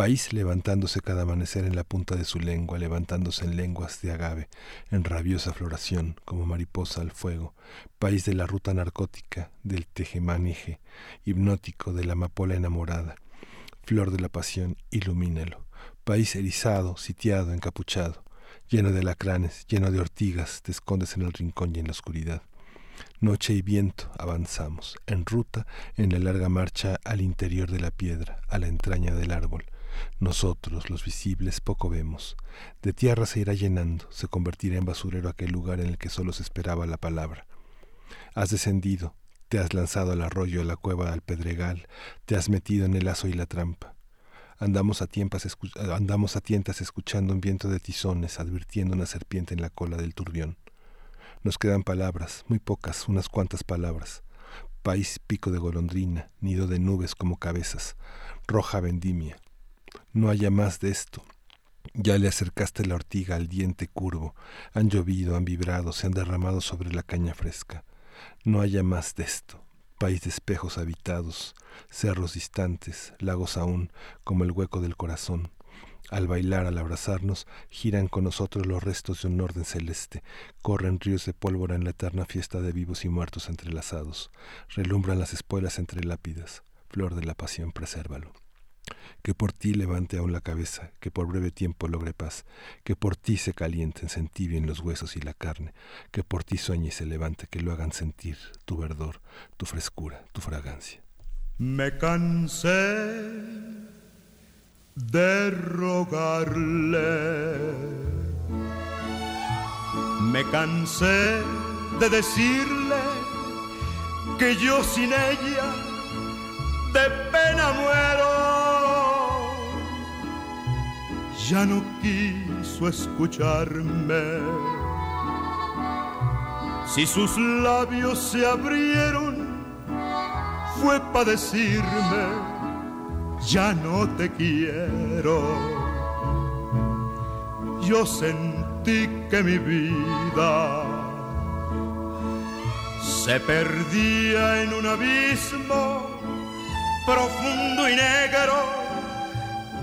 país levantándose cada amanecer en la punta de su lengua, levantándose en lenguas de agave, en rabiosa floración, como mariposa al fuego, país de la ruta narcótica, del tejemaneje, hipnótico de la amapola enamorada, flor de la pasión, ilumínalo, país erizado, sitiado, encapuchado, lleno de lacranes, lleno de ortigas, te escondes en el rincón y en la oscuridad. Noche y viento avanzamos, en ruta, en la larga marcha al interior de la piedra, a la entraña del árbol, nosotros, los visibles, poco vemos. De tierra se irá llenando, se convertirá en basurero aquel lugar en el que solo se esperaba la palabra. Has descendido, te has lanzado al arroyo, a la cueva, al pedregal, te has metido en el lazo y la trampa. Andamos a, andamos a tientas escuchando un viento de tizones, advirtiendo una serpiente en la cola del turbión. Nos quedan palabras, muy pocas, unas cuantas palabras. País pico de golondrina, nido de nubes como cabezas, roja vendimia. No haya más de esto. Ya le acercaste la ortiga al diente curvo. Han llovido, han vibrado, se han derramado sobre la caña fresca. No haya más de esto. País de espejos habitados, cerros distantes, lagos aún, como el hueco del corazón. Al bailar, al abrazarnos, giran con nosotros los restos de un orden celeste, corren ríos de pólvora en la eterna fiesta de vivos y muertos entrelazados, relumbran las espuelas entre lápidas, flor de la pasión, presérvalo. Que por ti levante aún la cabeza, que por breve tiempo logre paz, que por ti se calienten, se entibien los huesos y la carne, que por ti sueñe y se levante, que lo hagan sentir tu verdor, tu frescura, tu fragancia. Me cansé de rogarle. Me cansé de decirle que yo sin ella de pena muero. Ya no quiso escucharme. Si sus labios se abrieron, fue para decirme ya no te quiero. Yo sentí que mi vida se perdía en un abismo profundo y negro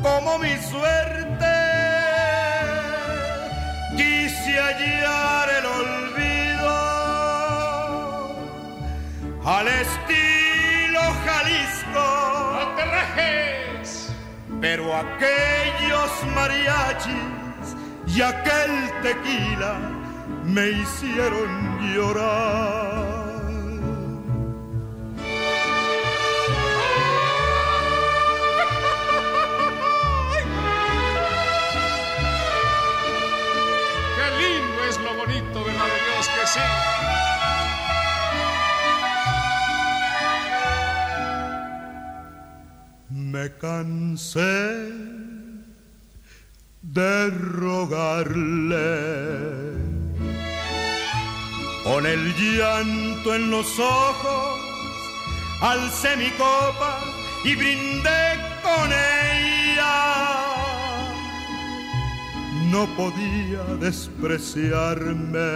como mi suerte. Quise hallar el olvido al estilo Jalisco pero aquellos mariachis y aquel tequila me hicieron llorar. Me cansé de rogarle. Con el llanto en los ojos, alcé mi copa y brindé con ella. No podía despreciarme.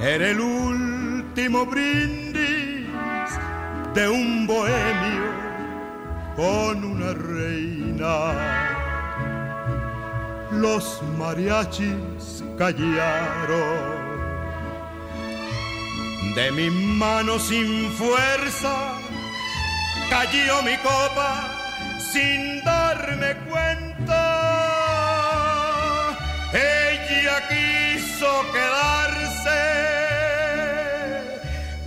Era el último brindis de un bohemio con una reina. Los mariachis callaron. De mi mano sin fuerza cayó mi copa sin darme cuenta. Ella quiso quedarse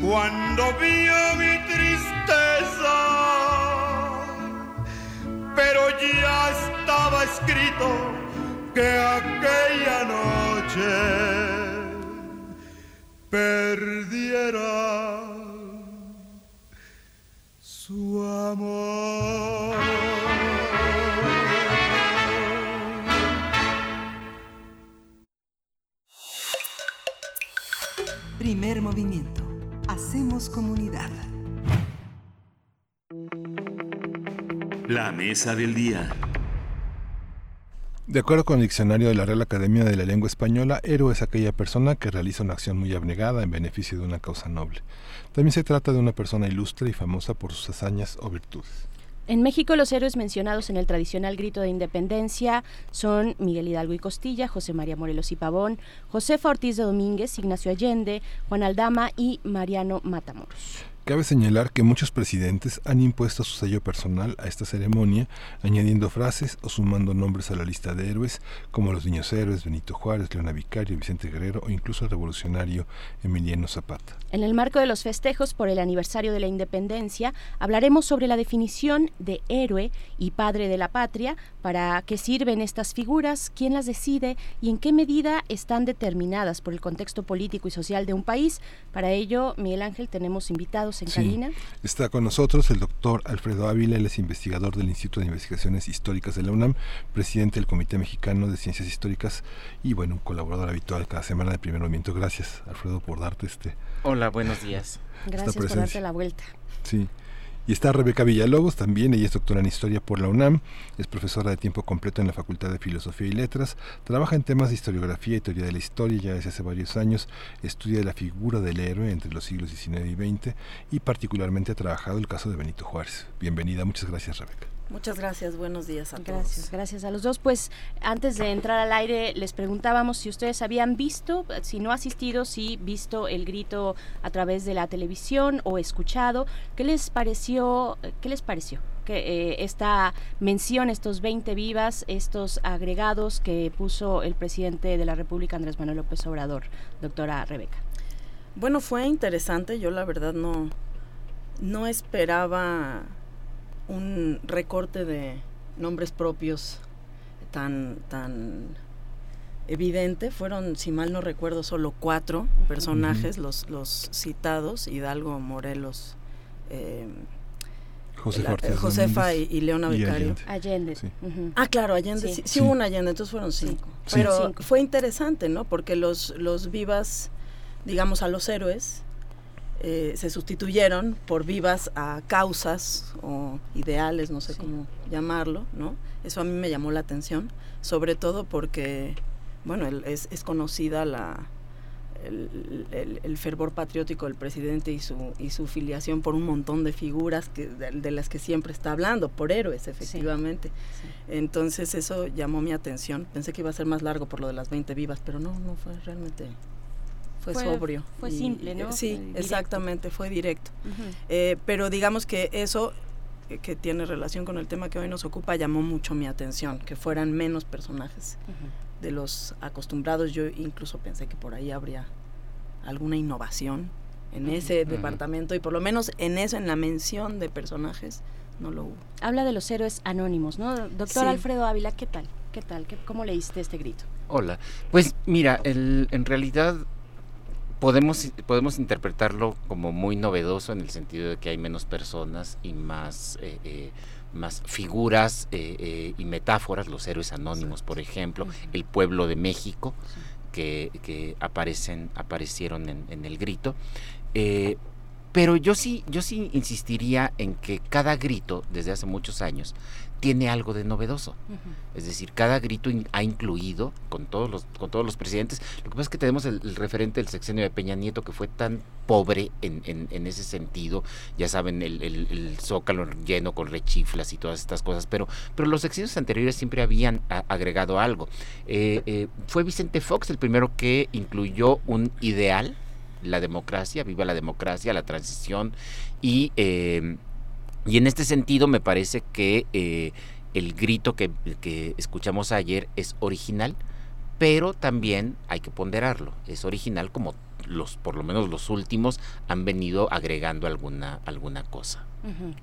cuando vio mi tristeza, pero ya estaba escrito que aquella noche perdiera su amor. Primer movimiento. Hacemos comunidad. La mesa del día. De acuerdo con el diccionario de la Real Academia de la Lengua Española, héroe es aquella persona que realiza una acción muy abnegada en beneficio de una causa noble. También se trata de una persona ilustre y famosa por sus hazañas o virtudes. En México los héroes mencionados en el tradicional grito de independencia son Miguel Hidalgo y Costilla, José María Morelos y Pavón, Josefa Ortiz de Domínguez, Ignacio Allende, Juan Aldama y Mariano Matamoros. Cabe señalar que muchos presidentes han impuesto su sello personal a esta ceremonia, añadiendo frases o sumando nombres a la lista de héroes, como los niños héroes, Benito Juárez, Leona Vicario, Vicente Guerrero o incluso el revolucionario Emiliano Zapata. En el marco de los festejos por el aniversario de la independencia, hablaremos sobre la definición de héroe y padre de la patria, para qué sirven estas figuras, quién las decide y en qué medida están determinadas por el contexto político y social de un país. Para ello, Miguel Ángel, tenemos invitados en cabina. Está con nosotros el doctor Alfredo Ávila, él es investigador del Instituto de Investigaciones Históricas de la UNAM, presidente del Comité Mexicano de Ciencias Históricas y bueno, un colaborador habitual cada semana de Primer Movimiento. Gracias, Alfredo, por darte este... Hola, buenos días. Gracias por darte la vuelta. Sí. Y está Rebeca Villalobos también, ella es doctora en Historia por la UNAM, es profesora de tiempo completo en la Facultad de Filosofía y Letras, trabaja en temas de historiografía y teoría de la historia ya desde hace varios años, estudia la figura del héroe entre los siglos XIX y XX y particularmente ha trabajado el caso de Benito Juárez. Bienvenida, muchas gracias Rebeca. Muchas gracias, buenos días a todos. Gracias, gracias a los dos. Pues antes de entrar al aire les preguntábamos si ustedes habían visto, si no asistido, si visto el grito a través de la televisión o escuchado, ¿qué les pareció? ¿Qué les pareció? Que eh, esta mención, estos 20 vivas, estos agregados que puso el presidente de la República, Andrés Manuel López Obrador, doctora Rebeca. Bueno, fue interesante. Yo la verdad no, no esperaba un recorte de nombres propios tan, tan evidente. Fueron, si mal no recuerdo, solo cuatro personajes los, los citados, Hidalgo, Morelos, eh, Josefa y, Leona Vicario. Allende. Ah, claro, Allende, sí, hubo un Allende, entonces fueron cinco. Pero fue interesante, ¿no? Porque los, los vivas, digamos, a los héroes, eh, se sustituyeron por vivas a causas o ideales, no sé cómo llamarlo, ¿no? Eso a mí me llamó la atención, sobre todo porque, bueno, es, es conocida la, el, fervor patriótico del presidente y su, y su filiación por un montón de figuras que, de, las que siempre está hablando, por héroes, efectivamente. Entonces eso llamó mi atención. Pensé que iba a ser más largo por lo de las 20 vivas, pero no, no fue realmente fue, sobrio. Fue simple, ¿no? Sí, exactamente, fue directo. Eh, pero digamos que eso eh, que tiene relación con el tema que hoy nos ocupa llamó mucho mi atención, que fueran menos personajes de los acostumbrados. Yo incluso pensé que por ahí habría alguna innovación en ese departamento y por lo menos en eso, en la mención de personajes, no lo hubo. Habla de los héroes anónimos, ¿no? Doctor Alfredo Ávila, ¿qué tal? ¿Qué tal? ¿Cómo leíste este grito? Hola. Pues mira, el, en realidad podemos, podemos interpretarlo como muy novedoso en el sentido de que hay menos personas y más, eh, eh, más figuras eh, y metáforas, los héroes anónimos, por ejemplo, el pueblo de México, que, que aparecen, aparecieron en, en el grito. pero yo sí, yo sí insistiría en que cada grito, desde hace muchos años, tiene algo de novedoso. Es decir, cada grito ha incluido con todos los con todos los presidentes. Lo que pasa es que tenemos el, referente del sexenio de Peña Nieto que fue tan pobre en, en, ese sentido. Ya saben, el, el, zócalo lleno con rechiflas y todas estas cosas. Pero, pero los sexenios anteriores siempre habían agregado algo. Eh, eh, fue Vicente Fox el primero que incluyó un ideal, la democracia, viva la democracia, la transición y... Eh, y en este sentido me parece que eh, el grito que, que escuchamos ayer es original, pero también hay que ponderarlo. Es original como los, por lo menos los últimos, han venido agregando alguna, alguna cosa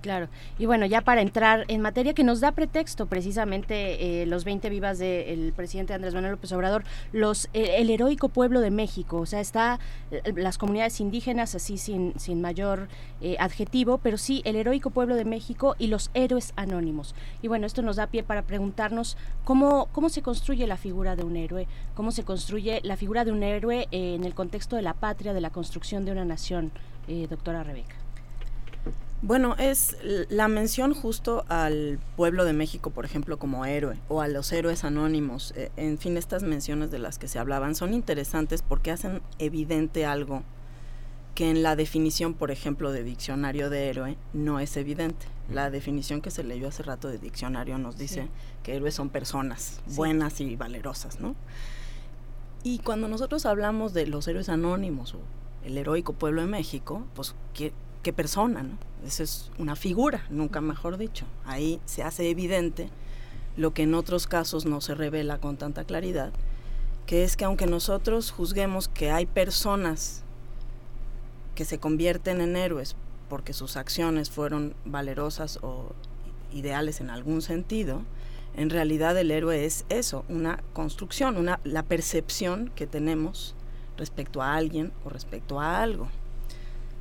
claro. Y bueno, ya para entrar en materia que nos da pretexto precisamente eh, los 20 vivas del presidente Andrés Manuel López Obrador, los, eh, el heroico pueblo de México, o sea, está eh, las comunidades indígenas así sin, sin mayor adjetivo, pero sí el heroico pueblo de México y los héroes anónimos. Y bueno, esto nos da pie para preguntarnos cómo, cómo se construye la figura de un héroe, cómo se construye la figura de un héroe en el contexto de la patria, de la construcción de una nación, doctora Rebeca. Bueno, es la mención justo al pueblo de México, por ejemplo, como héroe, o a los héroes anónimos. Eh, en fin, estas menciones de las que se hablaban son interesantes porque hacen evidente algo que en la definición, por ejemplo, de diccionario de héroe, no es evidente. La definición que se leyó hace rato de diccionario nos dice que héroes son personas buenas y valerosas, ¿no? Y cuando nosotros hablamos de los héroes anónimos o el heroico pueblo de México, pues ¿qué, qué persona, ¿no? Esa es una figura, nunca mejor dicho. Ahí se hace evidente lo que en otros casos no se revela con tanta claridad, que es que aunque nosotros juzguemos que hay personas que se convierten en héroes porque sus acciones fueron valerosas o ideales en algún sentido, en realidad el héroe es eso, una construcción, una, la percepción que tenemos respecto a alguien o respecto a algo.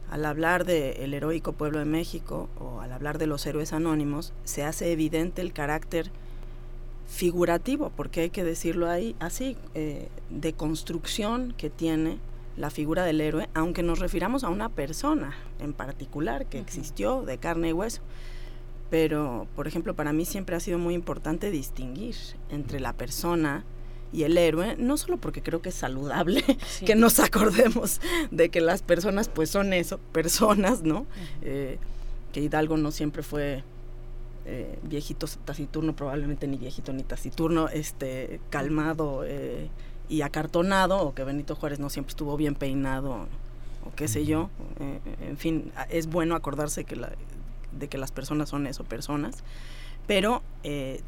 Al hablar del heroico pueblo de México o al hablar de los héroes anónimos, se hace evidente el carácter figurativo, porque hay que decirlo ahí así, eh, de construcción que tiene la figura del héroe, aunque nos refiramos a una persona en particular que existió de carne y hueso. Pero, por ejemplo, para mí siempre ha sido muy importante distinguir entre la persona y el héroe, no solo porque creo que es saludable *laughs* que nos acordemos de que las personas pues son eso, personas, ¿no? Eh, que Hidalgo no siempre fue eh, viejito taciturno, probablemente ni viejito ni taciturno, este, calmado eh, y acartonado, o que Benito Juárez no siempre estuvo bien peinado, o qué sé yo. Eh, en fin, es bueno acordarse que la, de que las personas son eso, personas, pero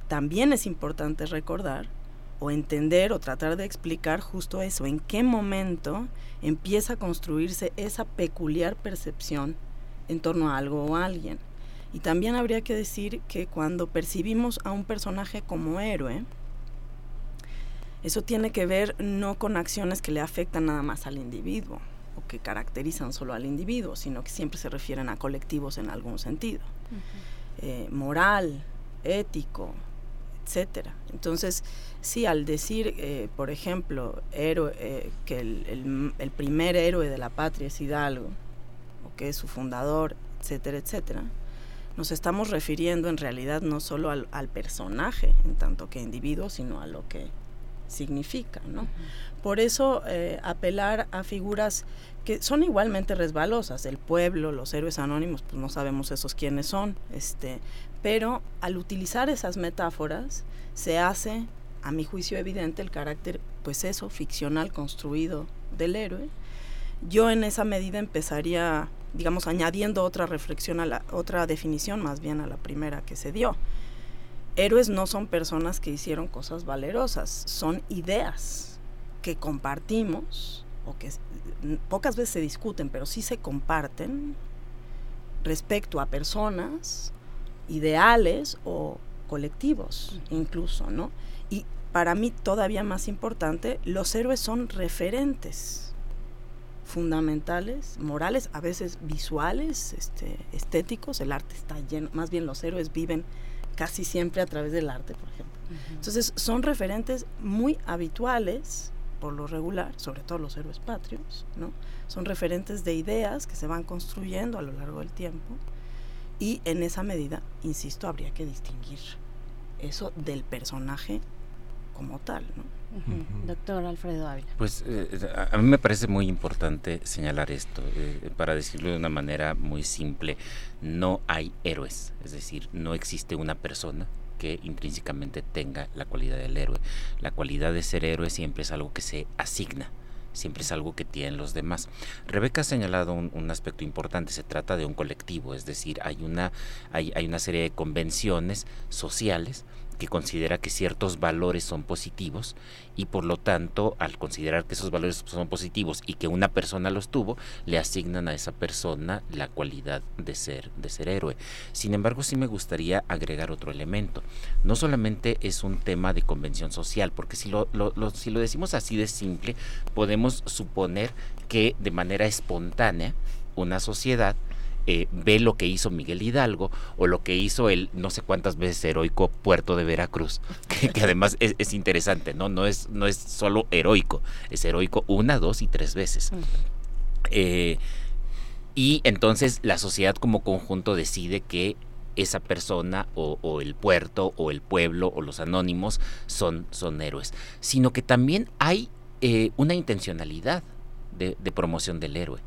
también es importante recordar o entender o tratar de explicar justo eso, en qué momento empieza a construirse esa peculiar percepción en torno a algo o a alguien. Y también habría que decir que cuando percibimos a un personaje como héroe, eso tiene que ver no con acciones que le afectan nada más al individuo o que caracterizan solo al individuo, sino que siempre se refieren a colectivos en algún sentido. Eh, moral, ético, etcétera. Entonces, sí, al decir, eh, por ejemplo, héroe, eh, que el, el, primer héroe de la patria es Hidalgo, o que es su fundador, etcétera, etcétera, nos estamos refiriendo en realidad no solo al, personaje en tanto que individuo, sino a lo que significa, ¿no? Por eso eh, apelar a figuras que son igualmente resbalosas, el pueblo, los héroes anónimos, pues no sabemos esos quiénes son, este, pero al utilizar esas metáforas se hace, a mi juicio evidente, el carácter, pues eso, ficcional construido del héroe. Yo en esa medida empezaría digamos, añadiendo otra reflexión a la otra definición más bien a la primera que se dio. Héroes no son personas que hicieron cosas valerosas, son ideas que compartimos o que pocas veces se discuten, pero sí se comparten respecto a personas, ideales o colectivos incluso, ¿no? Y para mí todavía más importante, los héroes son referentes fundamentales, morales, a veces visuales, este, estéticos. El arte está lleno, más bien los héroes viven casi siempre a través del arte, por ejemplo. Entonces son referentes muy habituales, por lo regular, sobre todo los héroes patrios, ¿no? Son referentes de ideas que se van construyendo a lo largo del tiempo y en esa medida, insisto, habría que distinguir eso del personaje como tal, ¿no? Doctor Alfredo Ávila. Pues eh, a mí me parece muy importante señalar esto, eh, para decirlo de una manera muy simple, no hay héroes, es decir, no existe una persona que intrínsecamente tenga la cualidad del héroe. La cualidad de ser héroe siempre es algo que se asigna siempre es algo que tienen los demás. Rebeca ha señalado un, aspecto importante, se trata de un colectivo, es decir, hay una, hay, hay una serie de convenciones sociales que considera que ciertos valores son positivos y por lo tanto al considerar que esos valores son positivos y que una persona los tuvo, le asignan a esa persona la cualidad de ser de ser héroe. Sin embargo, sí me gustaría agregar otro elemento. No solamente es un tema de convención social, porque si lo, si lo decimos así de simple, podemos suponer que de manera espontánea una sociedad eh, ve lo que hizo Miguel Hidalgo o lo que hizo el no sé cuántas veces heroico puerto de Veracruz, *laughs* que, además es, interesante, ¿no? No es, no es solo heroico, es heroico una, dos y tres veces. Eh, y entonces la sociedad como conjunto decide que esa persona o, el puerto o el pueblo o los anónimos son, son héroes, sino que también hay eh, una intencionalidad de promoción del héroe.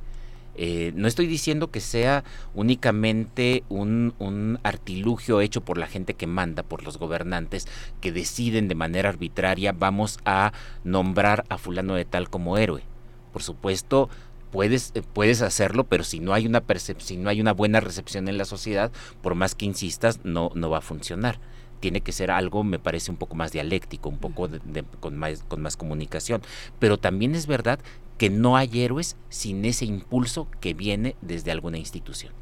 Eh, no estoy diciendo que sea únicamente un, artilugio hecho por la gente que manda, por los gobernantes, que deciden de manera arbitraria, vamos a nombrar a fulano de tal como héroe. Por supuesto, puedes, eh, puedes hacerlo, pero si no hay una si no hay una buena recepción en la sociedad, por más que insistas, no, no va a funcionar tiene que ser algo, me parece, un poco más dialéctico, un poco con, más, con más comunicación. Pero también es verdad que no hay héroes sin ese impulso que viene desde alguna institución.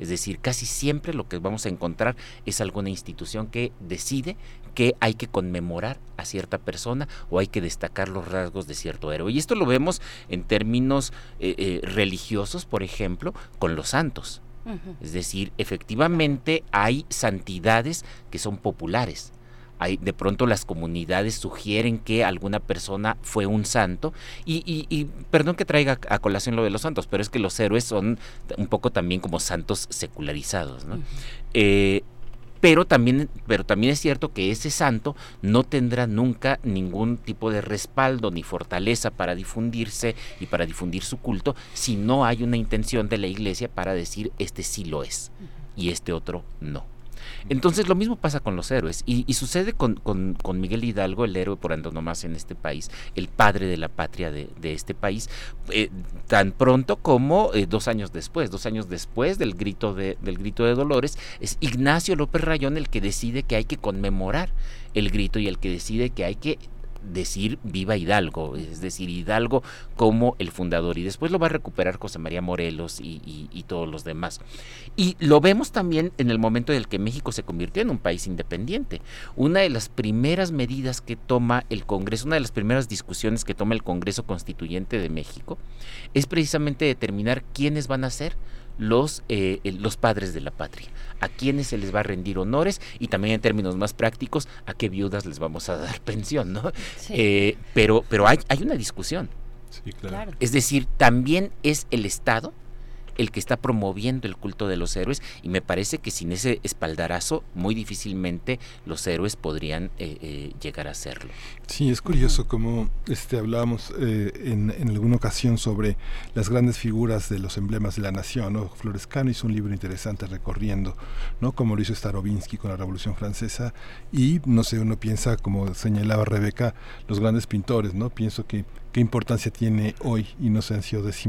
Es decir, casi siempre lo que vamos a encontrar es alguna institución que decide que hay que conmemorar a cierta persona o hay que destacar los rasgos de cierto héroe. Y esto lo vemos en términos eh, eh, religiosos, por ejemplo, con los santos. Es decir, efectivamente hay santidades que son populares. Hay, de pronto las comunidades sugieren que alguna persona fue un santo y, perdón que traiga a colación lo de los santos, pero es que los héroes son un poco también como santos secularizados. ¿no? pero también, pero también es cierto que ese santo no tendrá nunca ningún tipo de respaldo ni fortaleza para difundirse y para difundir su culto si no hay una intención de la iglesia para decir este sí lo es y este otro no. Entonces lo mismo pasa con los héroes y, sucede con, Miguel Hidalgo, el héroe por antonomasia en este país, el padre de la patria de, este país, eh, tan pronto como eh, dos años después, dos años después del grito de, del grito de Dolores, es Ignacio López Rayón el que decide que hay que conmemorar el grito y el que decide que hay que decir viva Hidalgo, es decir, Hidalgo como el fundador. Y después lo va a recuperar José María Morelos y, todos los demás. Y lo vemos también en el momento en el que México se convirtió en un país independiente. Una de las primeras medidas que toma el Congreso, una de las primeras discusiones que toma el Congreso Constituyente de México, es precisamente determinar quiénes van a ser los, eh, los padres de la patria, a quienes se les va a rendir honores y también en términos más prácticos a qué viudas les vamos a dar *laughs* pensión, ¿no? Eh, pero pero hay, hay una discusión. Sí, claro. Es decir, también es el Estado el que está promoviendo el culto de los héroes y me parece que sin ese espaldarazo muy difícilmente los héroes podrían eh, eh, llegar a serlo. Sí, es curioso como este, hablábamos eh, en, alguna ocasión sobre las grandes figuras de los emblemas de la nación. ¿no? Florescano hizo un libro interesante recorriendo, ¿no? como lo hizo Starobinsky con la Revolución Francesa y no sé, uno piensa, como señalaba Rebeca, los grandes pintores, ¿no? Pienso que qué importancia tiene hoy Inocencio X,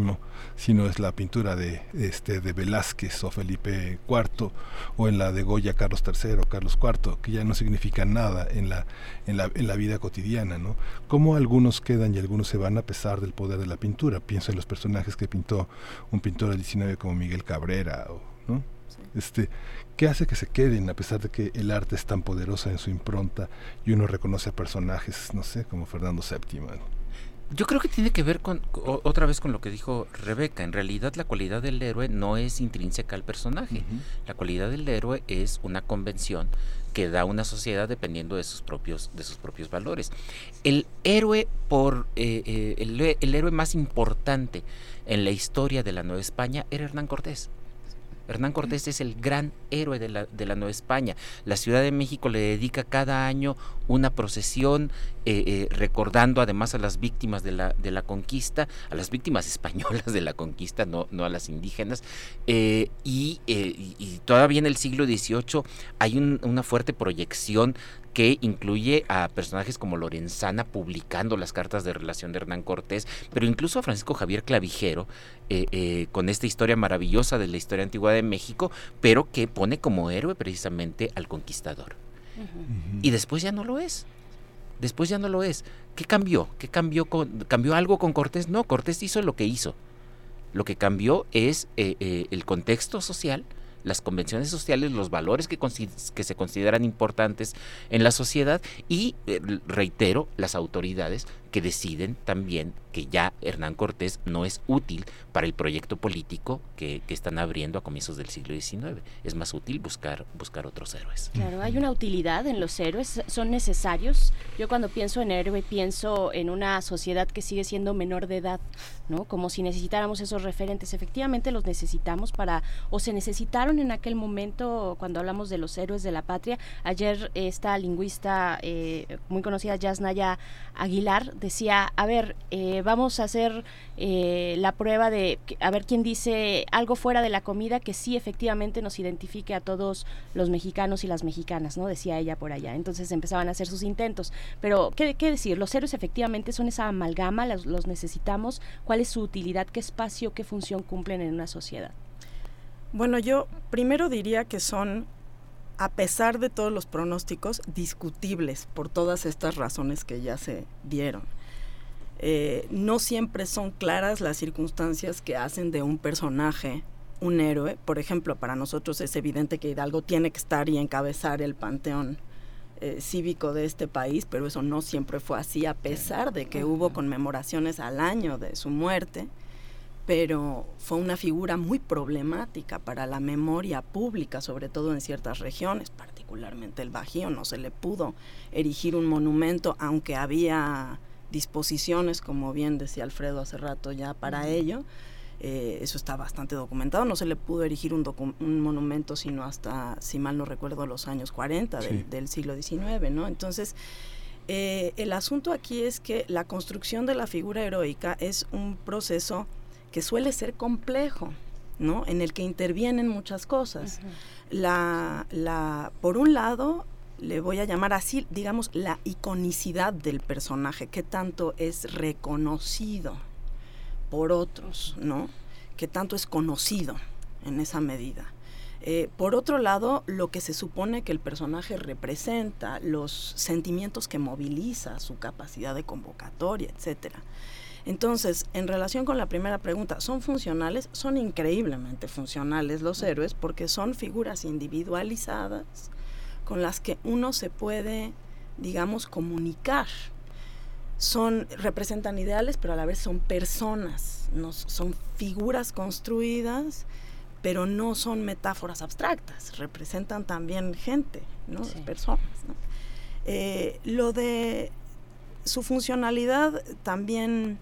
no es la pintura de este de Velázquez o Felipe IV o en la de Goya Carlos III o Carlos IV, que ya no significa nada en la, en la, en la vida cotidiana, ¿no? Cómo algunos quedan y algunos se van a pesar del poder de la pintura. Pienso en los personajes que pintó un pintor del XIX como Miguel Cabrera, ¿no? Este, ¿Qué hace que se queden a pesar de que el arte es tan poderosa en su impronta y uno reconoce a personajes, no sé, como Fernando VII? Yo creo que tiene que ver con otra vez con lo que dijo Rebeca. En realidad la cualidad del héroe no es intrínseca al personaje. La cualidad del héroe es una convención que da una sociedad dependiendo de sus propios de sus propios valores. El héroe por eh, eh, el héroe más importante en la historia de la Nueva España era Hernán Cortés. Hernán Cortés es el gran héroe de la, de la Nueva España. La Ciudad de México le dedica cada año una procesión eh, eh, recordando además a las víctimas de la, de la conquista, a las víctimas *laughs* españolas de la conquista, no, no a las indígenas. Eh, y, todavía en el siglo XVIII hay una fuerte proyección que incluye a personajes como Lorenzana publicando las cartas de relación de Hernán Cortés, pero incluso a Francisco Javier Clavijero, eh, eh, con esta historia maravillosa de la historia antigua de México, pero que pone como héroe precisamente al conquistador. Y después ya no lo es. Después ya no lo es. ¿Qué cambió? ¿Qué cambió? Con, ¿Cambió algo con Cortés? No, Cortés hizo lo que hizo. Lo que cambió es eh, el contexto social, las convenciones sociales, los valores que, que se consideran importantes en la sociedad y, reitero, las autoridades que deciden también que ya Hernán Cortés no es útil para el proyecto político que, están abriendo a comienzos del siglo XIX. Es más útil buscar, buscar otros héroes. Claro, hay una utilidad en los héroes, son necesarios. Yo cuando pienso en héroe pienso en una sociedad que sigue siendo menor de edad, ¿no? Como si necesitáramos esos referentes. Efectivamente los necesitamos para, o se necesitaron en aquel momento cuando hablamos de los héroes de la patria. Ayer esta lingüista eh, muy conocida, Yasnaya Aguilar, decía, a ver, eh, vamos a hacer eh, la prueba de, a ver quién dice algo fuera de la comida que sí efectivamente nos identifique a todos los mexicanos y las mexicanas, ¿no? Decía ella por allá. Entonces empezaban a hacer sus intentos. Pero, ¿qué, decir? Los héroes efectivamente son esa amalgama, los, los necesitamos. ¿Cuál es su utilidad? ¿Qué espacio, qué función cumplen en una sociedad? Bueno, yo primero diría que son a pesar de todos los pronósticos, discutibles por todas estas razones que ya se dieron. Eh, no siempre son claras las circunstancias que hacen de un personaje un héroe. Por ejemplo, para nosotros es evidente que Hidalgo tiene que estar y encabezar el panteón eh, cívico de este país, pero eso no siempre fue así, a pesar de que hubo conmemoraciones al año de su muerte, pero fue una figura muy problemática para la memoria pública, sobre todo en ciertas regiones, particularmente el Bajío, no se le pudo erigir un monumento, aunque había disposiciones, como bien decía Alfredo hace rato ya para ello, eh, eso está bastante documentado. No se le pudo erigir un, un, monumento sino hasta, si mal no recuerdo, los años 40 del, siglo XIX, ¿no? Entonces, eh, el asunto aquí es que la construcción de la figura heroica es un proceso que suele ser complejo, ¿no? En el que intervienen muchas cosas. la, la, por un lado, le voy a llamar así, digamos, la iconicidad del personaje, que tanto es reconocido por otros, ¿no? Que tanto es conocido en esa medida. Eh, por otro lado, lo que se supone que el personaje representa, los sentimientos que moviliza, su capacidad de convocatoria, etcétera. Entonces, en relación con la primera pregunta, ¿son funcionales? Son increíblemente funcionales los héroes porque son figuras individualizadas con las que uno se puede, digamos, comunicar son representan ideales, pero a la vez son personas, no, son figuras construidas, pero no son metáforas abstractas, representan también gente, ¿no? personas. Eh, lo de su funcionalidad también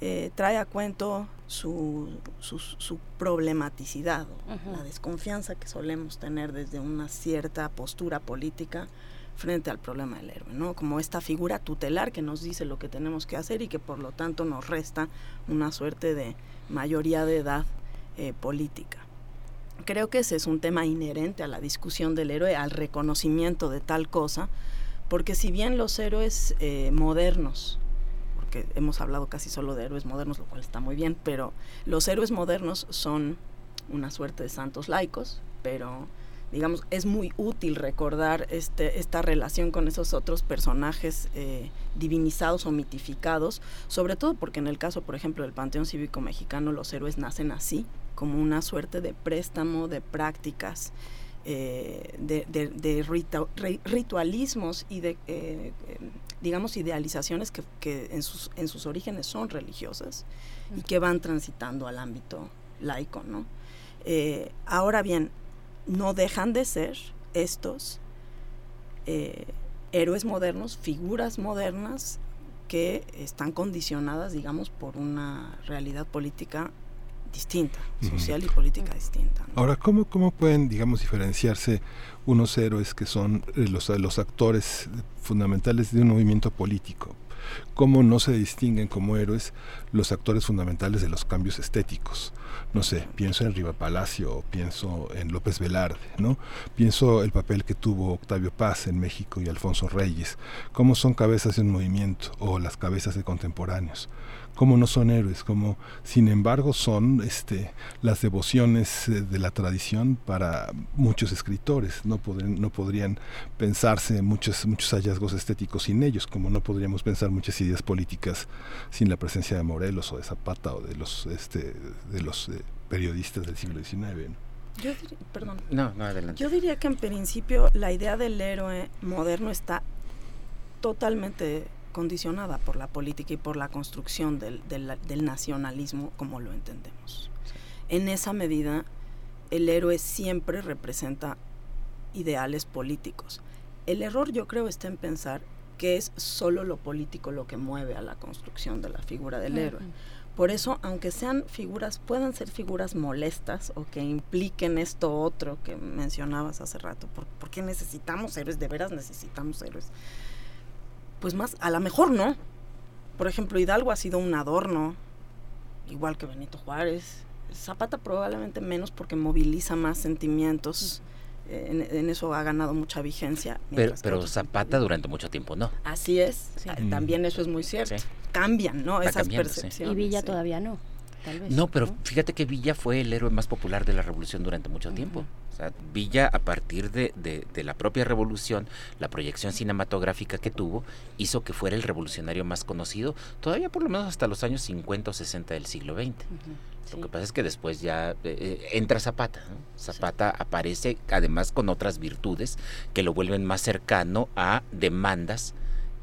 eh, trae a cuento su, su, problematicidad, la desconfianza que solemos tener desde una cierta postura política frente al problema del héroe, ¿no? Como esta figura tutelar que nos dice lo que tenemos que hacer y que por lo tanto nos resta una suerte de mayoría de edad eh, política. Creo que ese es un tema inherente a la discusión del héroe, al reconocimiento de tal cosa, porque si bien los héroes eh, modernos, porque hemos hablado casi solo de héroes modernos, lo cual está muy bien, pero los héroes modernos son una suerte de santos laicos, pero digamos, es muy útil recordar este, esta relación con esos otros personajes eh, divinizados o mitificados, sobre todo porque en el caso, por ejemplo, del Panteón Cívico Mexicano, los héroes nacen así, como una suerte de préstamo de prácticas, eh, de, ritualismos y de, eh, digamos, idealizaciones que, que, en, sus, en sus orígenes son religiosas y que van transitando al ámbito laico, ¿no? ahora bien, no dejan de ser estos eh, héroes modernos, figuras modernas que están condicionadas, digamos, por una realidad política distinta, social y política distinta. Ahora, ¿cómo, ¿cómo pueden, digamos, diferenciarse unos héroes que son eh, los, los actores fundamentales de un movimiento político? cómo no se distinguen como héroes los actores fundamentales de los cambios estéticos. No sé, pienso en Riva Palacio, pienso en López Velarde, ¿no? Pienso el papel que tuvo Octavio Paz en México y Alfonso Reyes, cómo son cabezas de un movimiento o las cabezas de contemporáneos cómo no son héroes, como sin embargo son este, las devociones eh, de la tradición para muchos escritores. No, podrían, no podrían pensarse muchos, muchos hallazgos estéticos sin ellos, como no podríamos pensar muchas ideas políticas sin la presencia de Morelos o de Zapata o de los, este, de los eh, periodistas del siglo XIX. Yo perdón. No, no, adelante. Yo diría que en principio la idea del héroe moderno está totalmente condicionada por la política y por la construcción del, del, nacionalismo como lo entendemos. En esa medida, el héroe siempre representa ideales políticos. El error yo creo está en pensar que es solo lo político lo que mueve a la construcción de la figura del héroe. Por eso, aunque sean figuras, puedan ser figuras molestas o que impliquen esto otro que mencionabas hace rato, ¿por qué necesitamos héroes? ¿De veras necesitamos héroes? Pues más, a lo mejor no. Por ejemplo, Hidalgo ha sido un adorno, igual que Benito Juárez. Zapata probablemente menos porque moviliza más sentimientos. Eh, en, eso ha ganado mucha vigencia. Pero, Zapata durante mucho tiempo no. Así es. Ah, también eso es muy cierto. Cambian, ¿no? Esas percepciones. Y Villa todavía no. No, pero fíjate que Villa fue el héroe más popular de la revolución durante mucho tiempo. O sea, Villa, a partir de, de, la propia revolución, la proyección cinematográfica que tuvo, hizo que fuera el revolucionario más conocido, todavía por lo menos hasta los años 50 o 60 del siglo XX. Lo que pasa es que después ya eh, eh, entra Zapata. Zapata aparece además con otras virtudes que lo vuelven más cercano a demandas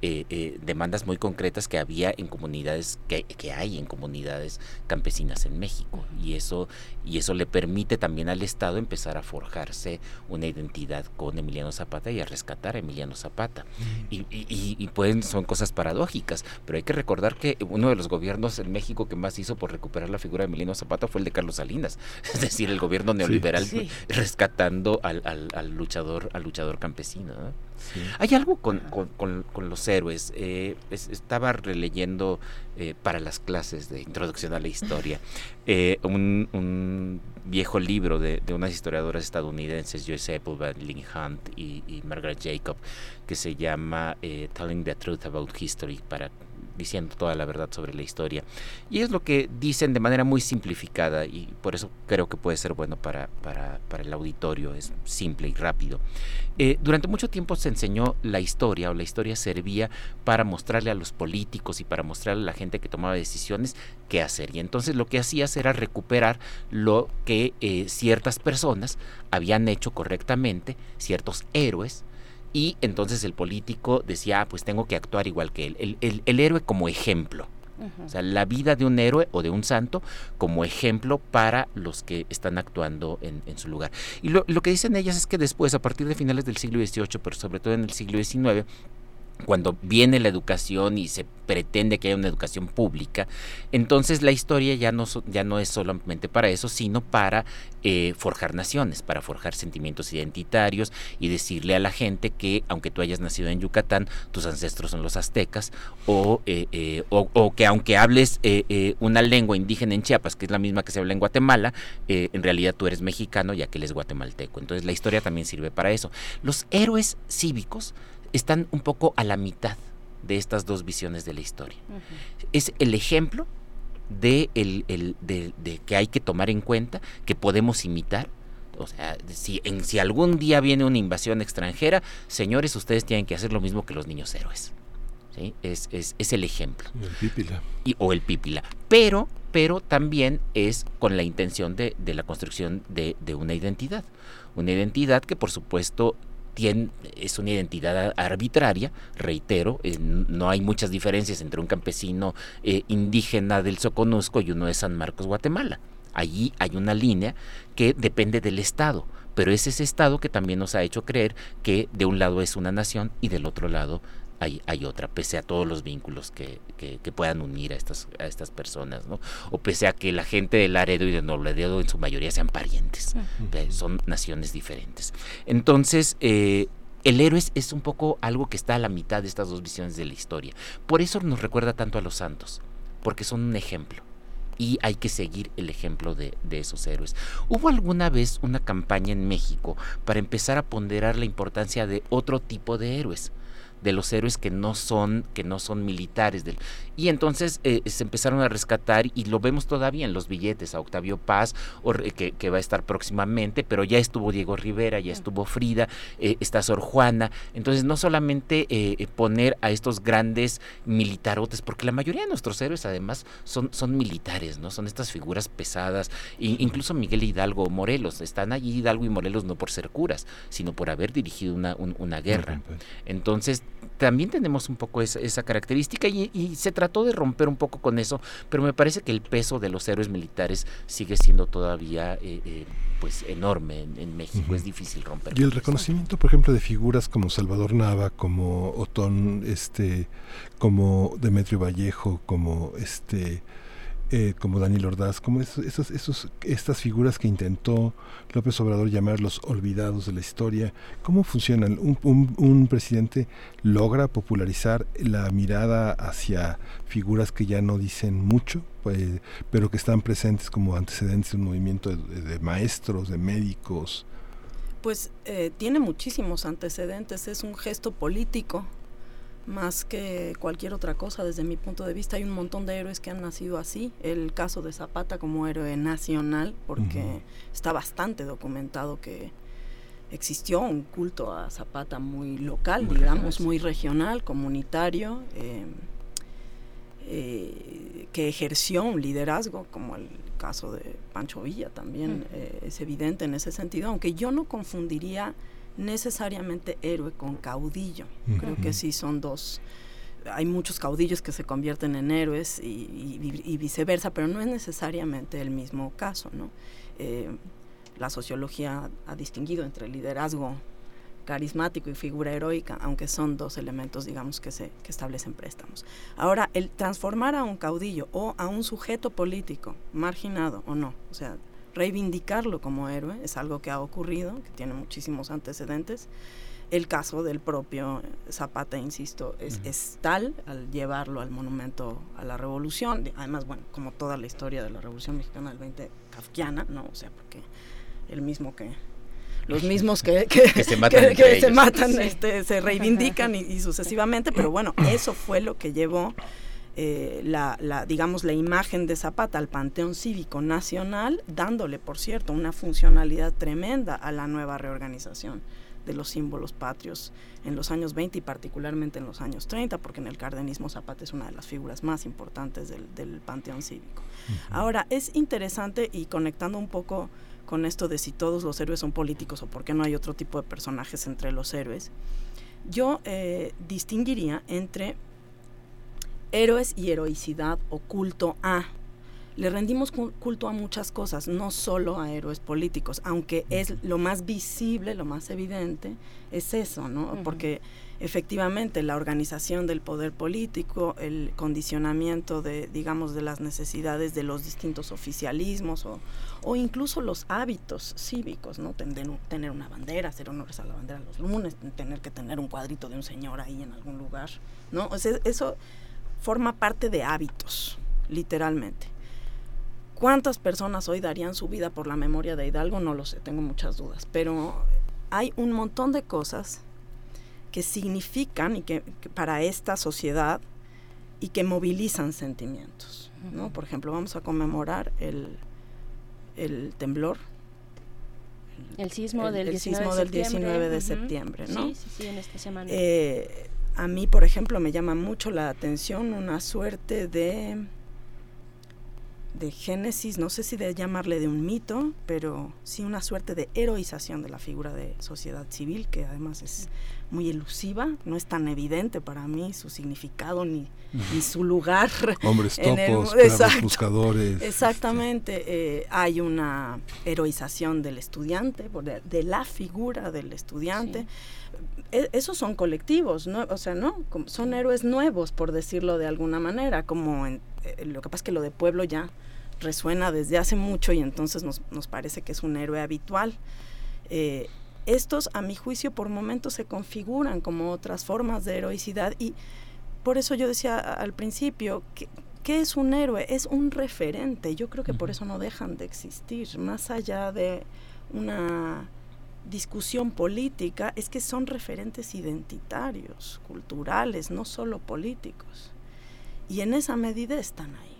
eh, eh, demandas muy concretas que había en comunidades, que, que, hay en comunidades campesinas en México. Y eso, y eso le permite también al Estado empezar a forjarse una identidad con Emiliano Zapata y a rescatar a Emiliano Zapata. Y, y, pueden, son cosas paradójicas, pero hay que recordar que uno de los gobiernos en México que más hizo por recuperar la figura de Emiliano Zapata fue el de Carlos Salinas, *laughs* es decir, el gobierno neoliberal rescatando al, al, al, luchador, al luchador campesino. Hay algo con, los héroes. Eh, estaba releyendo eh, para las clases de introducción a la historia *laughs* eh, un, viejo libro de, unas historiadoras estadounidenses, Joyce Applebaum, Lynn Hunt y, y, Margaret Jacob, que se llama Telling the Truth About History para diciendo toda la verdad sobre la historia. Y es lo que dicen de manera muy simplificada y por eso creo que puede ser bueno para, para, el auditorio, es simple y rápido. Eh, durante mucho tiempo se enseñó la historia o la historia servía para mostrarle a los políticos y para mostrarle a la gente que tomaba decisiones qué hacer. Y entonces lo que hacías era recuperar lo que eh, ciertas personas habían hecho correctamente, ciertos héroes, y entonces el político decía, ah, pues tengo que actuar igual que él. El, héroe como ejemplo. O sea, la vida de un héroe o de un santo como ejemplo para los que están actuando en, su lugar. Y lo, lo, que dicen ellas es que después, a partir de finales del siglo XVIII, pero sobre todo en el siglo XIX, cuando viene la educación y se pretende que haya una educación pública, entonces la historia ya no, ya no es solamente para eso, sino para eh, forjar naciones, para forjar sentimientos identitarios y decirle a la gente que aunque tú hayas nacido en Yucatán, tus ancestros son los aztecas, o, eh, eh, o, que aunque hables una lengua indígena en Chiapas, que es la misma que se habla en Guatemala, en realidad tú eres mexicano ya que él es guatemalteco. Entonces la historia también sirve para eso. Los héroes cívicos están un poco a la mitad de estas dos visiones de la historia. Es el ejemplo de, el, de, que hay que tomar en cuenta, que podemos imitar. O sea, si, en, si algún día viene una invasión extranjera, señores, ustedes tienen que hacer lo mismo que los niños héroes. ¿sí? Es, es, es, el ejemplo. El pípila. Y, o el pípila. Pero, pero también es con la intención de, de la construcción de, de una identidad. Una identidad que, por supuesto, es una identidad arbitraria, reitero, eh, no hay muchas diferencias entre un campesino eh, indígena del Soconusco y uno de San Marcos, Guatemala. Allí hay una línea que depende del Estado, pero es ese Estado que también nos ha hecho creer que de un lado es una nación y del otro lado hay, hay otra, pese a todos los vínculos que, que, puedan unir a estas, a estas personas, ¿no? O pese a que la gente del Laredo y de Nobledo en su mayoría sean parientes, son naciones diferentes. Entonces, eh, el héroe es, un poco algo que está a la mitad de estas dos visiones de la historia. Por eso nos recuerda tanto a los santos, porque son un ejemplo y hay que seguir el ejemplo de, de, esos héroes. ¿Hubo alguna vez una campaña en México para empezar a ponderar la importancia de otro tipo de héroes? De los héroes que no son que no son militares del, y entonces eh, se empezaron a rescatar y lo vemos todavía en los billetes a Octavio Paz que, que, va a estar próximamente pero ya estuvo Diego Rivera ya estuvo Frida eh, está Sor Juana. Entonces no solamente eh, poner a estos grandes militarotes porque la mayoría de nuestros héroes además son son militares no son estas figuras pesadas. E incluso Miguel Hidalgo o Morelos están allí Hidalgo y Morelos no por ser curas sino por haber dirigido una, una guerra. Entonces también tenemos un poco esa, característica y, se trató de romper un poco con eso, pero me parece que el peso de los héroes militares sigue siendo todavía eh, eh, pues enorme en, México, es difícil romper. Y el reconocimiento, por ejemplo, de figuras como Salvador Nava, como Otón, este, como Demetrio Vallejo, como este eh, como Daniel Ordaz, como esos, esos, estas figuras que intentó López Obrador llamar los olvidados de la historia. ¿Cómo funcionan? ¿Un, un, presidente logra popularizar la mirada hacia figuras que ya no dicen mucho, pues, pero que están presentes como antecedentes de un movimiento de, maestros, de médicos? Pues eh, tiene muchísimos antecedentes, es un gesto político más que cualquier otra cosa desde mi punto de vista. Hay un montón de héroes que han nacido así. El caso de Zapata como héroe nacional, porque está bastante documentado que existió un culto a Zapata muy local, digamos, muy regional, comunitario, eh, eh, que ejerció un liderazgo, como el caso de Pancho Villa también eh, es evidente en ese sentido, aunque yo no confundiría necesariamente héroe con caudillo. Creo que sí son dos. Hay muchos caudillos que se convierten en héroes y, viceversa, pero no es necesariamente el mismo caso. ¿no? Eh, la sociología ha distinguido entre liderazgo carismático y figura heroica, aunque son dos elementos, digamos, que se que establecen préstamos. Ahora, el transformar a un caudillo o a un sujeto político, marginado o no, o sea, reivindicarlo como héroe es algo que ha ocurrido, que tiene muchísimos antecedentes. El caso del propio Zapata, insisto, es, tal al llevarlo al monumento a la revolución. Además, bueno, como toda la historia de la revolución mexicana del 20 kafkiana, ¿no? O sea, porque el mismo que los *laughs* mismos que, se matan, se, este, se reivindican y, sucesivamente, pero bueno, *coughs* eso fue lo que llevó eh, la, digamos, la imagen de Zapata al Panteón Cívico Nacional, dándole, por cierto, una funcionalidad tremenda a la nueva reorganización de los símbolos patrios en los años 20 y particularmente en los años 30, porque en el cardenismo Zapata es una de las figuras más importantes del, Panteón Cívico. Ahora, es interesante y conectando un poco con esto de si todos los héroes son políticos o por qué no hay otro tipo de personajes entre los héroes, yo eh, distinguiría entre héroes y heroicidad o culto a. Le rendimos culto a muchas cosas, no solo a héroes políticos, aunque es lo más visible, lo más evidente, es eso, ¿no? Porque efectivamente la organización del poder político, el condicionamiento de, digamos, de las necesidades de los distintos oficialismos o, o incluso los hábitos cívicos, ¿no? Tener, tener una bandera, hacer honores a la bandera los lunes, tener que tener un cuadrito de un señor ahí en algún lugar, ¿no? O sea, eso forma parte de hábitos, literalmente. ¿Cuántas personas hoy darían su vida por la memoria de Hidalgo? No lo sé, tengo muchas dudas, pero hay un montón de cosas que significan y que, para esta sociedad y que movilizan sentimientos. ¿no? Por ejemplo, vamos a conmemorar el, el temblor. El sismo del, 19, sismo del 19 de septiembre, ¿no? Sí, sí, sí, en esta semana. Eh, a mí, por ejemplo, me llama mucho la atención una suerte de de génesis, no sé si de llamarle de un mito, pero sí una suerte de heroización de la figura de sociedad civil, que además es muy elusiva, no es tan evidente para mí su significado ni, su lugar. Hombres topos, buscadores. Exactamente, eh, hay una heroización del estudiante, de, la figura del estudiante. E, esos son colectivos, ¿no? O sea, ¿no? Son héroes nuevos, por decirlo de alguna manera, como en, eh, lo que pasa es que lo de pueblo ya resuena desde hace mucho y entonces nos, nos parece que es un héroe habitual. Eh, estos, a mi juicio, por momentos se configuran como otras formas de heroicidad y por eso yo decía al principio que, ¿Qué es un héroe? Es un referente. Yo creo que por eso no dejan de existir. Más allá de una discusión política, es que son referentes identitarios, culturales, no solo políticos. Y en esa medida están ahí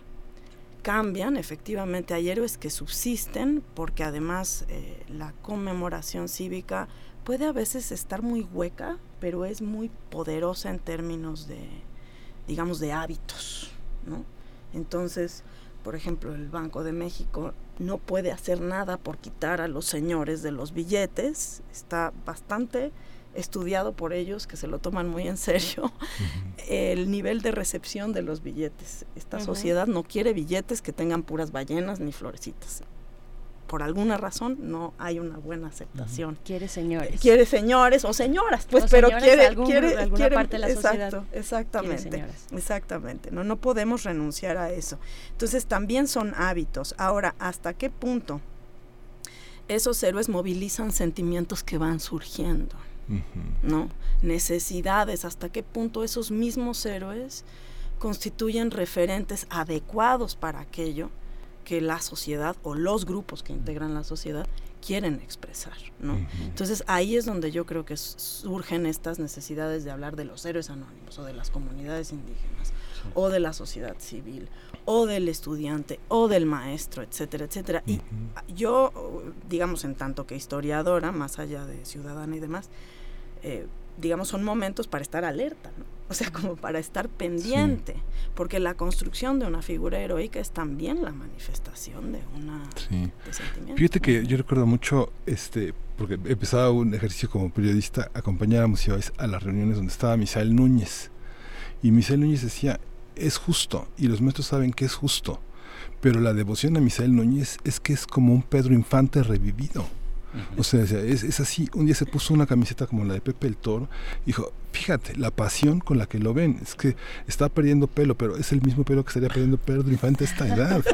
cambian, efectivamente hay héroes que subsisten porque además eh, la conmemoración cívica puede a veces estar muy hueca, pero es muy poderosa en términos de, digamos, de hábitos, ¿no? Entonces, por ejemplo, el Banco de México no puede hacer nada por quitar a los señores de los billetes, está bastante estudiado por ellos, que se lo toman muy en serio, *laughs* el nivel de recepción de los billetes. Esta sociedad no quiere billetes que tengan puras ballenas ni florecitas. Por alguna razón no hay una buena aceptación. Quiere señores. Quiere señores o señoras, pues, pero quiere, quiere, alguna parte de la exacto, Exactamente. Exactamente. No, no podemos renunciar a eso. Entonces también son hábitos. Ahora, ¿hasta qué punto esos héroes movilizan sentimientos que van surgiendo? ¿no? Necesidades, hasta qué punto esos mismos héroes constituyen referentes adecuados para aquello que la sociedad o los grupos que integran la sociedad quieren expresar, ¿no? Entonces ahí es donde yo creo que surgen estas necesidades de hablar de los héroes anónimos o de las comunidades indígenas o de la sociedad civil o del estudiante o del maestro, etcétera, etcétera. Y yo, digamos, en tanto que historiadora, más allá de ciudadana y demás, eh, digamos, son momentos para estar alerta, ¿no? O sea, como para estar pendiente, porque la construcción de una figura heroica es también la manifestación de una sí. Fíjate que yo recuerdo mucho, este, porque empezaba un ejercicio como periodista, acompañar a a las reuniones donde estaba Misael Núñez. Y Misael Núñez decía, es justo, y los maestros saben que es justo, pero la devoción a Misael Núñez es que es como un Pedro Infante revivido o sea, es, así. Un día se puso una camiseta como la de Pepe el Toro. Dijo, fíjate, la pasión con la que lo ven. Es que está perdiendo pelo, pero es el mismo pelo que estaría perdiendo Pedro Infante a esta edad.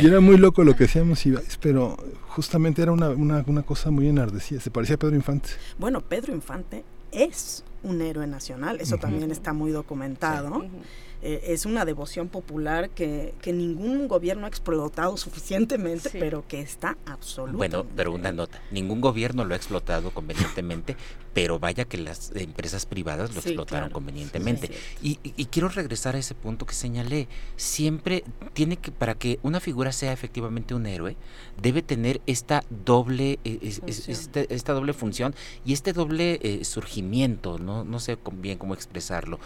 Y era muy loco lo que decíamos, pero justamente era una, una, una cosa muy enardecida. Se parecía a Pedro Infante. Bueno, Pedro Infante es un héroe nacional. Eso también está muy documentado. Eh, es una devoción popular que, que, ningún gobierno ha explotado *laughs* suficientemente, pero que está absolutamente. Bueno, pero una nota, ningún gobierno lo ha explotado convenientemente, pero vaya que las empresas privadas lo explotaron convenientemente. y, quiero regresar a ese punto que señalé. Siempre tiene que, para que una figura sea efectivamente un héroe, debe tener esta doble, eh, este, esta doble función y este doble eh, surgimiento, ¿no? no sé bien cómo expresarlo.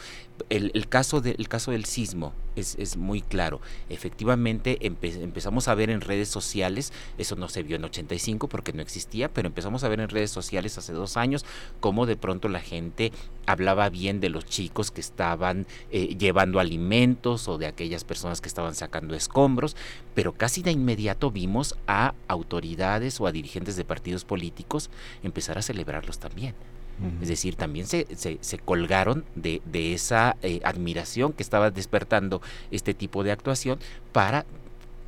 El, el caso del caso del sismo es, es muy claro. Efectivamente empezamos a ver en redes sociales, eso no se vio en 85 porque no existía, pero empezamos a ver en redes sociales hace dos años cómo de pronto la gente hablaba bien de los chicos que estaban eh, llevando alimentos o de aquellas personas que estaban sacando escombros, pero casi de inmediato vimos a autoridades o a dirigentes de partidos políticos empezar a celebrarlos también. Es decir, también se, se, colgaron de, de esa eh, admiración que estaba despertando este tipo de actuación para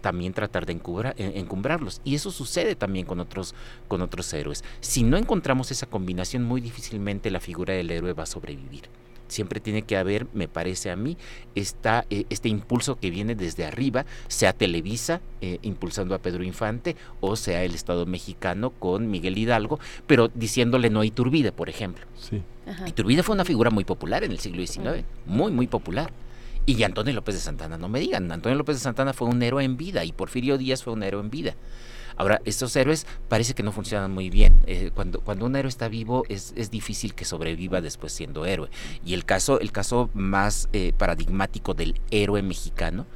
también tratar de encumbrarlos. Y eso sucede también con otros, con otros héroes. Si no encontramos esa combinación, muy difícilmente la figura del héroe va a sobrevivir. Siempre tiene que haber, me parece a mí, esta, eh, este impulso que viene desde arriba, sea Televisa eh, impulsando a Pedro Infante o sea el Estado mexicano con Miguel Hidalgo, pero diciéndole no a Iturbide, por ejemplo. Sí. Iturbide fue una figura muy popular en el siglo XIX, muy, muy popular. Y Antonio López de Santana, no me digan, Antonio López de Santana fue un héroe en vida y Porfirio Díaz fue un héroe en vida. Ahora, estos héroes parece que no funcionan muy bien. Eh, cuando, cuando un héroe está vivo es, es, difícil que sobreviva después siendo héroe. Y el caso, el caso más eh, paradigmático del héroe mexicano,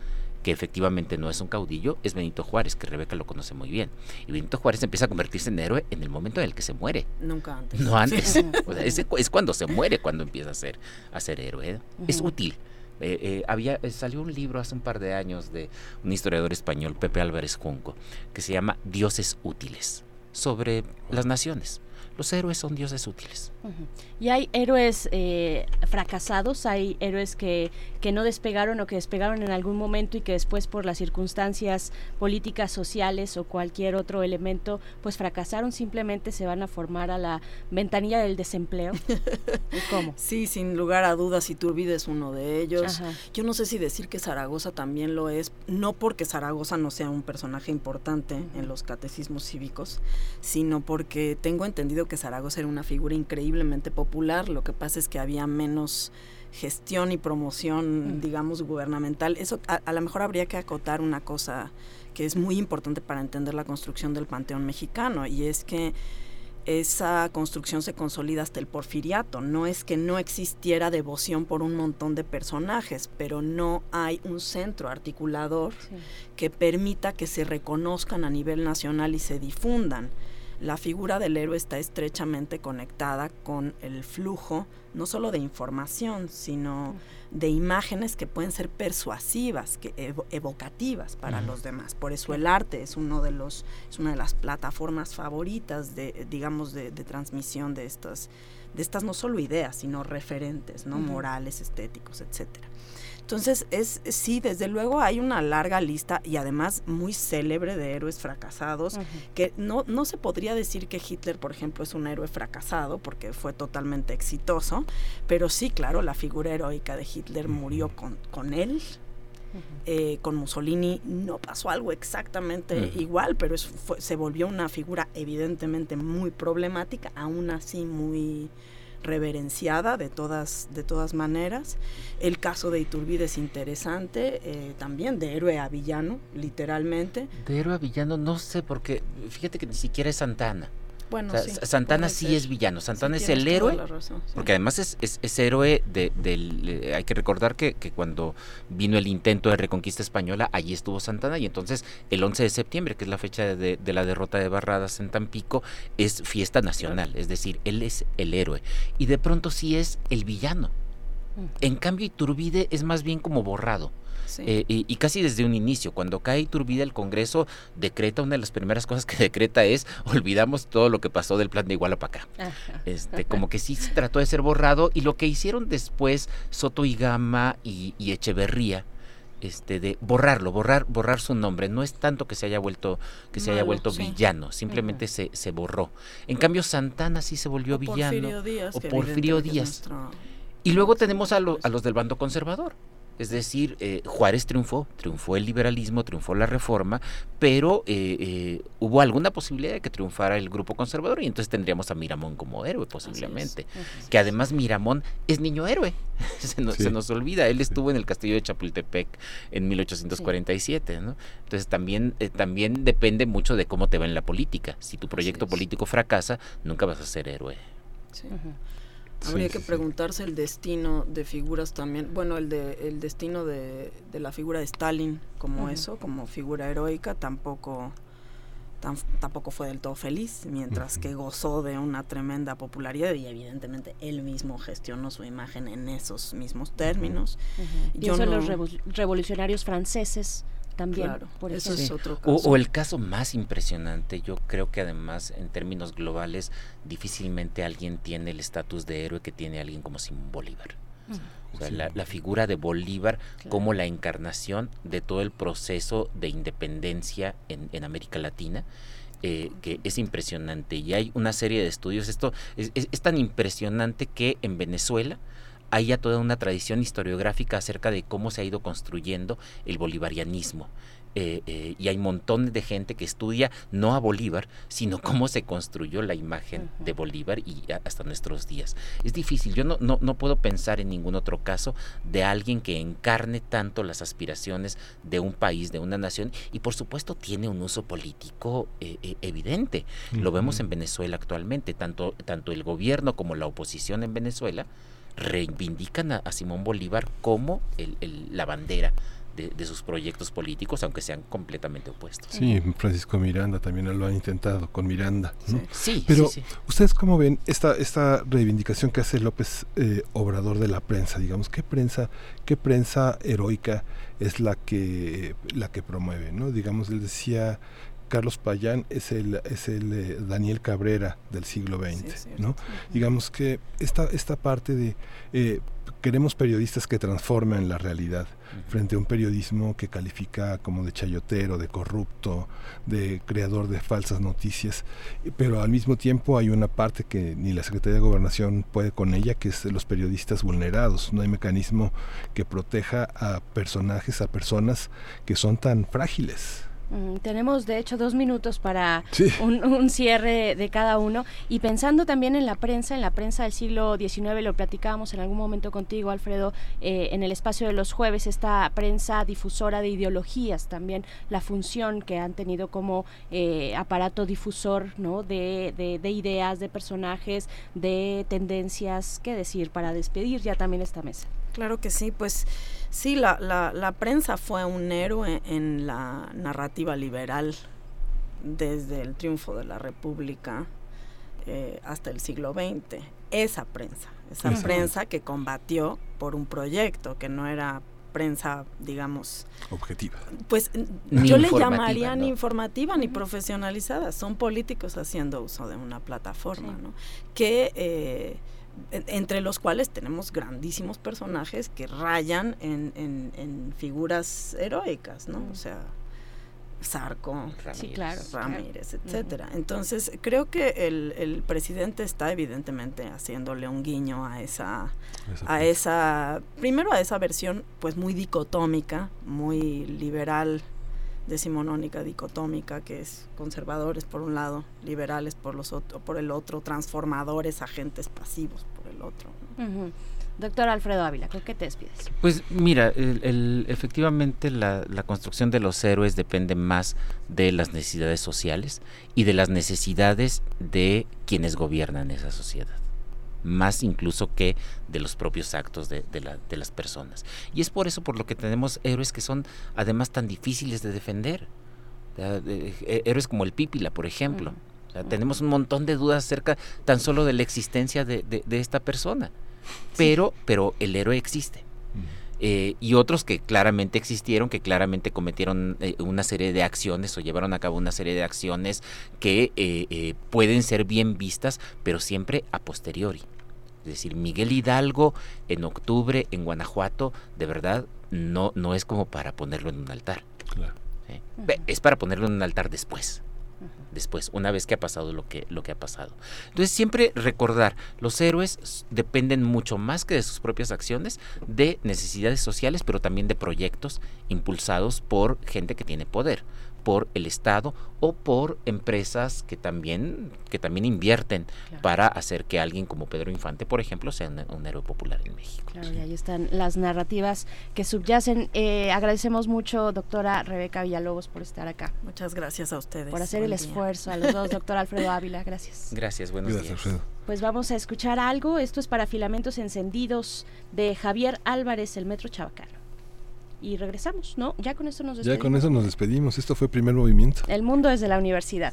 que efectivamente no es un caudillo, es Benito Juárez, que Rebeca lo conoce muy bien. Y Benito Juárez empieza a convertirse en héroe en el momento en el que se muere. Nunca antes. No antes. *laughs* es, cuando se muere cuando empieza a ser, a ser héroe. ¿eh? Es útil. Eh, eh, había, eh, salió un libro hace un par de años de un historiador español, Pepe Álvarez Junco, que se llama Dioses útiles, sobre las naciones. Los héroes son dioses útiles. Y hay héroes eh, fracasados, hay héroes que, que no despegaron o que despegaron en algún momento y que después por las circunstancias políticas, sociales o cualquier otro elemento, pues fracasaron, simplemente se van a formar a la ventanilla del desempleo. *laughs* ¿Cómo? Sí, sin lugar a dudas, y Turbide es uno de ellos. Yo no sé si decir que Zaragoza también lo es, no porque Zaragoza no sea un personaje importante en los catecismos cívicos, sino porque tengo entendido que Zaragoza era una figura increíblemente popular, lo que pasa es que había menos gestión y promoción, mm. digamos, gubernamental. Eso a, lo mejor habría que acotar una cosa que es muy importante para entender la construcción del Panteón mexicano, y es que esa construcción se consolida hasta el porfiriato. No es que no existiera devoción por un montón de personajes, pero no hay un centro articulador que permita que se reconozcan a nivel nacional y se difundan la figura del héroe está estrechamente conectada con el flujo no solo de información, sino de imágenes que pueden ser persuasivas, que evocativas para los demás. Por eso el arte es uno de los es una de las plataformas favoritas de digamos de, de transmisión de estas de estas no solo ideas, sino referentes, no morales, estéticos, etcétera. Entonces, es sí, desde luego hay una larga lista y además muy célebre de héroes fracasados, que no, no se podría decir que Hitler, por ejemplo, es un héroe fracasado, porque fue totalmente exitoso, pero sí, claro, la figura heroica de Hitler murió con, con él Eh, con Mussolini. No pasó algo exactamente igual, pero se volvió una figura evidentemente muy problemática, aún así muy reverenciada de todas, de todas maneras. El caso de Iturbide es interesante, eh, también de héroe a villano, literalmente. De héroe a villano, no sé, porque fíjate que ni siquiera es Santana. Bueno, Santana sí es villano, Santana es el héroe, porque además es, es, héroe de, del... hay que recordar que, que, cuando vino el intento de reconquista española, allí estuvo Santana y entonces el 11 de septiembre, que es la fecha de, de la derrota de Barradas en Tampico, es fiesta nacional, es decir, él es el héroe y de pronto sí es el villano. Mm. En cambio, Iturbide es más bien como borrado. Eh, y, casi desde un inicio, cuando cae Iturbide, el Congreso decreta, una de las primeras cosas que *laughs* decreta es olvidamos todo lo que pasó del plan de Iguala para acá. Este, como que sí se trató de ser borrado y lo que hicieron después Soto y Gama y, Echeverría, este de borrarlo, borrar, borrar su nombre. No es tanto que se haya vuelto, que se haya vuelto villano, simplemente se, se borró. En cambio, Santana sí se volvió villano. o Porfirio Díaz. Y luego tenemos a, a los del bando conservador. Es decir, eh, Juárez triunfó, triunfó el liberalismo, triunfó la reforma, pero eh, eh, hubo alguna posibilidad de que triunfara el grupo conservador y entonces tendríamos a Miramón como héroe posiblemente. Que además Miramón es niño héroe, *laughs* se, nos, olvida, él estuvo en el castillo de Chapultepec en 1847, ¿no? Entonces también, también depende mucho de cómo te va en la política. Si tu proyecto político fracasa, nunca vas a ser héroe. Sí. Habría que preguntarse el destino de figuras también, bueno, el de el destino de, la figura de Stalin como eso, como figura heroica, tampoco tampoco fue del todo feliz, mientras que gozó de una tremenda popularidad y evidentemente él mismo gestionó su imagen en esos mismos términos. Yo los revolucionarios franceses también. por eso es otro caso. O, el caso más impresionante, yo creo que además en términos globales difícilmente alguien tiene el estatus de héroe que tiene alguien como Simón Bolívar. Mm. la, figura de Bolívar como la encarnación de todo el proceso de independencia en, América Latina. Eh, que es impresionante y hay una serie de estudios. Esto es, es tan impresionante que en Venezuela hay ya toda una tradición historiográfica acerca de cómo se ha ido construyendo el bolivarianismo. Eh, eh, y hay un montón de gente que estudia no a Bolívar, sino cómo se construyó la imagen de Bolívar y hasta nuestros días. Es difícil, yo no, no, no, puedo pensar en ningún otro caso de alguien que encarne tanto las aspiraciones de un país, de una nación, y por supuesto tiene un uso político eh, evidente. Lo vemos en Venezuela actualmente, tanto, tanto el gobierno como la oposición en Venezuela reivindican a, Simón Bolívar como la bandera de, sus proyectos políticos, aunque sean completamente opuestos. Sí, Francisco Miranda también lo han intentado con Miranda. Sí, pero ustedes cómo ven esta esta reivindicación que hace López eh, Obrador de la prensa, digamos, qué prensa, qué prensa heroica es la que la que promueve, ¿no? Digamos, él decía Carlos Payán es el, es el eh, Daniel Cabrera del siglo XX, ¿no? Digamos que esta, esta parte de eh, queremos periodistas que transformen la realidad frente a un periodismo que califica como de chayotero, de corrupto, de creador de falsas noticias, pero al mismo tiempo hay una parte que ni la Secretaría de Gobernación puede con ella, que es de los periodistas vulnerados. No hay mecanismo que proteja a personajes, a personas que son tan frágiles. Mm, tenemos de hecho dos minutos para un, cierre de cada uno y pensando también en la prensa, en la prensa del siglo XIX, lo platicábamos en algún momento contigo, Alfredo, eh, en el espacio de los jueves, esta prensa difusora de ideologías, también la función que han tenido como eh, aparato difusor ¿no? de, de, ideas, de personajes, de tendencias, qué decir, para despedir ya también esta mesa. Claro que sí, pues sí, la, la, la prensa fue un héroe en la narrativa liberal desde el triunfo de la República eh, hasta el siglo XX. Esa prensa, esa prensa que combatió por un proyecto que no era prensa, digamos... Objetiva. Pues yo le llamaría ni informativa ni profesionalizada. Son políticos haciendo uso de una plataforma, ¿no? Que... Eh, entre los cuales tenemos grandísimos personajes que rayan en, en, figuras heroicas, ¿no? O sea, Zarco, sí, claro, Ramírez, etcétera. Entonces, creo que el, el, presidente está evidentemente haciéndole un guiño a esa, a esa, primero a esa versión pues muy dicotómica, muy liberal, decimonónica, dicotómica, que es conservadores por un lado, liberales por los otro, por el otro, transformadores, agentes pasivos el otro. Doctor Alfredo Ávila, ¿con qué te despides? Pues mira, el, efectivamente la, construcción de los héroes depende más de las necesidades sociales y de las necesidades de quienes gobiernan esa sociedad más incluso que de los propios actos de, las personas. Y es por eso por lo que tenemos héroes que son además tan difíciles de defender. Eh, héroes como el Pípila, por ejemplo. Tenemos un montón de dudas acerca tan solo de la existencia de esta persona. Pero, pero el héroe existe. Eh, y otros que claramente existieron, que claramente cometieron eh, una serie de acciones o llevaron a cabo una serie de acciones que eh, pueden ser bien vistas, pero siempre a posteriori. Es decir, Miguel Hidalgo en octubre en Guanajuato, de verdad, no, no es como para ponerlo en un altar. Es para ponerlo en un altar después después, una vez que ha pasado lo que, lo que ha pasado. Entonces, siempre recordar, los héroes dependen mucho más que de sus propias acciones, de necesidades sociales, pero también de proyectos impulsados por gente que tiene poder por el Estado o por empresas que también, que también invierten para hacer que alguien como Pedro Infante, por ejemplo, sea un, héroe popular en México. Claro, y ahí están las narrativas que subyacen. Eh, agradecemos mucho, doctora Rebeca Villalobos, por estar acá. Muchas gracias a ustedes. Por hacer el esfuerzo, a los dos, *laughs* doctor Alfredo Ávila, gracias. Gracias, buenos días. Alfredo. Pues vamos a escuchar algo. Esto es para filamentos encendidos de Javier Álvarez, el Metro Chabacano y regresamos, ¿no? Ya con eso nos despedimos. Ya con eso nos despedimos. Esto fue primer movimiento. El mundo desde la universidad.